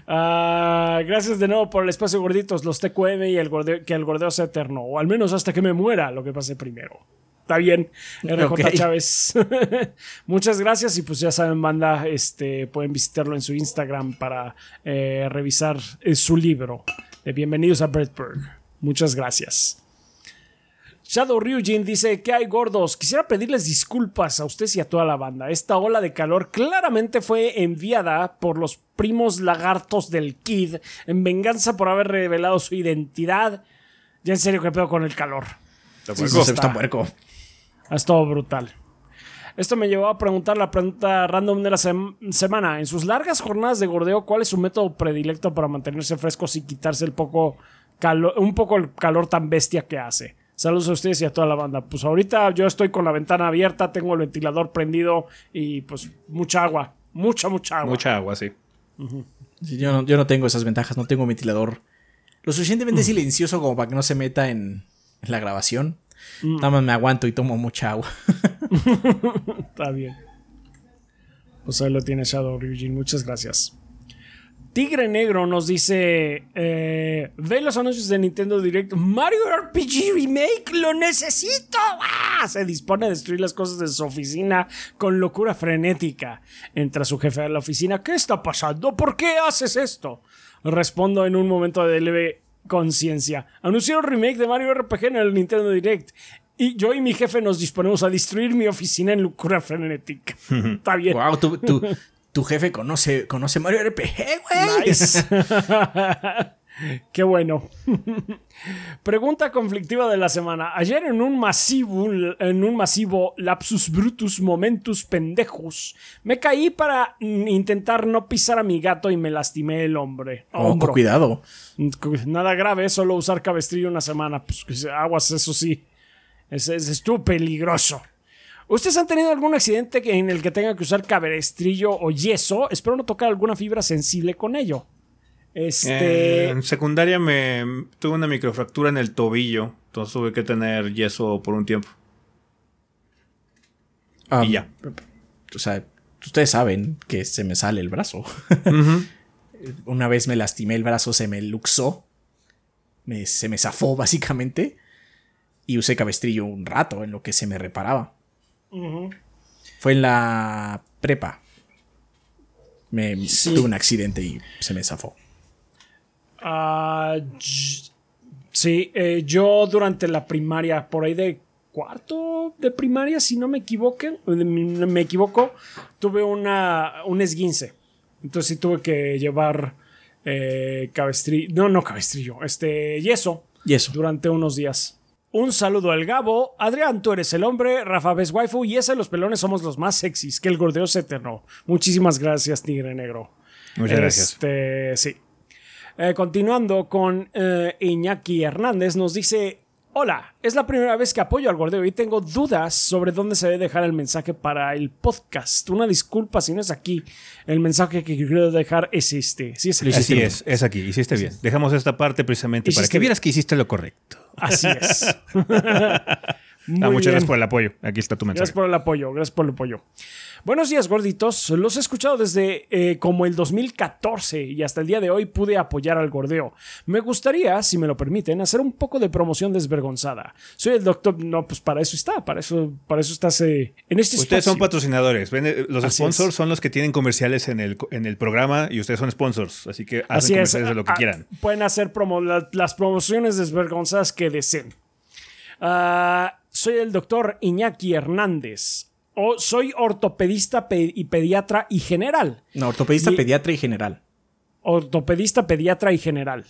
Ah, gracias de nuevo por el espacio gorditos, los TQM y el gordeo, que el gordeo sea eterno, o al menos hasta que me muera, lo que pase primero. Está bien, RJ. Chávez. Muchas gracias y pues ya saben, banda, este, pueden visitarlo en su Instagram para eh, revisar eh, su libro. de Bienvenidos a Bredberg. Muchas gracias. Shadow Ryujin dice que hay gordos. Quisiera pedirles disculpas a ustedes y a toda la banda. Esta ola de calor claramente fue enviada por los primos lagartos del Kid en venganza por haber revelado su identidad. Ya en serio, ¿qué pedo con el calor? Sí, sí, está. está puerco. Ha estado brutal. Esto me llevó a preguntar la pregunta random de la sem- semana. En sus largas jornadas de gordeo, ¿cuál es su método predilecto para mantenerse frescos y quitarse el poco calor, un poco el calor tan bestia que hace? Saludos a ustedes y a toda la banda. Pues ahorita yo estoy con la ventana abierta, tengo el ventilador prendido y pues mucha agua. Mucha, mucha agua. Mucha agua, sí. Sí, yo, no, yo no tengo esas ventajas, no tengo ventilador lo suficientemente silencioso como para que no se meta en, en la grabación. Nada más me aguanto y tomo mucha agua. Está bien. Pues ahí lo tiene Shadow Ryujin. Muchas gracias. Tigre Negro nos dice: eh, Ve los anuncios de Nintendo Direct. Mario RPG Remake, lo necesito. ¡Ah! Se dispone a destruir las cosas de su oficina con locura frenética. Entra su jefe a la oficina. ¿Qué está pasando? ¿Por qué haces esto? Respondo en un momento de leve conciencia. Anunciaron remake de Mario RPG en el Nintendo Direct. Y yo y mi jefe nos disponemos a destruir mi oficina en locura frenética. Está bien. wow, tu, tu, tu jefe conoce, conoce Mario RPG, güey. Nice. Qué bueno. Pregunta conflictiva de la semana. Ayer en un masivo, en un masivo lapsus brutus momentus pendejos, me caí para intentar no pisar a mi gato y me lastimé el hombre. Oh, cuidado. Nada grave, solo usar cabestrillo una semana. Pues aguas, eso sí. Es, es, estuvo peligroso. ¿Ustedes han tenido algún accidente que- en el que tengan que usar cabestrillo o yeso? Espero no tocar alguna fibra sensible con ello. Este. Eh, en secundaria me tuve una microfractura en el tobillo. Entonces tuve que tener yeso por un tiempo. Ah, y ya. o sea, ustedes saben que se me sale el brazo. Una vez me lastimé el brazo, se me luxó, me- se me zafó básicamente y usé cabestrillo un rato en lo que se me reparaba. Fue en la prepa. Me Sí. tuve un accidente y se me zafó. Ah, j- sí, eh, yo durante la primaria, por ahí de cuarto de primaria, si no me equivoco, me equivoco, tuve una, un esguince. Entonces sí tuve que llevar eh, cabestrillo, no, no cabestrillo, este yeso Y eso. durante unos días. Un saludo al Gabo. Adrián, tú eres el hombre. Rafa ves waifu. Y ese, los pelones, somos los más sexys. Que el gordeo se eterno. Muchísimas gracias, Tigre Negro. Muchas gracias. Este, sí. Eh, continuando con eh, Iñaki Hernández, nos dice: Hola, es la primera vez que apoyo al gordeo y tengo dudas sobre dónde se debe dejar el mensaje para el podcast. Una disculpa si no es aquí. El mensaje que quiero dejar es este. Sí, es aquí. Así es, es aquí, hiciste bien. Dejamos esta parte precisamente para que bien. vieras que hiciste lo correcto. Así es. Muy Ah, muchas bien. gracias por el apoyo. Aquí está tu mensaje. Gracias por el apoyo, gracias por el apoyo. Buenos días, gorditos. Los he escuchado desde eh, como el 2014 y hasta el día de hoy pude apoyar al gordeo. Me gustaría, si me lo permiten, hacer un poco de promoción desvergonzada. Soy el doctor. No, pues para eso está, para eso, para eso estás eh, en este Ustedes son patrocinadores. Ven, Los Así sponsors es. son los que tienen comerciales en el, en el programa y ustedes son sponsors. Así que hacen Así es. comerciales de lo que Ah, quieran. Pueden hacer promo- la- las promociones desvergonzadas que deseen. Ah, soy el doctor Iñaki Hernández. O soy ortopedista pe- y pediatra y general. No, ortopedista, Y- pediatra y general. ortopedista, pediatra y general.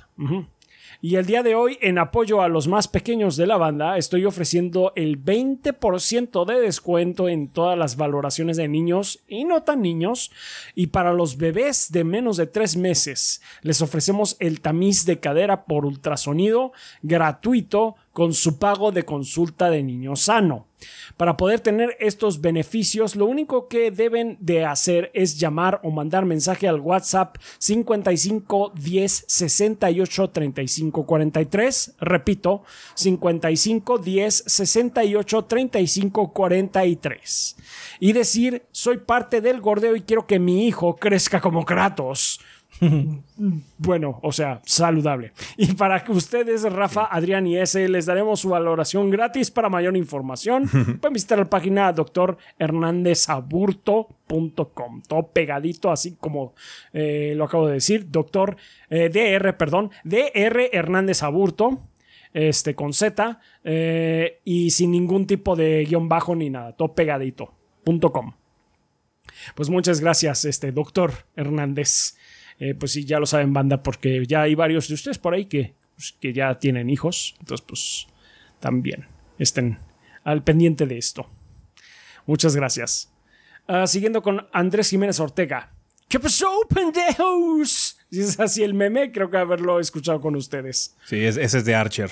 Y el día de hoy, en apoyo a los más pequeños de la banda, estoy ofreciendo el 20% de descuento en todas las valoraciones de niños y no tan niños. Y para los bebés de menos de tres meses, les ofrecemos el tamiz de cadera por ultrasonido gratuito con su pago de consulta de niño sano. Para poder tener estos beneficios, lo único que deben de hacer es llamar o mandar mensaje al WhatsApp 55 10 68 35 43. Repito, 55 10 68 35 43. Y decir, soy parte del gordeo y quiero que mi hijo crezca como Kratos. Bueno, o sea, saludable. Y para que ustedes, Rafa, Adrián y ese, les daremos su valoración gratis. Para mayor información, pueden visitar la página doctorhernandezaburto.com. Todo pegadito, así como eh, lo acabo de decir. Doctor eh, DR, perdón, DR Hernández Aburto. Este, con Z eh, y sin ningún tipo de guion bajo ni nada, todo pegadito. punto com. Pues muchas gracias, este doctor Hernández. Eh, pues sí, ya lo saben, banda, porque ya hay varios de ustedes por ahí que, pues, que ya tienen hijos. Entonces, pues también estén al pendiente de esto. Muchas gracias. Ah, siguiendo con Andrés Jiménez Ortega. ¿Qué pasó, pendejos? Si es así el meme, creo que haberlo escuchado con ustedes. Sí, es- ese es de Archer.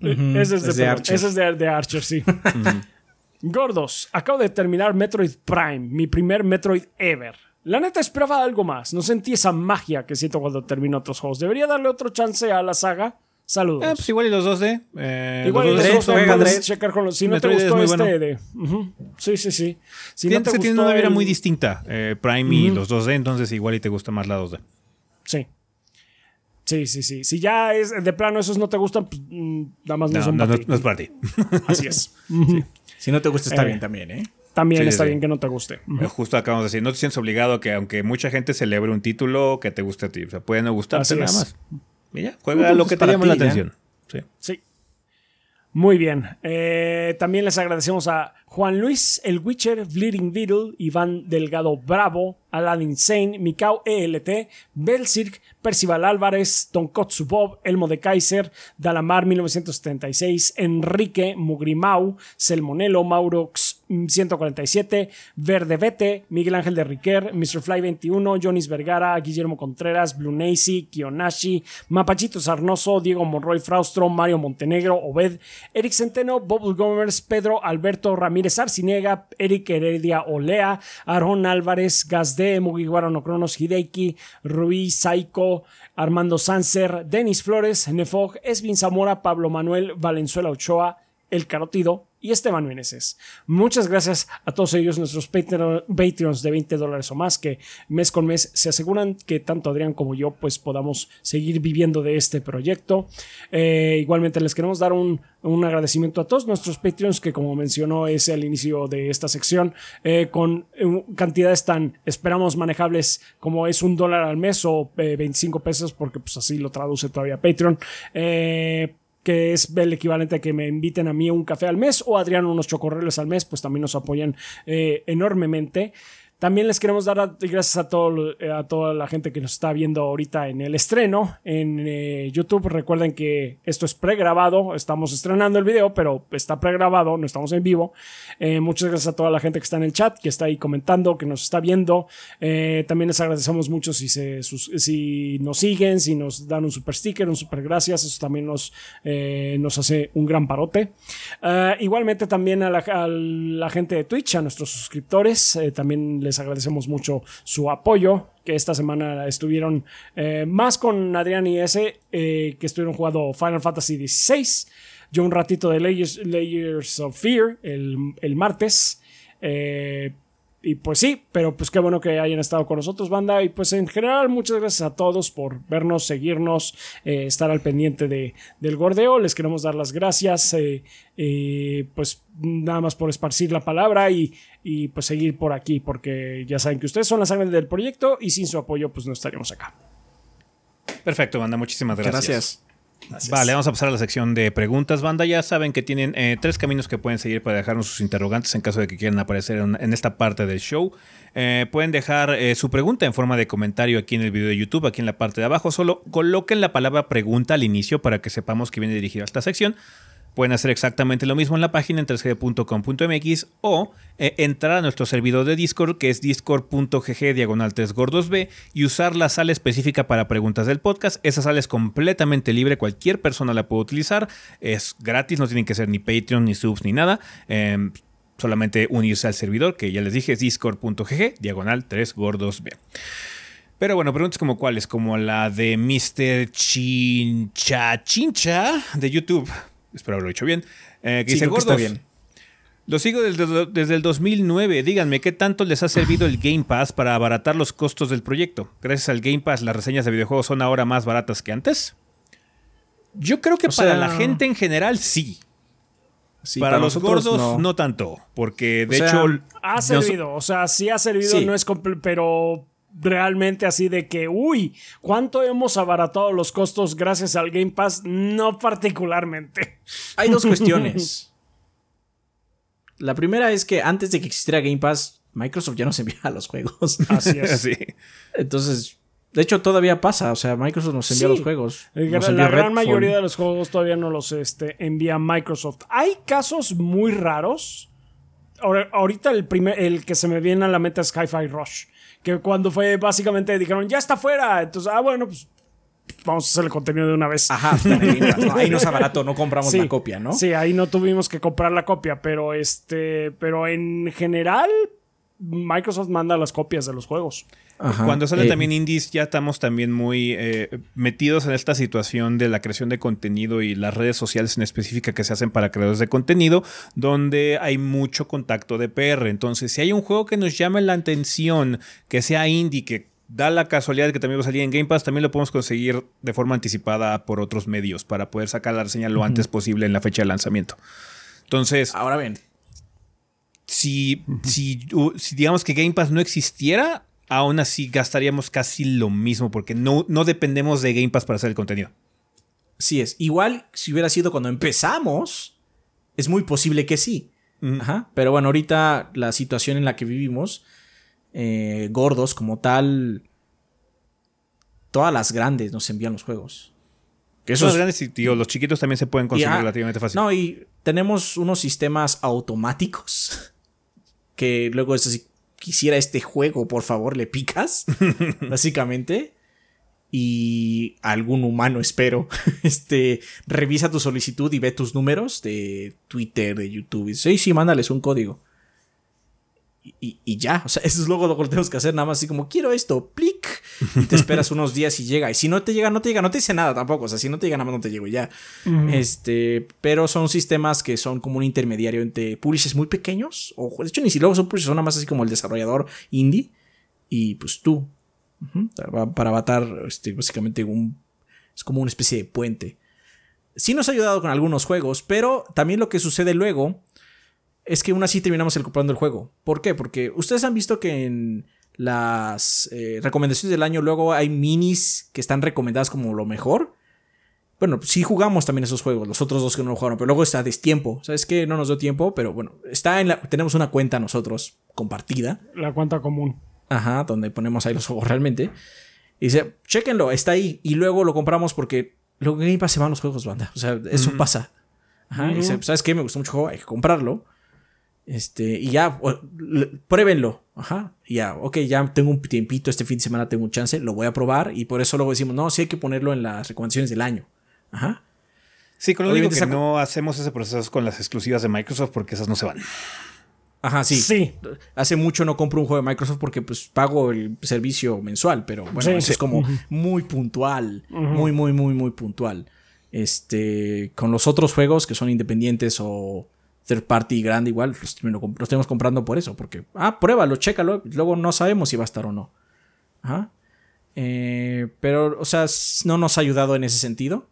Ese es de, es de perdón, Archer. ese es de, de Archer, sí. Gordos, acabo de terminar Metroid Prime, mi primer Metroid ever. La neta esperaba algo más, no sentí esa magia que siento cuando termino otros juegos. ¿Debería darle otro chance a la saga? Saludos. Ah, pues igual y los 2D. eh, Igual y los les 2D Andrés, gustó, juega, puedes Andrés. checar con los... Si no te es gustó muy este bueno. de... Sí, sí, sí. Si no Tiene, te se tiene una vibra el- muy distinta. eh, Prime y los 2D, entonces igual y te gusta más la 2D. Sí. Sí, sí, sí. Si ya es de plano esos no te gustan, pues mm, nada más no, No, son no, para no, ti. no es para ti. Así es. Si no te gusta, está Eh. bien también, ¿eh? También Sí, está sí. bien que no te guste. Eh, Justo acabamos de decir, no te sientes obligado a que aunque mucha gente celebre un título que te guste a ti. O sea, puede no gustarte Así nada es. más. Y ya, juega lo que te llama la atención. Sí. Sí. Muy bien. Eh, también les agradecemos a Juan Luis, El Witcher, Bleeding Beetle, Iván Delgado Bravo, Aladdin Sane, Mikao ELT, Belzirk, Percival Álvarez, Tonkotsu Bob, Elmo de Kaiser, Dalamar 1976, Enrique Mugrimau, Selmonelo, Maurox mm, 147, Verde Vete, Miguel Ángel de Riquer, Mr. Fly 21, Jonis Vergara, Guillermo Contreras, Blue Nacy, Kionashi, Mapachito Sarnoso, Diego Monroy Fraustro, Mario Montenegro, Obed, Eric Centeno, Bubble Gomers, Pedro Alberto Ramírez Arciniega, Eric Heredia Olea, Aaron Álvarez, Gazde, Mugiwara no Cronos, Hideki, Ruiz, Saiko, Armando Sanser, Denis Flores, Nefog, Esvin Zamora, Pablo Manuel, Valenzuela Ochoa, El Carotido, y Esteban Meneses. Muchas gracias a todos ellos, nuestros Patreons de 20 dólares o más, que mes con mes se aseguran que tanto Adrián como yo pues podamos seguir viviendo de este proyecto. Eh, igualmente les queremos dar un, agradecimiento a todos nuestros Patreons que como mencionó es el inicio de esta sección, eh, con eh, cantidades tan esperamos manejables como es un dólar al mes o 25 pesos, porque pues así lo traduce todavía Patreon que es el equivalente a que me inviten a mí un café al mes o a Adrián unos chocorreles al mes, pues también nos apoyan eh, enormemente. También les queremos dar gracias a, todo, a toda la gente que nos está viendo ahorita en el estreno en eh, YouTube. Recuerden que esto es pregrabado, estamos estrenando el video, pero está pregrabado, no estamos en vivo. Eh, muchas gracias a toda la gente que está en el chat, que está ahí comentando, que nos está viendo. Eh, también les agradecemos mucho si, se, si nos siguen, si nos dan un super sticker, un super gracias. Eso también nos, nos hace un gran parote. igualmente también a la, a la, gente de Twitch, a nuestros suscriptores, también les agradecemos mucho su apoyo, que esta semana estuvieron eh, más con Adrián y ese, eh, que estuvieron jugando Final Fantasy XVI. Yo un ratito de Layers, of Fear el, el martes. Eh, y pues sí, pero pues qué bueno que hayan estado con nosotros, banda. Y pues en general, muchas gracias a todos por vernos, seguirnos, estar al pendiente de, del gordeo. Les queremos dar las gracias, eh, pues nada más por esparcir la palabra y, y, pues seguir por aquí, porque ya saben que ustedes son la sangre del proyecto y sin su apoyo, pues no estaríamos acá. Perfecto, banda, muchísimas gracias. Gracias. Vale, vamos a pasar a la sección de preguntas. Banda, ya saben que tienen eh, tres caminos que pueden seguir para dejarnos sus interrogantes en caso de que quieran aparecer en, esta parte del show. Eh, pueden dejar eh, su pregunta en forma de comentario aquí en el video de YouTube, aquí en la parte de abajo. Solo coloquen la palabra pregunta al inicio para que sepamos que viene dirigida a esta sección. Pueden hacer exactamente lo mismo en la página en 3g.com.mx o eh, entrar a nuestro servidor de Discord que es discord.gg diagonal 3 gordos B y usar la sala específica para preguntas del podcast. Esa sala es completamente libre, cualquier persona la puede utilizar, es gratis, no tienen que ser ni Patreon, ni subs, ni nada. Em, solamente unirse al servidor que ya les dije es discord.gg diagonal 3 gordos B. Pero bueno, preguntas como cuáles, como la de Mr. Chincha Chincha de YouTube espero haberlo hecho bien, eh, que dice, Gordos, bien. Lo sigo desde, desde, el 2009. Díganme, ¿qué tanto les ha servido el Game Pass para abaratar los costos del proyecto? Gracias al Game Pass, las reseñas de videojuegos son ahora más baratas que antes. Yo creo que para la gente en general sí. para, los gordos no. tanto, porque de hecho... Ha servido, o sea, sí ha servido, no es pero realmente así de que, uy, ¿cuánto hemos abaratado los costos gracias al Game Pass? No particularmente. Hay dos cuestiones. La primera es que antes de que existiera Game Pass, Microsoft ya nos enviaba los juegos. Así es. Entonces, de hecho, todavía pasa. O sea, Microsoft nos envía los juegos. la gran mayoría de los juegos todavía no los este, envía Microsoft. Hay casos muy raros. Ahorita el, primer, el que se me viene a la mente es Sci-Fi Rush que cuando fue básicamente dijeron, ya está fuera. Entonces, ah, bueno, pues vamos a hacer el contenido de una vez. Ajá, ahí nos abarato, no compramos la copia, ¿no? Sí, ahí no tuvimos que comprar la copia, pero este, pero en general Microsoft manda las copias de los juegos. Cuando salen eh, también indies, ya estamos también muy eh, metidos en esta situación de la creación de contenido y las redes sociales en específica que se hacen para creadores de contenido, donde hay mucho contacto de PR. Entonces, si hay un juego que nos llame la atención, que sea indie, que da la casualidad de que también va a salir en Game Pass, también lo podemos conseguir de forma anticipada por otros medios para poder sacar la reseña lo antes posible en la fecha de lanzamiento. Entonces. Ahora bien. Si, si, si digamos que Game Pass no existiera, aún así gastaríamos casi lo mismo porque no, no dependemos de Game Pass para hacer el contenido. Sí es. Igual si hubiera sido cuando empezamos, es muy posible que sí. Ajá. Pero bueno, ahorita la situación en la que vivimos, eh, gordos como tal, todas las grandes nos envían los juegos. Que esos grandes y los chiquitos también se pueden conseguir relativamente fácil. No, y tenemos unos sistemas automáticos que luego es así, quisiera este juego, por favor, le picas, básicamente. Y algún humano, espero, este, revisa tu solicitud y ve tus números de Twitter, de YouTube. Y dice, sí, sí, mándales un código. Y, ya, o sea, eso es luego lo que tenemos que hacer, nada más así como, quiero esto, plic. Y te esperas unos días y llega. Y si no te llega, no te llega, no te dice nada tampoco. O sea, si no te llega nada más, no te llego ya. Este, pero son sistemas que son como un intermediario entre publishers muy pequeños. O de hecho, ni si luego son publishers, son nada más así como el desarrollador indie. Y pues tú. Para Avatar, este, básicamente un, es como una especie de puente. Sí nos ha ayudado con algunos juegos, pero también lo que sucede luego es que aún así terminamos el comprando el juego. ¿Por qué? Porque ustedes han visto que en las eh, recomendaciones del año luego hay minis que están recomendadas como lo mejor. Bueno, sí jugamos también esos juegos, los otros dos que no lo jugaron, pero luego está destiempo. ¿Sabes qué? No nos dio tiempo, pero bueno, está en la, tenemos una cuenta nosotros compartida. La cuenta común. Ajá, donde ponemos ahí los juegos realmente. Y dice, chéquenlo, está ahí. Y luego lo compramos porque luego en Game Pass se van los juegos, banda. O sea, eso pasa. Ajá, y dice, ¿sabes qué? Me gustó mucho el juego, hay que comprarlo. Este, y ya, pruébenlo. Ajá, y ya, ok, ya tengo un tiempito, este fin de semana tengo un chance, lo voy a probar. Y por eso luego decimos, no, sí hay que ponerlo en las recomendaciones del año. Ajá. Sí, con lo único Obviamente que esa- no hacemos ese proceso con las exclusivas de Microsoft porque esas no se van. Ajá, sí. Sí. Hace mucho no compro un juego de Microsoft porque pues pago el servicio mensual, pero bueno, Sí, eso sí. es como muy puntual, muy, muy, muy, muy puntual. Este, con los otros juegos que son independientes o third party grande igual, los, los tenemos comprando por eso, porque, ah, pruébalo, chécalo, luego no sabemos si va a estar o no. Ajá. Eh, pero, o sea, no nos ha ayudado en ese sentido.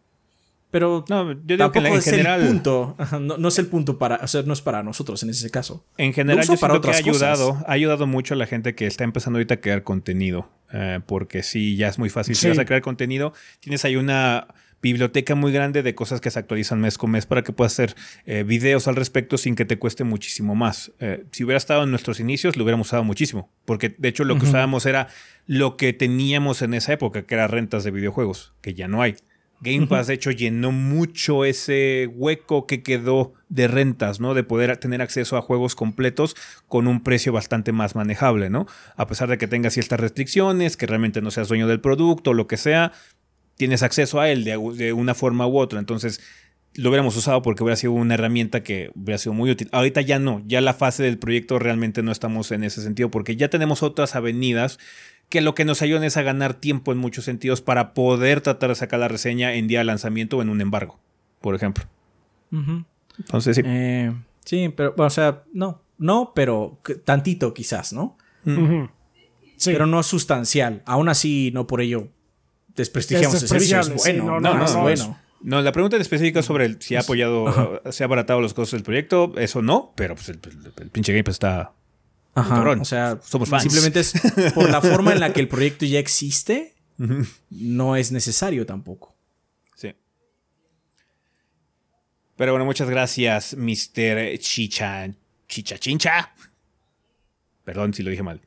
Pero No, yo digo tampoco que en es general, el punto. No, no es el punto para, o sea, no es para nosotros en ese caso. en general yo para siento que ha otras cosas. ayudado, ha ayudado mucho a la gente que está empezando ahorita a crear contenido. eh, porque sí, ya es muy fácil. Si Sí. vas a crear contenido, tienes ahí una biblioteca muy grande de cosas que se actualizan mes con mes para que puedas hacer eh, videos al respecto sin que te cueste muchísimo más. Eh, si hubiera estado en nuestros inicios, lo hubiéramos usado muchísimo. Porque de hecho lo que usábamos era lo que teníamos en esa época, que era rentas de videojuegos, que ya no hay. Game Pass, de hecho, llenó mucho ese hueco que quedó de rentas, ¿no? De poder tener acceso a juegos completos con un precio bastante más manejable, ¿no? A pesar de que tengas ciertas restricciones, que realmente no seas dueño del producto, lo que sea, tienes acceso a él de, de una forma u otra. Entonces, lo hubiéramos usado porque hubiera sido una herramienta que hubiera sido muy útil. Ahorita ya no, ya la fase del proyecto realmente no estamos en ese sentido porque ya tenemos otras avenidas que lo que nos ayudan es a ganar tiempo en muchos sentidos para poder tratar de sacar la reseña en día de lanzamiento o en un embargo, por ejemplo. Entonces, sí. Eh, sí, pero, bueno, o sea, no, no, pero tantito quizás, ¿no? Sí. Pero no sustancial. Aún así, no por ello desprestigiamos Es ese servicio. Es despreciable, sí, bueno, no, no, no, es no, bueno. No, la pregunta en específica sobre el- si ha apoyado, se ha abaratado los costos del proyecto, eso no, pero pues el, el- el pinche Game Pass está Ajá, cabrón. o sea, Somos fans. simplemente es por la forma en la que el proyecto ya existe, no es necesario tampoco. Sí. Pero bueno, muchas gracias, Mr. Chicha. Chicha Chincha. Perdón si lo dije mal.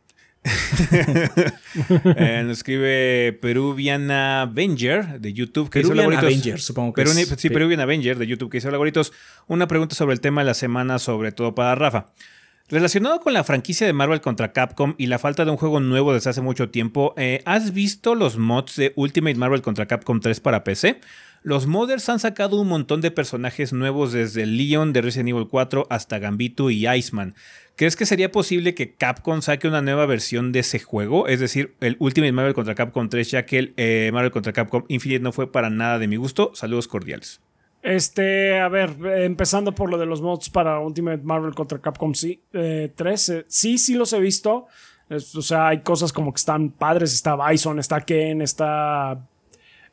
Eh, nos escribe Peruvian Avenger de YouTube. Que dice, "Hola, Peruvian gorritos". Avenger, supongo que es. sí, Pe- Peruvian Avenger de YouTube que dice, hola gorritos, una pregunta sobre el tema de la semana, sobre todo para Rafa. Relacionado con la franquicia de Marvel contra Capcom y la falta de un juego nuevo desde hace mucho tiempo, eh, ¿has visto los mods de Ultimate Marvel contra Capcom 3 para PC? Los modders han sacado un montón de personajes nuevos desde Leon de Resident Evil 4 hasta Gambito y Iceman. ¿Crees que sería posible que Capcom saque una nueva versión de ese juego? Es decir, el Ultimate Marvel contra Capcom 3, ya que el eh, Marvel contra Capcom Infinite no fue para nada de mi gusto. Saludos cordiales. Este, a ver, eh, empezando por lo de los mods para Ultimate Marvel contra Capcom sí, eh, 3. eh, sí, sí los he visto. O sea, hay cosas como que están padres. Está Bison, está Ken, está.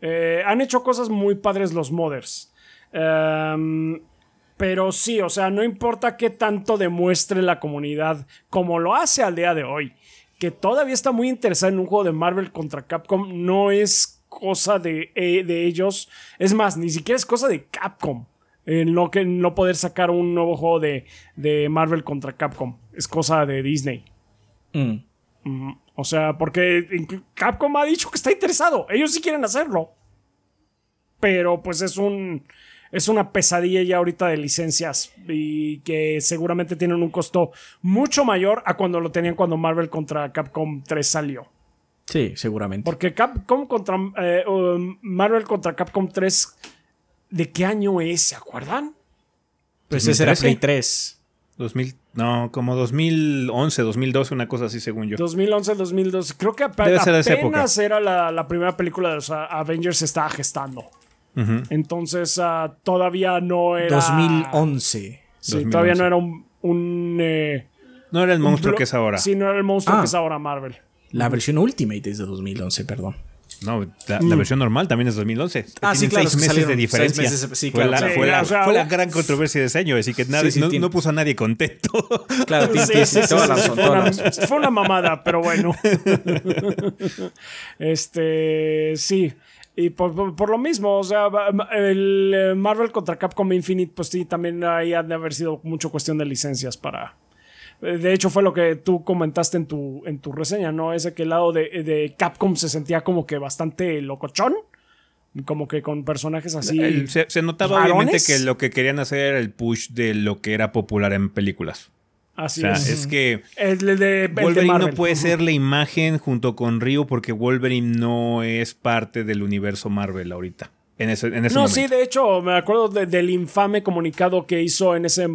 Eh, han hecho cosas muy padres los modders. Em, pero sí, o sea, no importa qué tanto demuestre la comunidad, como lo hace al día de hoy, que todavía está muy interesada en un juego de Marvel contra Capcom, no es cosa de, eh, de ellos. Es más, ni siquiera es cosa de Capcom. En no, que, no poder sacar un nuevo juego de, de Marvel contra Capcom. Es cosa de Disney. Mm. Mm, O sea, porque Capcom ha dicho que está interesado. Ellos sí quieren hacerlo. Pero pues es un. Es una pesadilla ya ahorita de licencias. Y que seguramente tienen un costo mucho mayor a cuando lo tenían cuando Marvel contra Capcom 3 salió. Sí, seguramente. Porque Capcom contra. eh, Marvel contra Capcom 3. ¿De qué año es? ¿Se acuerdan? Pues ese era 2013. Play 3. 2000, no, como 2011, 2012, una cosa así según yo. 2011, 2012. Creo que ap- Debe ser esa apenas era la, la primera película de los Avengers se estaba gestando. Ujú. Entonces ah, todavía no era... 2011. Sí, 2011. todavía no era un... un, eh, No era el monstruo que es ahora. Sí, no era el monstruo Ah. que es ahora Marvel. La versión Ultimate es de 2011, perdón. No, la, la versión normal también es 2011. Ah, sí, claro, seis meses salieron de diferencia. meses, sí, fue, claro, la, fue la- o sea, fue la gran controversia de ese año, así que nadie, no, puso a nadie contento. Claro, la fue, la una, fue mamada, pero bueno. este, sí. Y por, por- por lo mismo, o sea, el eh, Marvel contra Capcom Infinite, pues sí, también ahí ha de haber sido mucho cuestión de licencias para... De hecho, fue lo que tú comentaste en tu, en tu reseña, ¿no? Ese que el lado de, de Capcom se sentía como que bastante locochón. Como que con personajes así. El- se, se notaba ¿Rarones? obviamente que lo que querían hacer era el push de lo que era popular en películas. así o sea, es. es que El de, de- el de Wolverine no puede ser la imagen junto con Ryu porque Wolverine no es parte del universo Marvel ahorita. En ese, en ese No, momento. sí, de hecho, me acuerdo de- del infame comunicado que hizo en ese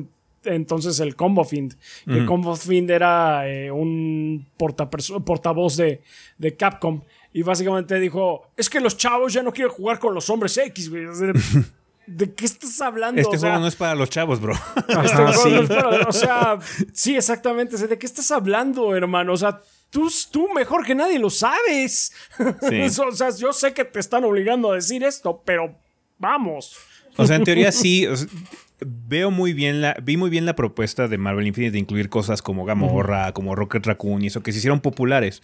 entonces el Combo Fiend. Que El Combo Fiend era eh, un portavoz de, de Capcom. Y básicamente dijo: Es que los chavos ya no quieren jugar con los hombres X, güey. ¿De, qué estás hablando? Este O sea, juego no es para los chavos, bro. este Ajá, juego sí. no es para- o sea, sí, exactamente. O sea, ¿De qué estás hablando, hermano? O sea, tú, tú mejor que nadie lo sabes. Sí. o sea, yo sé que te están obligando a decir esto, pero vamos. O sea, en teoría sí. Veo muy bien la. Vi muy bien la propuesta de Marvel Infinite de incluir cosas como Gamorra, como Rocket Raccoon y eso, que se hicieron populares.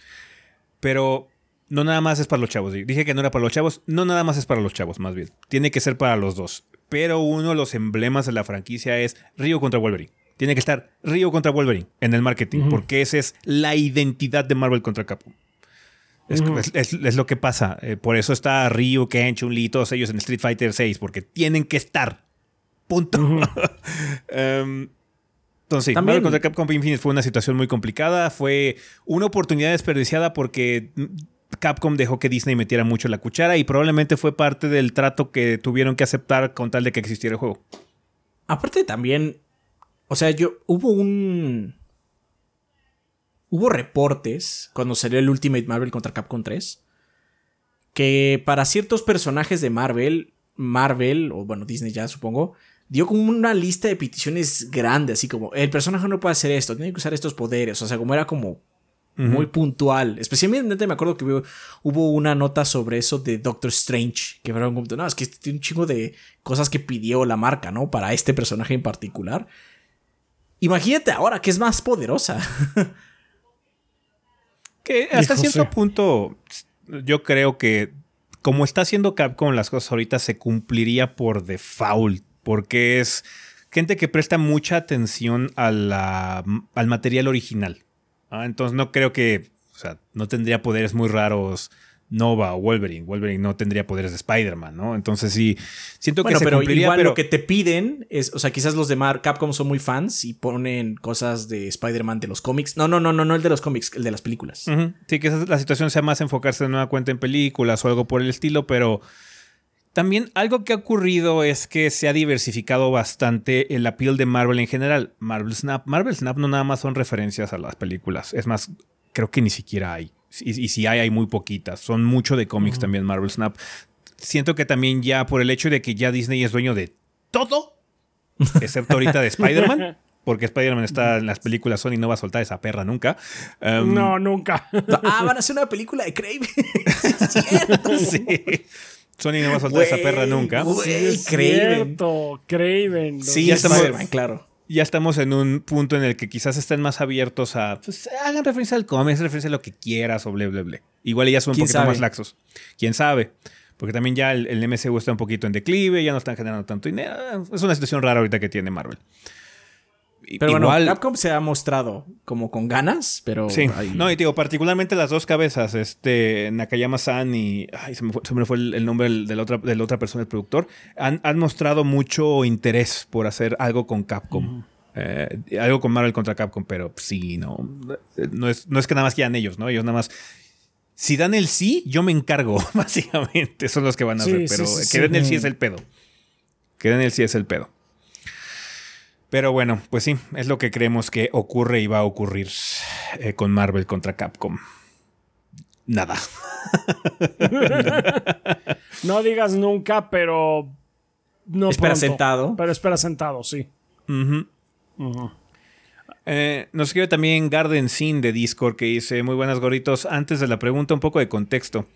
Pero no nada más es para los chavos. Dije que no era para los chavos. No nada más es para los chavos, más bien. Tiene que ser para los dos. Pero uno de los emblemas de la franquicia es Río contra Wolverine. Tiene que estar Río contra Wolverine en el marketing, porque esa es la identidad de Marvel contra Capcom. Es, es- es- es lo que pasa. Eh, por eso está Ryu, Ken, Chun-Li, todos ellos en Street Fighter 6, porque tienen que estar. Punto. Em, entonces, sí, También- Marvel contra Capcom Infinite fue una situación muy complicada. Fue una oportunidad desperdiciada porque mm, Capcom dejó que Disney metiera mucho la cuchara y probablemente fue parte del trato que tuvieron que aceptar con tal de que existiera el juego. Aparte también, o sea, yo hubo un hubo reportes cuando salió el Ultimate Marvel contra Capcom 3 que para ciertos personajes de Marvel, Marvel o bueno, Disney ya supongo, dio como una lista de peticiones grande, así como el personaje no puede hacer esto, tiene que usar estos poderes, o sea, como era como muy puntual. Especialmente me acuerdo que hubo, hubo una nota sobre eso de Doctor Strange, que fueron como, no, es que este tiene un chingo de cosas que pidió la marca, ¿no? Para este personaje en particular. Imagínate ahora que es más poderosa. Que hasta cierto punto, yo creo que como está haciendo Capcom las cosas ahorita, se cumpliría por default. Porque es gente que presta mucha atención a la- al material original. Ah, Entonces no creo que, o sea, no tendría poderes muy raros Nova o Wolverine. Wolverine no tendría poderes de Spider-Man, ¿no? Entonces sí, siento bueno, que se pero cumpliría, igual pero lo que te piden es, o sea, quizás los de Mar Capcom son muy fans y ponen cosas de Spider-Man de los cómics. No, no, no, no, no el de los cómics, el de las películas. Sí, que la situación sea más enfocarse de nueva cuenta en películas o algo por el estilo, pero también algo que ha ocurrido es que se ha diversificado bastante el appeal de Marvel en general. Marvel Snap, Marvel Snap no nada más son referencias a las películas, es más, creo que ni siquiera hay. Y, y si hay, hay muy poquitas. Son mucho de cómics también Marvel Snap. Siento que también ya por el hecho de que ya Disney es dueño de todo, excepto ahorita de Spider-Man. Porque Spider-Man está en las películas Sony no va a soltar esa perra nunca. Um, no, nunca. Ah, van a hacer una película de Craven. Sí, es cierto. Sí. Sony no va a soltar esa perra nunca. Sí, Craven. cierto, Craven. Sí, Ya es estamos- claro. Ya estamos en un punto en el que quizás estén más abiertos a. Pues hagan referencia al cómic, hagan referencia a lo que quieras o bla, bla, bla. Igual ya son un ¿Quién poquito sabe? más laxos. Quién sabe. Porque también ya el, el MCU está un poquito en declive, ya no están generando tanto dinero. Es una situación rara ahorita que tiene Marvel. Pero Igual, bueno, Capcom se ha mostrado como con ganas, pero. Sí, ahí- no, y digo, particularmente las dos cabezas, este, Nakayama-san y, ay, se me fue, se me fue el, el nombre del- de la, otra, de la otra persona, el productor, han, han mostrado mucho interés por hacer algo con Capcom. Eh, algo con Marvel contra Capcom, pero sí, no, no es, no es que nada más quieran ellos, ¿no? Ellos nada más... Si dan el sí, yo me encargo, básicamente. Son los que van a Sí, hacer, sí, pero sí, que den sí. el sí es el pedo. Que den el sí es el pedo. Pero bueno, pues sí, es lo que creemos que ocurre y va a ocurrir eh, con Marvel contra Capcom. Nada. No digas nunca, pero. No Espera pronto. sentado. Pero espera sentado, sí. Eh, nos escribe también Garden Sin de Discord que dice, muy buenas gorritos, antes de la pregunta un poco de contexto.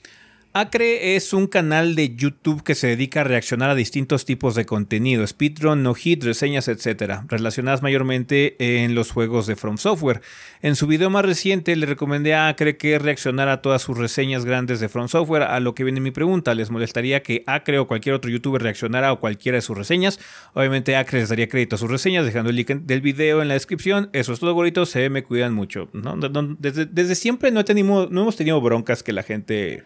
Acre es un canal de YouTube que se dedica a reaccionar a distintos tipos de contenido, speedrun, no hit, reseñas, etc., relacionadas mayormente en los juegos de From Software. En su video más reciente le recomendé a Acre que reaccionara a todas sus reseñas grandes de From Software, a lo que viene mi pregunta, ¿les molestaría que Acre o cualquier otro youtuber reaccionara a cualquiera de sus reseñas? Obviamente Acre les daría crédito a sus reseñas, dejando el link del video en la descripción. Eso es todo, gorritos, se me cuidan mucho. Desde, siempre no hemos tenido broncas que la gente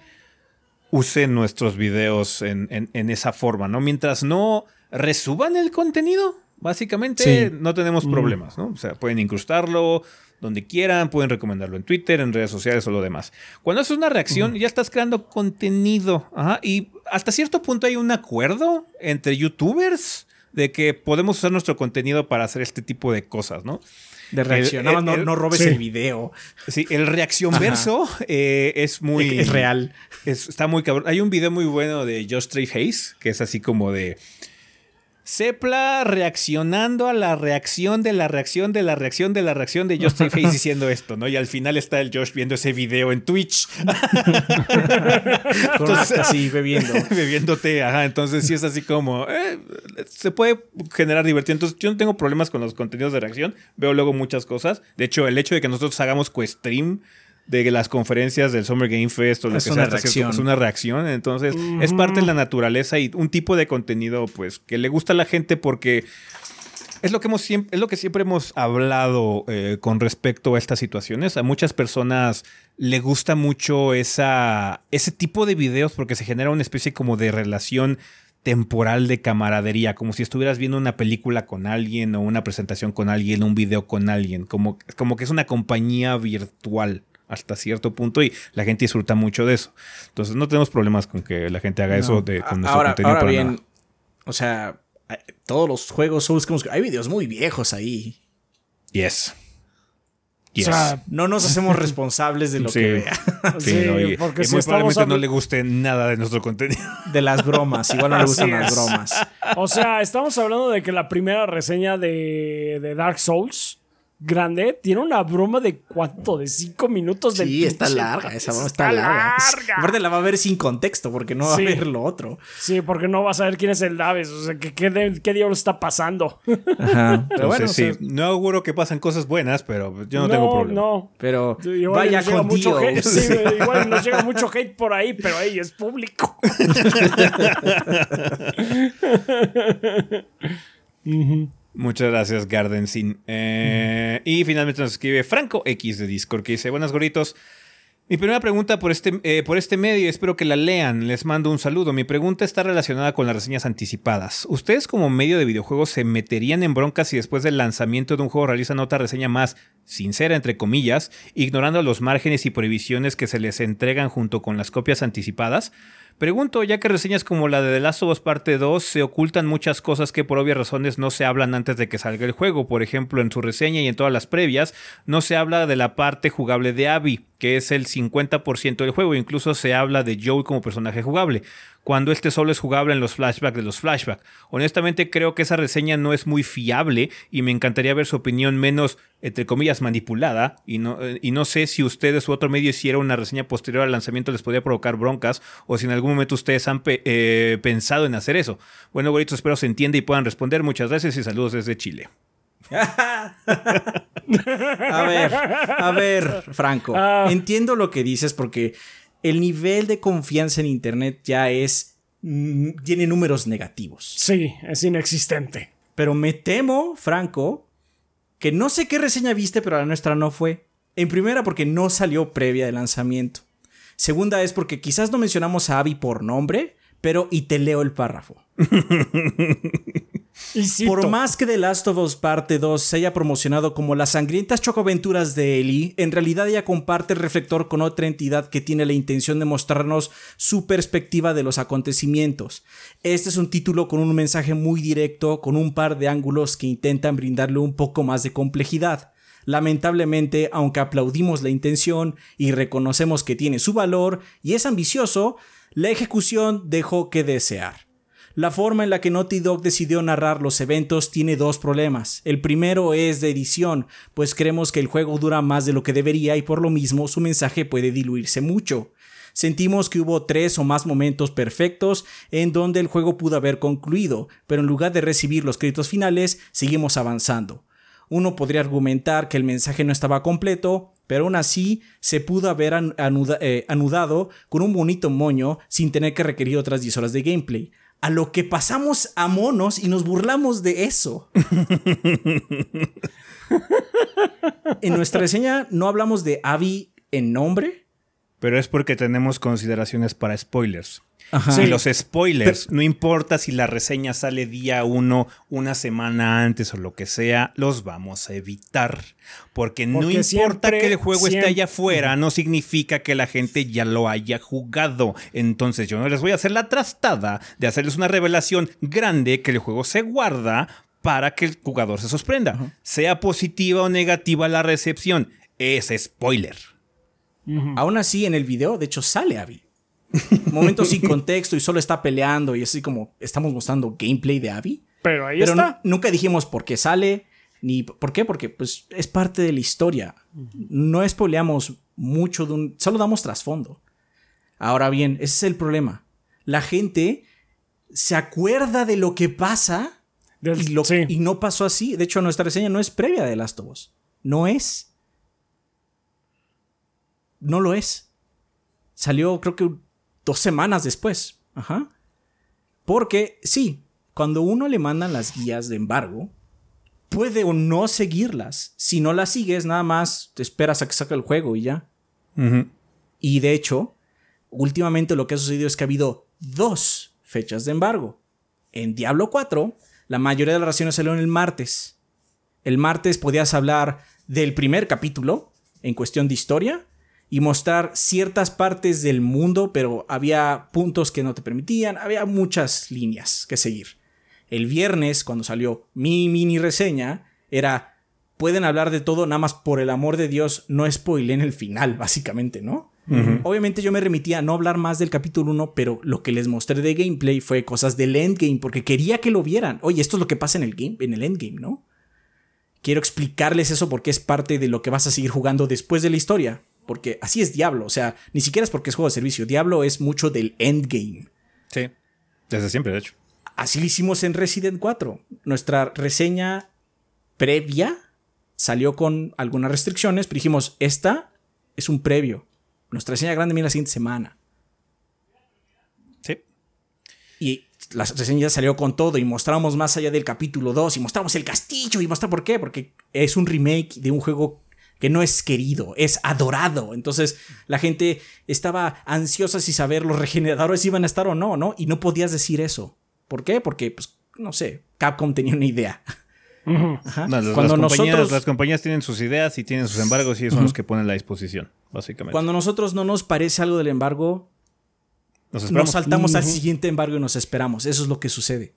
use nuestros videos en, en- en esa forma, ¿no? Mientras no resuban el contenido, básicamente Sí. no tenemos problemas, ¿no? O sea, pueden incrustarlo donde quieran, pueden recomendarlo en Twitter, en redes sociales o lo demás. Cuando haces una reacción, ya estás creando contenido. Ajá, y hasta cierto punto hay un acuerdo entre youtubers de que podemos usar nuestro contenido para hacer este tipo de cosas, ¿no? De más no, no robes sí. el video. Sí, el reacción verso eh, es muy... Es real. Es- está muy cabrón. Hay un video muy bueno de Just Trey Hayes, que es así como de. Sepla reaccionando a la reacción de la reacción de la reacción de la reacción de Just Trey Hayes diciendo esto, ¿no? Y al final está el Josh viendo ese video en Twitch, Con así bebiendo. bebiéndote. Ajá, entonces sí es así como. eh, se puede generar diversión. Entonces yo no tengo problemas con los contenidos de reacción. Veo luego muchas cosas. De hecho, el hecho de que nosotros hagamos co-stream de las conferencias del Summer Game Fest o lo Es que una sea, reacción. es una reacción. Entonces, es parte de la naturaleza y un tipo de contenido, pues, que le gusta a la gente porque es lo que, hemos siempre, es lo que siempre hemos hablado eh, con respecto a estas situaciones. A muchas personas le gusta mucho esa, ese tipo de videos porque se genera una especie como de relación temporal de camaradería, como si estuvieras viendo una película con alguien o una presentación con alguien, un video con alguien, como, como que es una compañía virtual hasta cierto punto y la gente disfruta mucho de eso. Entonces no tenemos problemas con que la gente haga eso de, con nuestro ahora, contenido ahora para bien, nada. o sea, todos los juegos Souls, hay videos muy viejos ahí. Yes. Yes. O sea, No nos hacemos responsables de lo Sí. que vea. Sí, Sí, no, y- porque y si muy probablemente no le guste nada de nuestro contenido. De las bromas. Igual no le gustan las bromas. O sea, estamos hablando de que la primera reseña de, de Dark Souls grande tiene una broma de cuánto, de cinco minutos del Sí, está larga. Esa broma está, larga. Aparte la va a ver sin contexto porque no va Sí. a ver lo otro. Sí, porque no vas a ver quién es el Daves. O sea, ¿qué, qué, de- qué diablos está pasando? Ajá. Pero Entonces, bueno, sí, o sea, no auguro que pasen cosas buenas, pero yo no, tengo problema. No, pero Igual vaya con mucho hate, sí, igual nos llega mucho hate por ahí, pero ahí es público. Muchas gracias, Garden Sin. Eh, Y finalmente nos escribe Franco X de Discord que dice: Buenas gorritos. Mi primera pregunta por este, eh, por este medio, espero que la lean. Les mando un saludo. Mi pregunta está relacionada con las reseñas anticipadas. ¿Ustedes, como medio de videojuegos, se meterían en broncas si después del lanzamiento de un juego realizan otra reseña más sincera, entre comillas, ignorando los márgenes y prohibiciones que se les entregan junto con las copias anticipadas? Pregunto, ya que reseñas como la de The Last of Us Parte 2 se ocultan muchas cosas que por obvias razones no se hablan antes de que salga el juego. Por ejemplo, en su reseña y en todas las previas, no se habla de la parte jugable de Abby, que es el 50% del juego. Incluso se habla de Joel como personaje jugable, cuando este solo es jugable en los flashbacks de los flashbacks. Honestamente, creo que esa reseña no es muy fiable y me encantaría ver su opinión menos, entre comillas, manipulada. Y no, eh, y no sé si ustedes u otro medio hiciera una reseña posterior al lanzamiento les podría provocar broncas o si en algún momento ustedes han pe- eh, pensado en hacer eso. Bueno, güeritos, espero se entienda y puedan responder. Muchas gracias y saludos desde Chile. A ver, a ver, Franco. Ah. Entiendo lo que dices porque el nivel de confianza en Internet ya es. mm, tiene números negativos. Sí, es inexistente. Pero me temo, Franco, que no sé qué reseña viste, pero la nuestra no fue. En primera, porque no salió previa de lanzamiento. Segunda es porque quizás no mencionamos a Abby por nombre, pero y te leo el párrafo. Por más que The Last of Us Parte 2 se haya promocionado como las sangrientas chocoaventuras de Ellie, en realidad ella comparte el reflector con otra entidad que tiene la intención de mostrarnos su perspectiva de los acontecimientos. Este es un título con un mensaje muy directo, con un par de ángulos que intentan brindarle un poco más de complejidad. Lamentablemente, aunque aplaudimos la intención y reconocemos que tiene su valor y es ambicioso, la ejecución dejó que desear. La forma en la que Naughty Dog decidió narrar los eventos tiene dos problemas. El primero es de edición, pues creemos que el juego dura más de lo que debería y por lo mismo su mensaje puede diluirse mucho. Sentimos que hubo tres o más momentos perfectos en donde el juego pudo haber concluido, pero en lugar de recibir los créditos finales, seguimos avanzando. Uno podría argumentar que el mensaje no estaba completo, pero aún así se pudo haber eh, anudado con un bonito moño sin tener que requerir otras 10 horas de gameplay a lo que pasamos a monos y nos burlamos de eso. en nuestra reseña no hablamos de Abby en nombre. Pero es porque tenemos consideraciones para spoilers. Y los spoilers, no importa si la reseña sale día uno, una semana antes o lo que sea, los vamos a evitar. Porque, no importa que el juego esté allá afuera, no significa que la gente ya lo haya jugado. Entonces yo no les voy a hacer la trastada de hacerles una revelación grande que el juego se guarda para que el jugador se sorprenda. Sea positiva o negativa la recepción, es spoiler. Aún así, en el video, de hecho, sale Abby. Momentos sin contexto y solo está peleando y así como estamos mostrando gameplay de Abby. Pero ahí está. nunca dijimos por qué sale, ni por qué, porque pues es parte de la historia. No espoleamos mucho de un... Solo damos trasfondo. Ahora bien, ese es el problema. La gente se acuerda de lo que pasa y, y, no pasó así. De hecho, nuestra reseña no es previa de Last of Us. No es. No lo es. Salió creo que dos semanas después. Ajá. Porque sí, cuando uno le mandan las guías de embargo, puede o no seguirlas. Si no las sigues, nada más te esperas a que saque el juego y ya. Y de hecho, últimamente lo que ha sucedido es que ha habido dos fechas de embargo. En Diablo 4, la mayoría de las raciones salieron el martes. El martes podías hablar del primer capítulo en cuestión de historia y mostrar ciertas partes del mundo, pero había puntos que no te permitían, había muchas líneas que seguir. El viernes, cuando salió mi mini reseña, era pueden hablar de todo, nada más por el amor de Dios, no en el final, básicamente, ¿no? Obviamente yo me remitía a no hablar más del capítulo 1, pero lo que les mostré de gameplay fue cosas del endgame, porque quería que lo vieran. Oye, esto es lo que pasa en el game, en el endgame, ¿no? Quiero explicarles eso porque es parte de lo que vas a seguir jugando después de la historia porque así es Diablo, o sea, ni siquiera es porque es juego de servicio, Diablo es mucho del endgame. Sí, desde siempre, de hecho. Así lo hicimos en Resident 4. Nuestra reseña previa salió con algunas restricciones, pero dijimos, esta es un previo. Nuestra reseña grande viene la siguiente semana. Sí. Y la reseña salió con todo y mostramos más allá del capítulo 2 y mostramos el castillo y mostramos por qué, porque es un remake de un juego que no es querido, es adorado. Entonces la gente estaba ansiosa si saber los regeneradores iban a estar o no, ¿no? Y no podías decir eso. ¿Por qué? Porque, pues, no sé, Capcom tenía una idea. Cuando las, nosotros, las compañías tienen sus ideas y tienen sus embargos y son los que ponen la disposición, básicamente. Cuando nosotros no nos parece algo del embargo, nos, nos saltamos al siguiente embargo y nos esperamos. Eso es lo que sucede.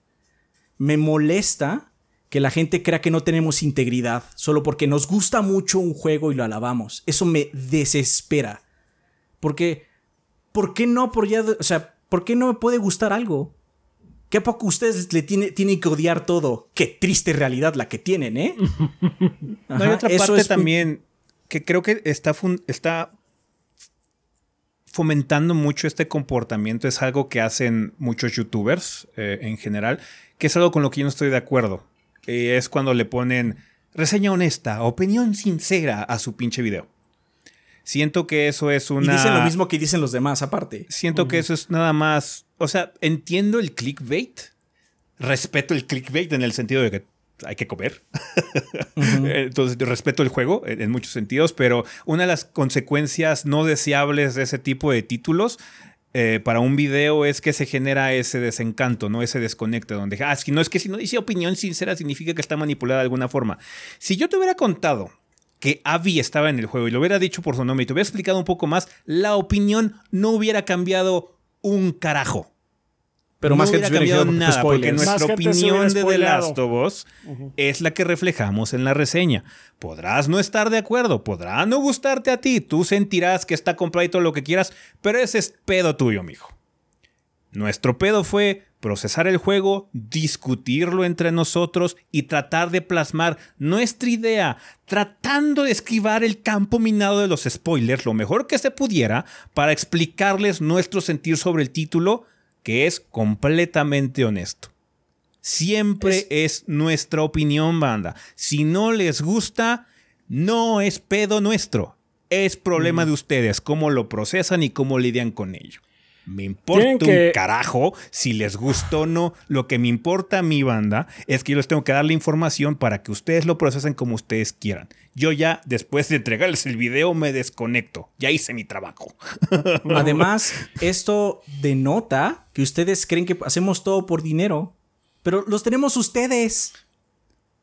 Me molesta que la gente crea que no tenemos integridad solo porque nos gusta mucho un juego y lo alabamos. Eso me desespera. Porque, ¿por qué no por ya, o sea, ¿por qué no me puede gustar algo? ¿Qué poco ustedes le tiene, tienen que odiar todo? Qué triste realidad la que tienen, ¿eh? no hay otra parte también que creo que está, está fomentando mucho este comportamiento. Es algo que hacen muchos youtubers eh, en general, que es algo con lo que yo no estoy de acuerdo es cuando le ponen reseña honesta, opinión sincera a su pinche video. Siento que eso es una. Y dicen lo mismo que dicen los demás, aparte. Siento que eso es nada más. O sea, entiendo el clickbait. Respeto el clickbait en el sentido de que hay que comer. Entonces, respeto el juego en, muchos sentidos, pero una de las consecuencias no deseables de ese tipo de títulos eh, para un video es que se genera ese desencanto, ¿no? Ese desconecte donde, ah, si no es que si no dice opinión sincera significa que está manipulada de alguna forma. Si yo te hubiera contado que Abby estaba en el juego y lo hubiera dicho por su nombre y te hubiera explicado un poco más, la opinión no hubiera cambiado un carajo. Pero más gente hubiera cambiado nada, porque nuestra Más opinión de The. Last of Us es la que reflejamos en la reseña. Podrás no estar de acuerdo, podrá no gustarte a ti, tú sentirás que está comprado y todo lo que quieras, pero ese es pedo tuyo, mijo. Nuestro pedo fue procesar el juego, discutirlo entre nosotros y tratar de plasmar nuestra idea, tratando de esquivar el campo minado de los spoilers lo mejor que se pudiera para explicarles nuestro sentir sobre el título, que es completamente honesto. Siempre es, nuestra opinión, banda. Si no les gusta, no es pedo nuestro. Es problema de ustedes, cómo lo procesan y cómo lidian con ello. Me importa un carajo si les gustó o no. Lo que me importa a mi banda es que yo les tengo que dar la información para que ustedes lo procesen como ustedes quieran. Yo ya, después de entregarles el video, me desconecto. Ya hice mi trabajo. Además, esto denota que ustedes creen que hacemos todo por dinero, pero los tenemos ustedes.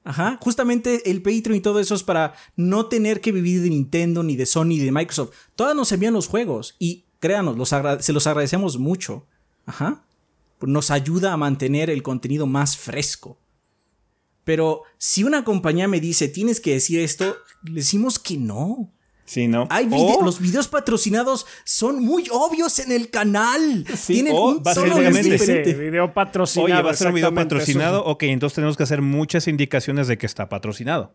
Ajá, justamente el Patreon y todo eso es para no tener que vivir de Nintendo, ni de Sony, ni de Microsoft. Todas nos envían los juegos y créanos, los se los agradecemos mucho. Ajá, nos ayuda a mantener el contenido más fresco. Pero si una compañía me dice tienes que decir esto, le decimos que no. Sí, ¿no? Hay vide- O- los videos patrocinados son muy obvios en el canal. Sí, Tienen o un tono básicamente- diferente. Sí, video patrocinado. Oye, va a ser un video patrocinado. eso Ok, entonces tenemos que hacer muchas indicaciones de que está patrocinado.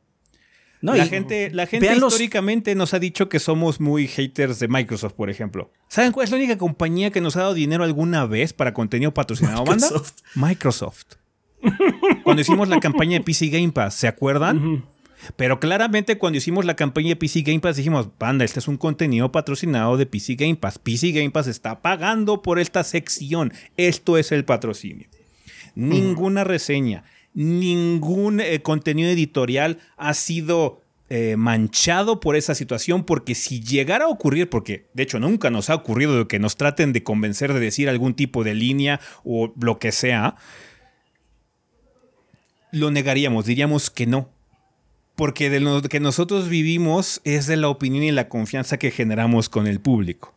No, la, y- gente, la gente los- históricamente nos ha dicho que somos muy haters de Microsoft, por ejemplo. ¿Saben cuál es la única compañía que nos ha dado dinero alguna vez para contenido patrocinado, banda? Microsoft. Microsoft. Cuando hicimos la campaña de PC Game Pass, ¿se acuerdan? Pero claramente cuando hicimos la campaña de PC Game Pass dijimos, banda, este es un contenido patrocinado de PC Game Pass. PC Game Pass está pagando por esta sección. Esto es el patrocinio. Ninguna reseña, ningún eh, contenido editorial ha sido eh, manchado por esa situación, porque si llegara a ocurrir, porque de hecho nunca nos ha ocurrido de que nos traten de convencer de decir algún tipo de línea o lo que sea, lo negaríamos, diríamos que no. Porque de lo que nosotros vivimos es de la opinión y la confianza que generamos con el público.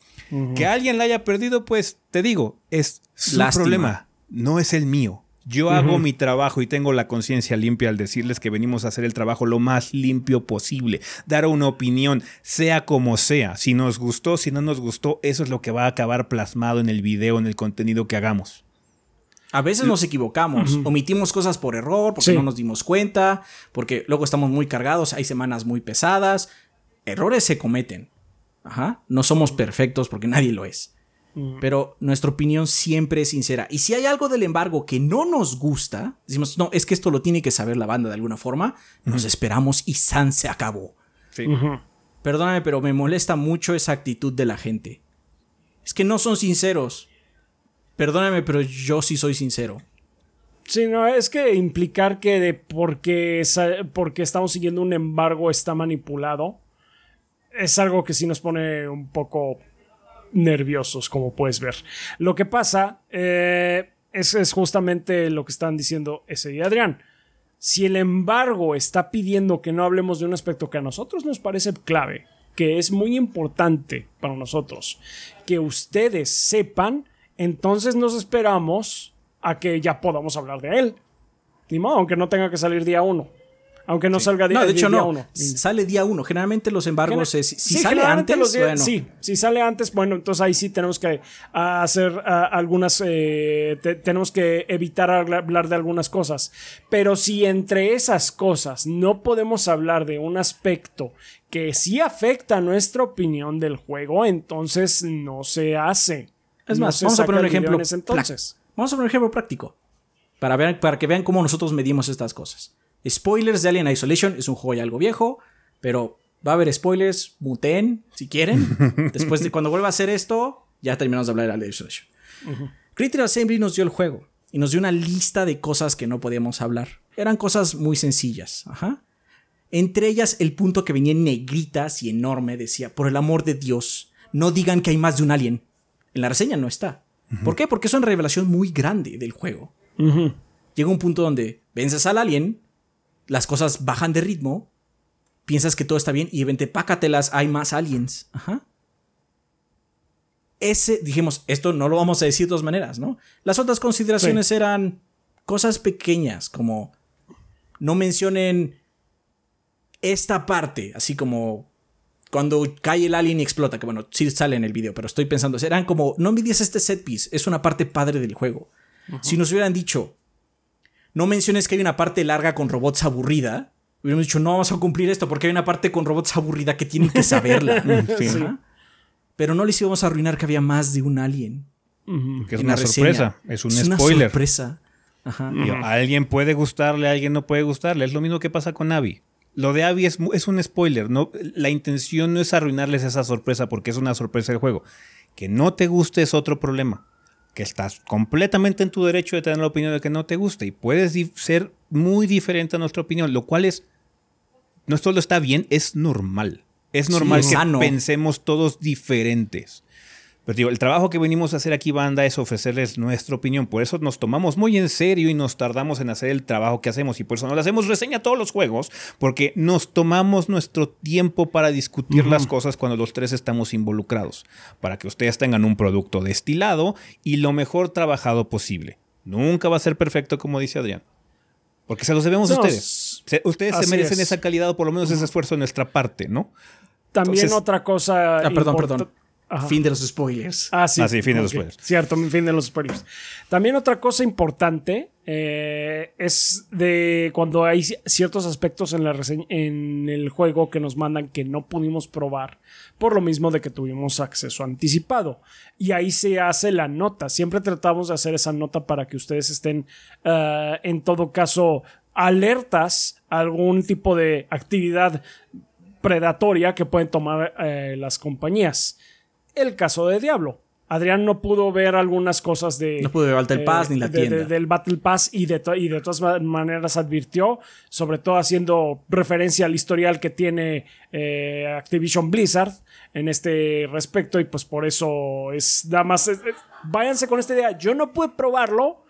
Que alguien la haya perdido, pues te digo, es su Lástima. problema, no es el mío. Yo hago mi trabajo y tengo la conciencia limpia al decirles que venimos a hacer el trabajo lo más limpio posible, dar una opinión, sea como sea. Si nos gustó, si no nos gustó, eso es lo que va a acabar plasmado en el video, en el contenido que hagamos. A veces nos equivocamos, omitimos cosas por error, porque Sí. no nos dimos cuenta, porque luego estamos muy cargados, hay semanas muy pesadas. Errores se cometen. Ajá. No somos perfectos porque nadie lo es. Pero nuestra opinión siempre es sincera. Y si hay algo del embargo que no nos gusta, decimos, no, es que esto lo tiene que saber la banda de alguna forma, nos esperamos y San se acabó. Sí. Perdóname, pero me molesta mucho esa actitud de la gente. Es que no son sinceros. Perdóname, pero yo sí soy sincero. Sí, no, es que implicar que de porque, porque estamos siguiendo un embargo está manipulado es algo que sí nos pone un poco nerviosos, como puedes ver. Lo que pasa eh, es, es justamente lo que están diciendo ese y Adrián. Si el embargo está pidiendo que no hablemos de un aspecto que a nosotros nos parece clave, que es muy importante para nosotros, que ustedes sepan, entonces nos esperamos a que ya podamos hablar de él. Ni aunque no tenga que salir día uno. Aunque no salga día, No, de hecho día no. uno. Sale día uno. Generalmente los embargos es, si Sí, sale antes, los días- bueno. Sí, si sale antes, bueno, entonces ahí sí tenemos que ah, hacer ah, algunas, eh, te- tenemos que evitar habla- hablar de algunas cosas. Pero si entre esas cosas no podemos hablar de un aspecto que sí afecta nuestra opinión del juego, entonces no se hace. Es No más, vamos a poner un ejemplo. Vamos a poner un ejemplo práctico. Para, ver, para que vean cómo nosotros medimos estas cosas. Spoilers de Alien Isolation es un juego ya algo viejo, pero va a haber spoilers, muten, si quieren. Después de cuando vuelva a hacer esto, ya terminamos de hablar de Alien Isolation. Critical Assembly nos dio el juego y nos dio una lista de cosas que no podíamos hablar. Eran cosas muy sencillas. Ajá. Entre ellas, el punto que venía en negritas y enorme decía: Por el amor de Dios, no digan que hay más de un alien. En la reseña no está. ¿Por qué? Porque es una revelación muy grande del juego. Llega un punto donde vences al alien, las cosas bajan de ritmo, piensas que todo está bien y repente, pácatelas, hay más aliens. Ajá. Ese, dijimos, esto no lo vamos a decir de dos maneras, ¿no? Las otras consideraciones eran cosas pequeñas, como no mencionen esta parte, así como cuando cae el alien y explota, que bueno, sí sale en el video, pero estoy pensando, eran como, no envidies este set piece, es una parte padre del juego. Si nos hubieran dicho, no menciones que hay una parte larga con robots aburrida, hubiéramos dicho, no vamos a cumplir esto porque hay una parte con robots aburrida que tienen que saberla. Pero no les íbamos a arruinar que había más de un alien. Que es una sorpresa, es un spoiler. sorpresa. A alguien puede gustarle, a alguien no puede gustarle. Es lo mismo que pasa con Abby. Lo de Abby es, es, un spoiler. No, la intención no es arruinarles esa sorpresa porque es una sorpresa del juego. Que no te guste es otro problema. Que estás completamente en tu derecho de tener la opinión de que no te guste. Y puedes ser muy diferente a nuestra opinión, lo cual es. No solo está bien, es normal. Es normal que pensemos todos diferentes. Pero digo, el trabajo que venimos a hacer aquí, banda, es ofrecerles nuestra opinión. Por eso nos tomamos muy en serio y nos tardamos en hacer el trabajo que hacemos. Y por eso nos hacemos reseña a todos los juegos, porque nos tomamos nuestro tiempo para discutir las cosas cuando los tres estamos involucrados. Para que ustedes tengan un producto destilado y lo mejor trabajado posible. Nunca va a ser perfecto, como dice Adrián. Porque se los debemos a ustedes. ustedes se merecen esa calidad o por lo menos ese esfuerzo de nuestra parte, ¿no? También otra cosa. Ah, perdón, perdón. Fin de los spoilers. Ah, sí. Ah, fin de los spoilers. Cierto, fin de los spoilers. También otra cosa importante eh, es de cuando hay ciertos aspectos en, la en el juego que nos mandan que no pudimos probar por lo mismo de que tuvimos acceso anticipado. Y ahí se hace la nota. Siempre tratamos de hacer esa nota para que ustedes estén eh, en todo caso alertas a algún tipo de actividad predatoria que pueden tomar eh, las compañías el caso de Diablo. Adrián no pudo ver algunas cosas de. No pudo ver Battle eh, Pass ni la tienda. del Battle Pass y de, y de todas maneras advirtió, sobre todo haciendo referencia al historial que tiene eh, Activision Blizzard en este respecto. Y pues por eso es nada más. váyanse con esta idea. Yo no pude probarlo,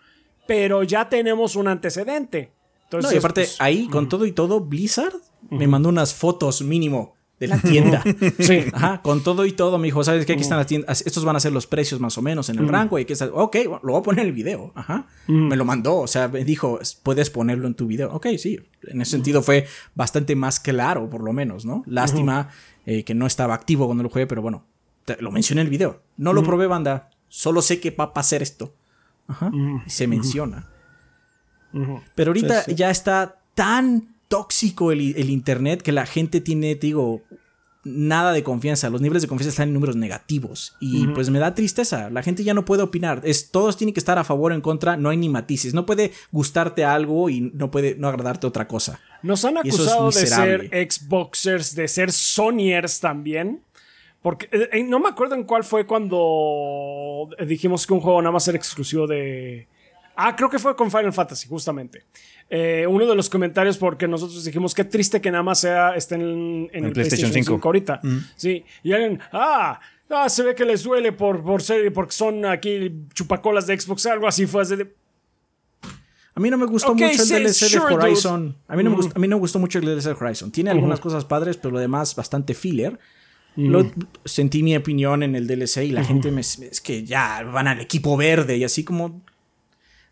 pero ya tenemos un antecedente. Entonces, no, y aparte, pues, ahí, con todo y todo, Blizzard me mandó unas fotos mínimo de la tienda. sí. Ajá, con todo y todo, me dijo, ¿sabes qué? Aquí están las tiendas, estos van a ser los precios más o menos en el rango. Y que ok, lo voy a poner en el video. Ajá. Me lo mandó, o sea, me dijo, puedes ponerlo en tu video. Ok, sí. En ese sentido fue bastante más claro, por lo menos, ¿no? Lástima eh, que no estaba activo cuando lo jugué, pero bueno, lo mencioné en el video. No lo probé, banda. Solo sé que va a pasar esto. Ajá. Y se menciona. Pero ahorita ya está tan tóxico el, Internet que la gente tiene, digo, nada de confianza. Los niveles de confianza están en números negativos. Y pues me da tristeza. La gente ya no puede opinar. Es, todos tienen que estar a favor o en contra. No hay ni matices. No puede gustarte algo y no puede no agradarte otra cosa. Nos han acusado de ser Xboxers, de ser Sonyers también. Porque eh, eh, no me acuerdo en cuál fue cuando dijimos que un juego nada más era exclusivo de. Ah, creo que fue con Final Fantasy, justamente. Eh, uno de los comentarios porque nosotros dijimos qué triste que nada más sea esté en, el, PlayStation, 5. ahorita. Mm. Sí, y alguien, ah, ah, se ve que les duele por, por ser, porque son aquí chupacolas de Xbox, algo así fue de... A mí no me gustó mucho el DLC de Horizon. A mí, no me gustó, a mí no me gustó mucho el DLC de Horizon. Tiene algunas cosas padres, pero lo demás bastante filler. Lo, sentí mi opinión en el DLC y la gente me, es que ya van al equipo verde y así como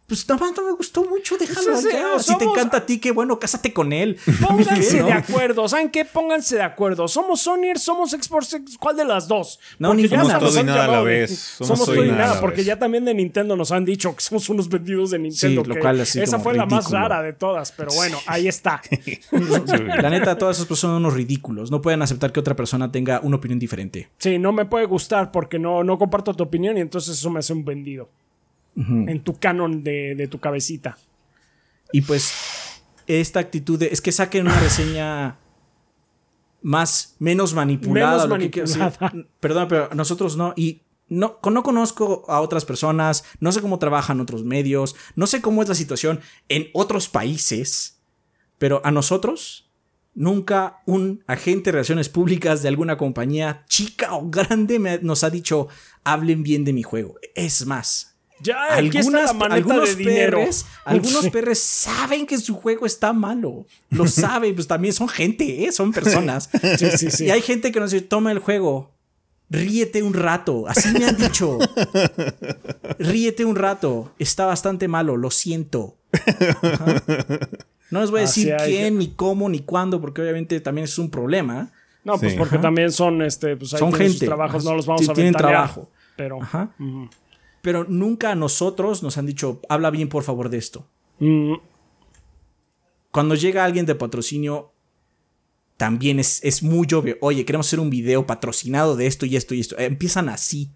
pues nada más no me gustó mucho, déjalo pues si te encanta a ti, qué bueno, cásate con él. Pónganse de acuerdo, ¿saben qué? Pónganse de acuerdo. ¿Somos Sony, somos Xbox? ¿Cuál de las dos? No, ni somos todo y nada a la vez. Somos, todo y nada, porque ya también de Nintendo nos han dicho que somos unos vendidos de Nintendo. lo cual esa fue la más rara de todas, pero bueno, ahí está. la neta, todas esas personas son unos ridículos. No pueden aceptar que otra persona tenga una opinión diferente. Sí, no me puede gustar porque no, no comparto tu opinión y entonces eso me hace un vendido en tu canon de, tu cabecita. Y pues esta actitud es que saquen una reseña más menos manipulada. perdón, pero nosotros no y no, no conozco a otras personas, no sé cómo trabajan otros medios, no sé cómo es la situación en otros países, pero a nosotros Nunca un agente de relaciones públicas de alguna compañía chica o grande me- nos ha dicho hablen bien de mi juego. Es más, Ya, aquí está la maneta algunos de dinero. perres, algunos perres saben que su juego está malo. Lo saben, pues también son gente, ¿eh? son personas. Sí, sí, sí. Y hay gente que nos dice, toma el juego, ríete un rato. Así me han dicho. ríete un rato. Está bastante malo, lo siento. Ajá. No les voy a Así decir hay quién, ni cómo, ni cuándo, porque obviamente también es un problema. No, pues porque Ajá. también son, este, pues ahí Son tienen sus gente. trabajos, no los vamos Sí, a tienen trabajo. Pero. Ajá. ujú. Pero nunca a nosotros nos han dicho, habla bien por favor de esto. Mm, Cuando llega alguien de patrocinio, también es, es muy obvio. Oye, queremos hacer un video patrocinado de esto y esto y esto. Eh, Empiezan así.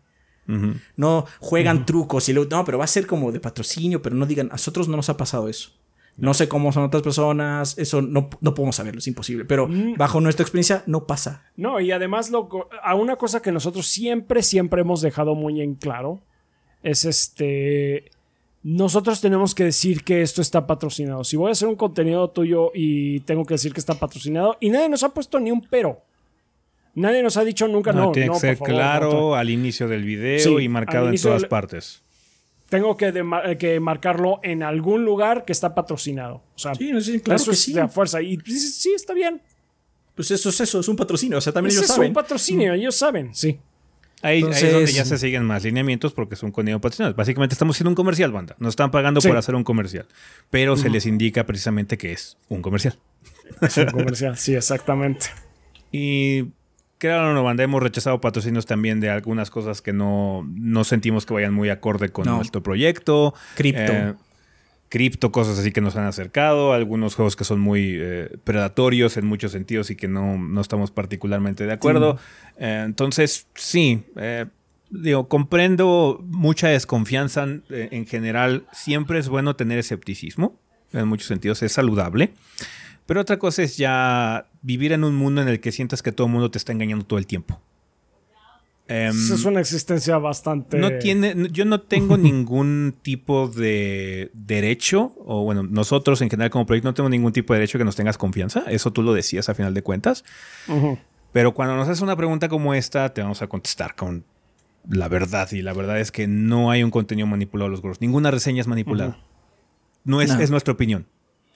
No juegan trucos y luego, no, pero va a ser como de patrocinio, pero no digan, a nosotros no nos ha pasado eso. No sé cómo son otras personas, eso no, no podemos saberlo, es imposible. Pero Mm. bajo nuestra experiencia no pasa. No, y además lo, a una cosa que nosotros siempre, siempre hemos dejado muy en claro es este. Nosotros tenemos que decir que esto está patrocinado. Si voy a hacer un contenido tuyo y tengo que decir que está patrocinado, y nadie nos ha puesto ni un pero. Nadie nos ha dicho nunca no. No, tiene no, que ser favor, claro no, al inicio del video Sí, y marcado en todas del- partes. tengo que, que marcarlo en algún lugar que está patrocinado. O sea, Sí, no, sí, claro eso que es sí. de fuerza. Y sí, sí, está bien. Pues eso es eso, es un patrocinio. O sea, también Es ellos eso, saben. un patrocinio, ellos saben, sí. Ahí, ahí es donde ya se siguen más lineamientos porque es un contenido patrocinado. Básicamente estamos haciendo un comercial, banda. Nos están pagando Sí. por hacer un comercial. Pero se les indica precisamente que es un comercial. Es un comercial, sí, exactamente. Y claro, no, banda, hemos rechazado patrocinios también de algunas cosas que no, no sentimos que vayan muy acorde con No. nuestro proyecto. Cripto. Eh, cripto, cosas así que nos han acercado. Algunos juegos que son muy eh, predatorios en muchos sentidos y que no, no estamos particularmente de acuerdo. Eh, entonces, sí. eh, Digo, comprendo mucha desconfianza en, en general. Siempre es bueno tener escepticismo. En muchos sentidos es saludable. Pero otra cosa es ya vivir en un mundo en el que sientas que todo el mundo te está engañando todo el tiempo. Em, es una existencia bastante. no tiene, yo no tengo ningún tipo de derecho, o bueno, nosotros en general como proyecto no tenemos ningún tipo de derecho que nos tengas confianza. Eso tú lo decías a final de cuentas. Pero cuando nos haces una pregunta como esta, te vamos a contestar con la verdad. Y la verdad es que no hay un contenido manipulado a los gorros. Ninguna reseña es manipulada. No es, No. es nuestra opinión.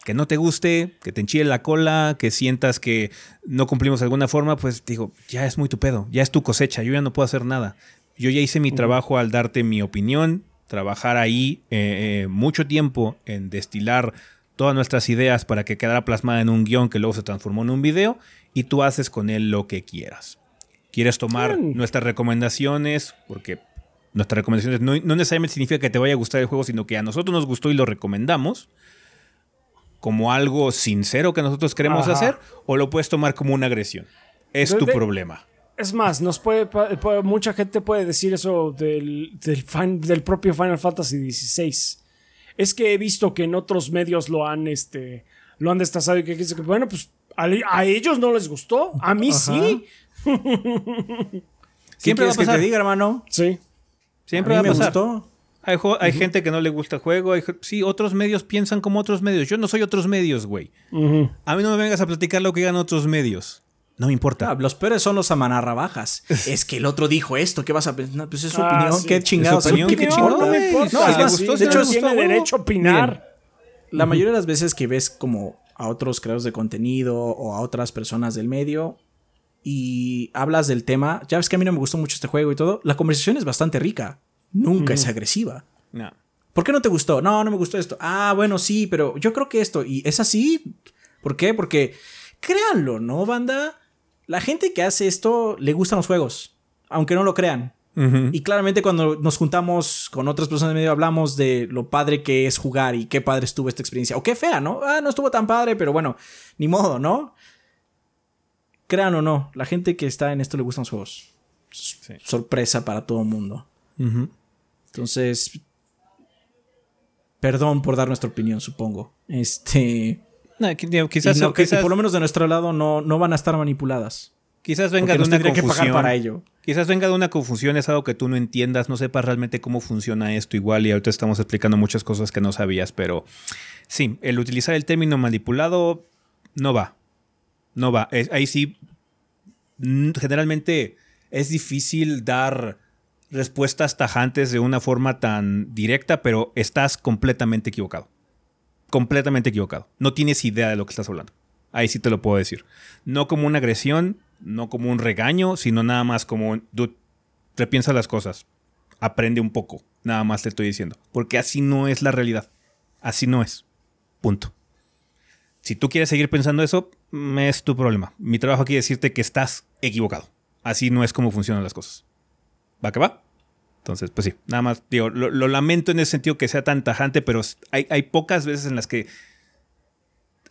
Que no te guste, que te enchile la cola, que sientas que no cumplimos de alguna forma, pues digo, ya es muy tu pedo, ya es tu cosecha, yo ya no puedo hacer nada. Yo ya hice mi trabajo al darte mi opinión, trabajar ahí eh, eh, mucho tiempo en destilar todas nuestras ideas para que quedara plasmada en un guion que luego se transformó en un video y tú haces con él lo que quieras. ¿Quieres tomar nuestras recomendaciones? Porque nuestras recomendaciones no, no necesariamente significa que te vaya a gustar el juego, sino que a nosotros nos gustó y lo recomendamos como algo sincero que nosotros queremos Ajá. hacer o lo puedes tomar como una agresión. Es De- tu de- problema. Es más, nos puede, puede- mucha gente puede decir eso del, del, fan- del propio Final Fantasy XVI. Es que he visto que en otros medios lo han, este, lo han destazado y que dice que, bueno, pues a, a ellos no les gustó, a mí sí. ¿Qué Siempre va a que pasar. te diga, hermano? Sí. Siempre a va a me pasar. gustó. Hay, gente que no le gusta el juego. Hay, sí, otros medios piensan como otros medios. Yo no soy otros medios, güey. A mí no me vengas a platicar lo que digan otros medios. No me importa. Ah, los peores son los amanarra bajas. es que el otro dijo esto, ¿qué vas a pensar? No, pues es su Ah, opinión, sí. qué chingados. Es su opinión, ¿qué- no me importa. No, es más, Sí, de hecho, tiene derecho a opinar. Miren, la mayoría de las veces que ves como a otros creadores de contenido o a otras personas del medio y hablas del tema, ya ves que a mí no me gustó mucho este juego y todo, la conversación es bastante rica. Nunca es agresiva. No. ¿Por qué no te gustó? No, no me gustó esto. Ah, bueno, sí, pero yo creo que esto. ¿Y es así? ¿Por qué? Porque, créanlo, ¿no, banda? La gente que hace esto le gustan los juegos, aunque no lo crean. Y claramente cuando nos juntamos con otras personas de medio hablamos de lo padre que es jugar y qué padre estuvo esta experiencia. O qué fea, ¿no? Ah, no estuvo tan padre, pero bueno, ni modo, ¿no? Crean o no, la gente que está en esto le gustan los juegos. S- Sorpresa para todo el mundo. Entonces, perdón por dar nuestra opinión, supongo. Este, No, quizás, no- que- por lo menos de nuestro lado no, no van a estar manipuladas. quizás venga de una que confusión. pagar para ello. Quizás venga de una confusión, es algo que tú no entiendas, no sepas realmente cómo funciona esto igual y ahorita estamos explicando muchas cosas que no sabías, pero sí, el utilizar el término manipulado no va. No va. Es- ahí sí, generalmente es difícil dar respuestas tajantes de una forma tan directa, pero estás completamente equivocado. Completamente equivocado. No tienes idea de lo que estás hablando. Ahí sí te lo puedo decir. No como una agresión, no como un regaño, sino nada más como, dude, repiensa las cosas. Aprende un poco. Nada más te estoy diciendo. Porque así no es la realidad. Así no es. Punto. Si tú quieres seguir pensando eso, es tu problema. Mi trabajo aquí es decirte que estás equivocado. Así no es como funcionan las cosas. ¿Va que va? Entonces, pues sí, nada más, digo, lo, lo lamento en ese sentido que sea tan tajante, pero hay, hay pocas veces en las que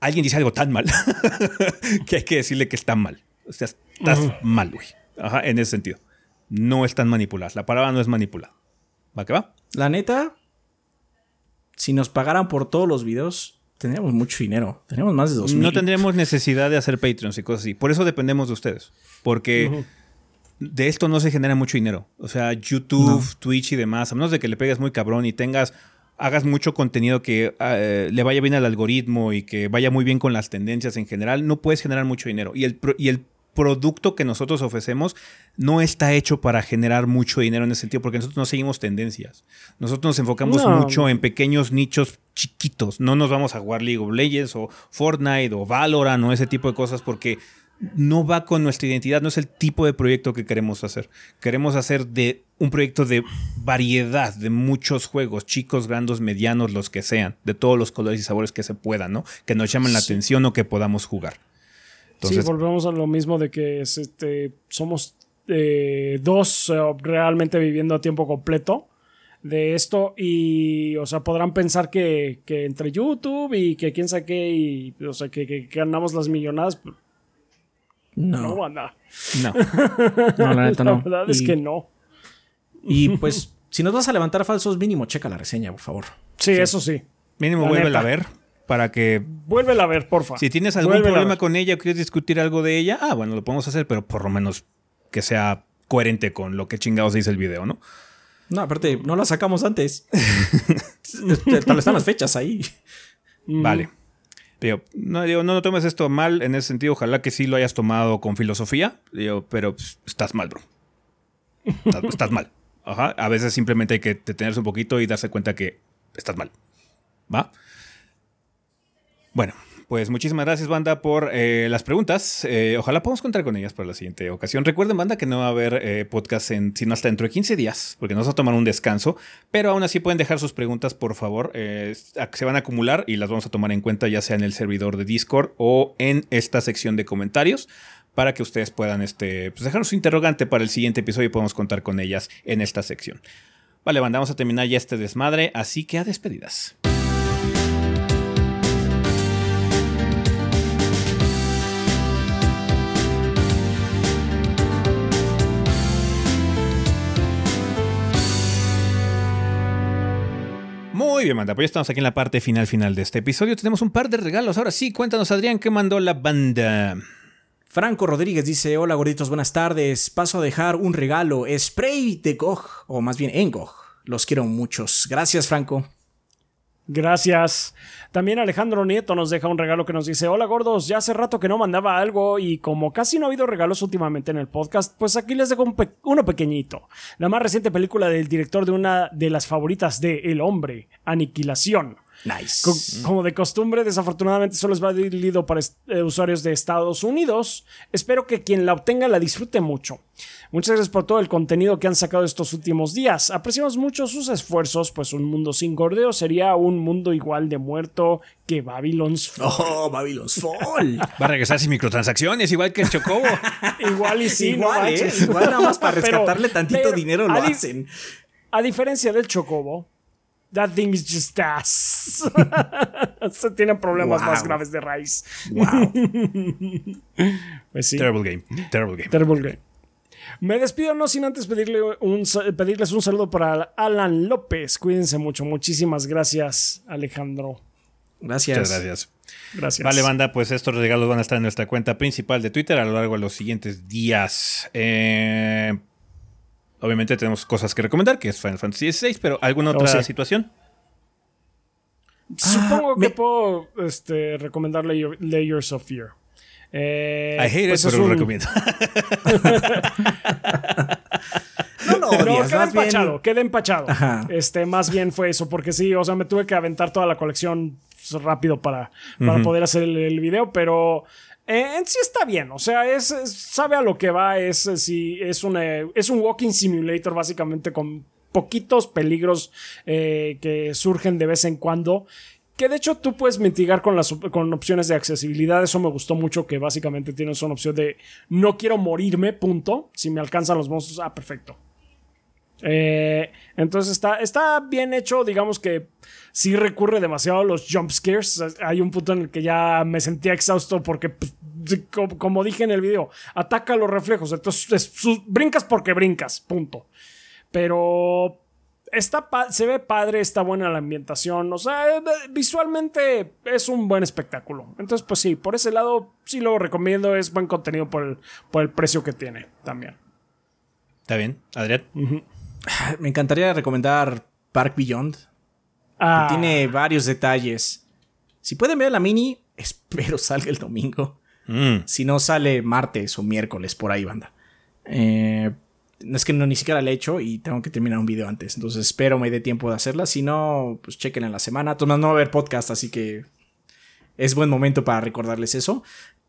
alguien dice algo tan mal que hay que decirle que está mal. O sea, estás mal, güey. Ajá, en ese sentido. No están manipuladas. La palabra no es manipulada. ¿Va que va? La neta, si nos pagaran por todos los videos, tendríamos mucho dinero. Tendríamos más de dos No tendríamos necesidad de hacer Patreons y cosas así. Por eso dependemos de ustedes. Porque de esto no se genera mucho dinero. O sea, YouTube, Twitch y demás, a menos de que le pegues muy cabrón y tengas, hagas mucho contenido que eh, le vaya bien al algoritmo y que vaya muy bien con las tendencias en general, no puedes generar mucho dinero. Y el, y el producto que nosotros ofrecemos no está hecho para generar mucho dinero en ese sentido, porque nosotros no seguimos tendencias. Nosotros nos enfocamos No. mucho en pequeños nichos chiquitos. No nos vamos a jugar League of Legends o Fortnite o Valorant o ese tipo de cosas porque no va con nuestra identidad, no es el tipo de proyecto que queremos hacer. Queremos hacer de un proyecto de variedad, de muchos juegos, chicos, grandes, medianos, los que sean, de todos los colores y sabores que se puedan, ¿no? Que nos llamen la atención o que podamos jugar. Entonces, sí, volvemos a lo mismo de que es, este, somos eh, dos eh, realmente viviendo a tiempo completo de esto y, o sea, podrán pensar que, que entre YouTube y que quién sabe qué y, o sea, que, que- que ganamos las millonadas. No, No, banda. no. no, la neta La no. verdad es que no. Y pues, si nos vas a levantar falsos, mínimo checa la reseña, por favor. Sí, eso sí. Mínimo La vuélvela a ver para que Vuélvela a ver, porfa. si tienes algún problema con ella o quieres discutir algo de ella, ah, bueno, lo podemos hacer, pero por lo menos que sea coherente con lo que chingados dice el video, ¿no? No, aparte, no la sacamos antes. Tal están las fechas ahí. Mm. Vale. Digo, no, digo, no, no tomes esto mal en ese sentido. Ojalá que sí lo hayas tomado con filosofía. Digo, pero pues, estás mal, bro. Estás, estás mal. Ajá. A veces simplemente hay que detenerse un poquito y darse cuenta que estás mal. ¿Va? Bueno, pues muchísimas gracias, banda, por eh, las preguntas. Eh, ojalá podamos contar con ellas para la siguiente ocasión. Recuerden, banda, que no va a haber eh, podcast en, sino hasta dentro de 15 días, porque nos va a tomar un descanso. Pero aún así pueden dejar sus preguntas, por favor. Eh, se van a acumular y las vamos a tomar en cuenta, ya sea en el servidor de Discord o en esta sección de comentarios. Para que ustedes puedan este, pues dejarnos su interrogante para el siguiente episodio y podamos contar con ellas en esta sección. Vale, banda, vamos a terminar ya este desmadre, así que a despedidas. Muy bien, banda. Pues ya estamos aquí en la parte final final de este episodio. Tenemos un par de regalos. Ahora sí, cuéntanos, Adrián, ¿qué mandó la banda? Franco Rodríguez dice: Hola gorditos, buenas tardes. Paso a dejar un regalo: spray de GOG, o más bien en GOG. Los quiero muchos. Gracias, Franco. Gracias. También Alejandro Nieto nos deja un regalo que nos dice, hola gordos, ya hace rato que no mandaba algo y como casi no ha habido regalos últimamente en el podcast, pues aquí les dejo un uno pequeñito. La más reciente película del director de una de las favoritas de El Hombre, Aniquilación. Nice. Co- como de costumbre, desafortunadamente solo es válido para eh, usuarios de Estados Unidos. Espero que quien la obtenga la disfrute mucho. Muchas gracias por todo el contenido que han sacado estos últimos días. Apreciamos mucho sus esfuerzos, pues un mundo sin gordeo sería un mundo igual de muerto que Babylon's Fall. Oh, Babylon's Fall. Va a regresar sin microtransacciones, igual que el Chocobo. Igual y sí, no igual, ¿eh? manches. Igual nada más para Pero- rescatarle tantito pero, dinero lo hacen. A diferencia del Chocobo, that thing is just ass. Se tienen problemas Wow. más graves de raíz. Wow. Pues sí. Terrible game. Terrible game. Terrible game. Me despido no sin antes pedirle un, sa- pedirles un saludo para Alan López. Cuídense mucho. Muchísimas gracias, Alejandro. Gracias. Muchas gracias. Gracias. Vale, banda, pues estos regalos van a estar en nuestra cuenta principal de Twitter a lo largo de los siguientes días. Eh, obviamente tenemos cosas que recomendar, que es Final Fantasy XVI, pero ¿alguna Oh, otra sí. situación? Supongo Ah, que me- puedo este, recomendarle Layers of Fear. Eh, I hate pues it, pero lo recomiendo. No lo No, odias, queda más bien- empachado, queda empachado. Ajá. Este, más bien fue eso, porque sí, o sea, me tuve que aventar toda la colección rápido para, para poder hacer el, el video, pero eh, en sí está bien, o sea, es, es- sabe a lo que va, es, eh, sí, es, una, es un walking simulator básicamente con poquitos peligros eh, que surgen de vez en cuando. Que de hecho tú puedes mitigar con las con opciones de accesibilidad. Eso me gustó mucho que básicamente tienes una opción de no quiero morirme, punto. Si me alcanzan los monstruos, ah, perfecto. Eh, entonces está, está bien hecho, digamos que sí recurre demasiado a los jump scares. Hay un punto en el que ya me sentía exhausto porque, pues, co- como dije en el video, ataca los reflejos. Entonces es- brincas porque brincas, punto. Pero está se ve padre, está buena la ambientación. O sea, eh, visualmente es un buen espectáculo. Entonces, pues sí, por ese lado sí lo recomiendo. Es buen contenido por el, por el precio que tiene también. Está bien, Adrián. Me encantaría recomendar Park Beyond. que Ah, Tiene varios detalles. Si pueden ver la mini, espero salga el domingo. Mm, Si no, sale martes o miércoles por ahí, banda. Eh, no es que no ni siquiera la he hecho y tengo que terminar un video antes. Entonces espero me dé tiempo de hacerla. Si no, pues chequen en la semana. Tomás no va a haber podcast, así que es buen momento para recordarles eso.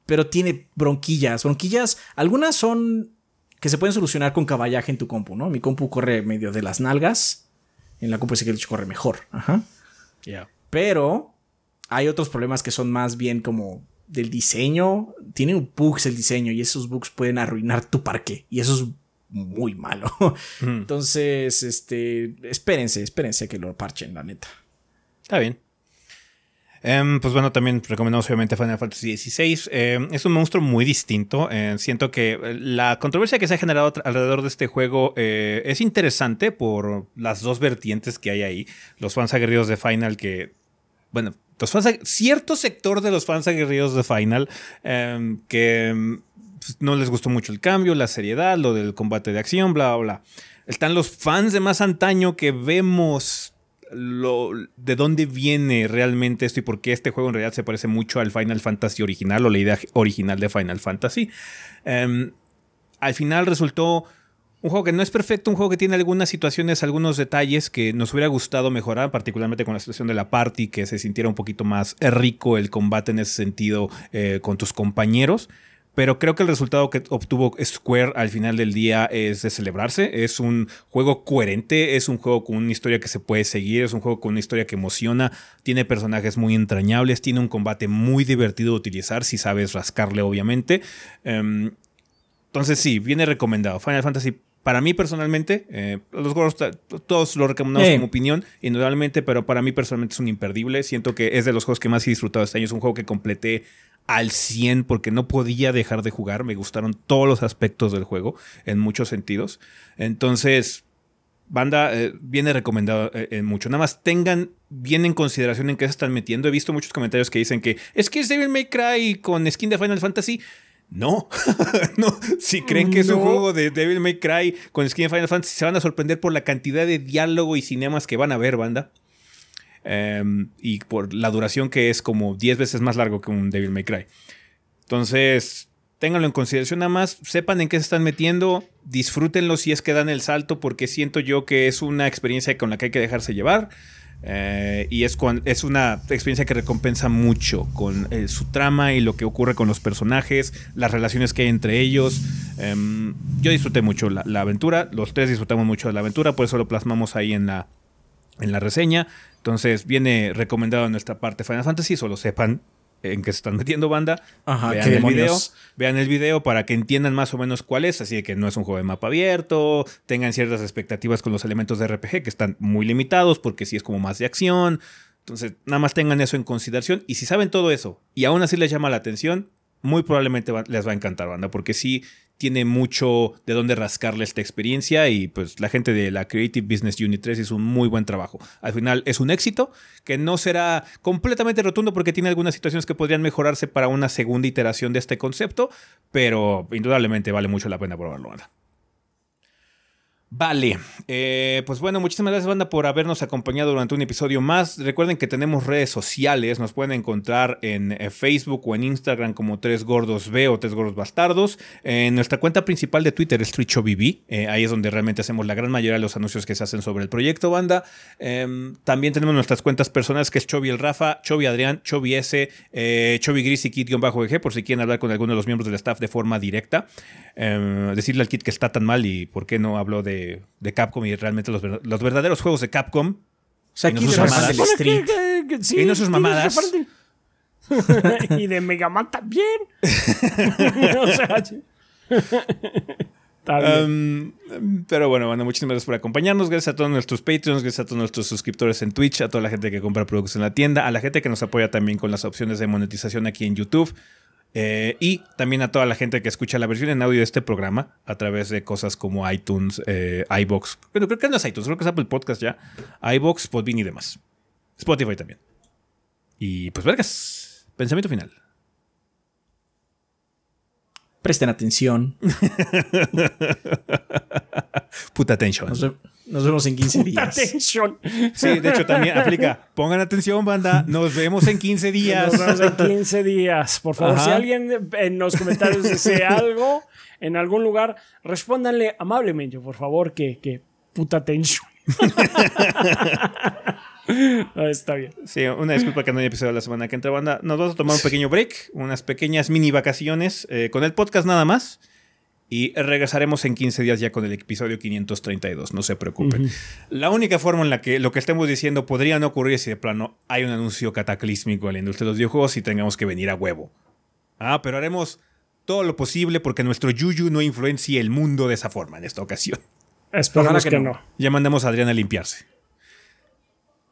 Pero tiene bronquillas. Bronquillas, algunas son que se pueden solucionar con caballaje en tu compu, ¿no? Mi compu corre medio de las nalgas. En la compu sí que corre mejor. Ajá. ya. Pero hay otros problemas que son más bien como del diseño. Tiene bugs el diseño y esos bugs pueden arruinar tu parque. Y eso es muy malo. Entonces, este, espérense, espérense a que lo parchen, la neta. Está bien. Em, pues bueno, también recomendamos obviamente Final Fantasy XVI. Em, es un monstruo muy distinto. Eh, siento que eh, la controversia que se ha generado alrededor de este juego eh, es interesante por las dos vertientes que hay ahí. Los fans aguerridos de Final que, bueno, los fans, cierto sector de los fans aguerridos de Final em, que em, pues, no les gustó mucho el cambio, la seriedad, lo del combate de acción, bla, bla, bla. Están los fans de más antaño que vemos lo, de dónde viene realmente esto y por qué este juego en realidad se parece mucho al Final Fantasy original o la idea original de Final Fantasy. Em, al final resultó un juego que no es perfecto, un juego que tiene algunas situaciones, algunos detalles que nos hubiera gustado mejorar, particularmente con la situación de la party, que se sintiera un poquito más rico el combate en ese sentido eh, con tus compañeros. Pero creo que el resultado que obtuvo Square al final del día es de celebrarse. Es un juego coherente, es un juego con una historia que se puede seguir, es un juego con una historia que emociona, tiene personajes muy entrañables, tiene un combate muy divertido de utilizar si sabes rascarle, obviamente. Em, entonces sí, viene recomendado. Final Fantasy, para mí personalmente, eh, los ta- todos lo recomendamos Eh. como opinión, indudablemente, pero para mí personalmente es un imperdible. Siento que es de los juegos que más he disfrutado este año. Es un juego que completé al 100 porque no podía dejar de jugar. Me gustaron todos los aspectos del juego en muchos sentidos. Entonces, banda eh, viene recomendado eh, en mucho. Nada más tengan bien en consideración en qué se están metiendo. He visto muchos comentarios que dicen que es que es Devil May Cry con skin de Final Fantasy. No, no. Si creen que es un No. juego de Devil May Cry con skin de Final Fantasy, se van a sorprender por la cantidad de diálogo y cinemas que van a ver, banda. Em, y por la duración que es como 10 veces más largo que un Devil May Cry. Entonces, ténganlo en consideración nada más, sepan en qué se están metiendo, disfrútenlo si es que dan el salto, porque siento yo que es una experiencia con la que hay que dejarse llevar. eh, y es, es una experiencia que recompensa mucho con eh, su trama y lo que ocurre con los personajes, las relaciones que hay entre ellos. Em, yo disfruté mucho la, la aventura, los tres disfrutamos mucho de la aventura, por eso lo plasmamos ahí en la, en la reseña. Entonces viene recomendado en nuestra parte Final Fantasy, solo sepan en qué se están metiendo banda. Ajá, vean el video, vean el video para que entiendan más o menos cuál es, así de que no es un juego de mapa abierto, tengan ciertas expectativas con los elementos de RPG que están muy limitados porque sí es como más de acción. Entonces, nada más tengan eso en consideración y si saben todo eso y aún así les llama la atención, muy probablemente va- les va a encantar, banda, porque sí tiene mucho de dónde rascarle esta experiencia y pues la gente de la Creative Business Unit 3 hizo un muy buen trabajo. Al final es un éxito que no será completamente rotundo porque tiene algunas situaciones que podrían mejorarse para una segunda iteración de este concepto, pero indudablemente vale mucho la pena probarlo. banda. Vale, eh, pues bueno, muchísimas gracias banda por habernos acompañado durante un episodio más. Recuerden que tenemos redes sociales, nos pueden encontrar en eh, Facebook o en Instagram como Tres Gordos B o Tres Gordos Bastardos. En nuestra cuenta principal de Twitter es TwitchOBB, eh, ahí es donde realmente hacemos la gran mayoría de los anuncios que se hacen sobre el proyecto banda. Em, también tenemos nuestras cuentas personales que es Chovy el Rafa, Chovy Adrián, Chovy S, Chovy Gris y Kit-EG por si quieren hablar con alguno de los miembros del staff de forma directa. Em, decirle al Kit que está tan mal y por qué no habló de de, Capcom y realmente los, los, verdaderos juegos de Capcom. O sea, aquí no sus mamadas. Street. y no sus mamadas. y de Mega Man también. o sea, um, pero bueno, bueno, muchísimas gracias por acompañarnos. Gracias a todos nuestros Patreons, gracias a todos nuestros suscriptores en Twitch, a toda la gente que compra productos en la tienda, a la gente que nos apoya también con las opciones de monetización aquí en YouTube. Eh, y también a toda la gente que escucha la versión en audio de este programa a través de cosas como iTunes, eh, iBox. Bueno, creo que no es iTunes, creo que es Apple Podcast ya. iBox, Podbean y demás. Spotify también. Y pues, vergas. Pensamiento final. Presten atención. Puta atención. Nos, vemos en 15 días. Atención. Sí, de hecho también aplica. Pongan atención, banda. Nos vemos en 15 días. Nos vemos en 15 días. Por favor, si alguien en los comentarios desea algo en algún lugar, respóndanle amablemente, por favor, que, que puta atención. Ah, está bien. Sí, una disculpa que no haya episodio la semana que entra, banda. Nos vamos a tomar un pequeño break, unas pequeñas mini vacaciones eh, con el podcast nada más. Y regresaremos en 15 días ya con el episodio 532, no se preocupen. La única forma en la que lo que estemos diciendo podría no ocurrir si de plano hay un anuncio cataclísmico en la industria de los videojuegos y tengamos que venir a huevo. Ah, pero haremos todo lo posible porque nuestro Yuyu no influencie el mundo de esa forma en esta ocasión. Esperamos que, no. Ya mandamos a Adrián a limpiarse.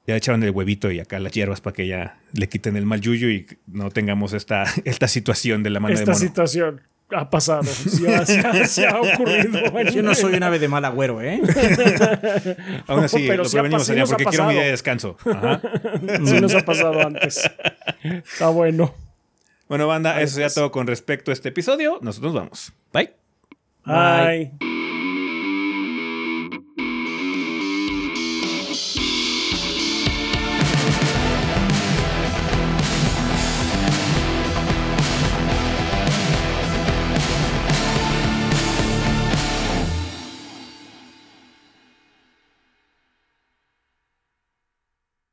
Ya echaron el huevito y acá las hierbas para que ya le quiten el mal yuyu y no tengamos esta, esta situación de la mano esta de mono. situación ha pasado. Se ha, ocurrido. Yo no soy un ave de mal agüero, ¿eh? Aún así, pero lo prevenimos, sí porque quiero mi día de descanso. Ajá. Sí nos ha pasado antes. Está bueno. Bueno, banda, eso ya todo con respecto a este episodio. Nosotros vamos. Bye. Bye.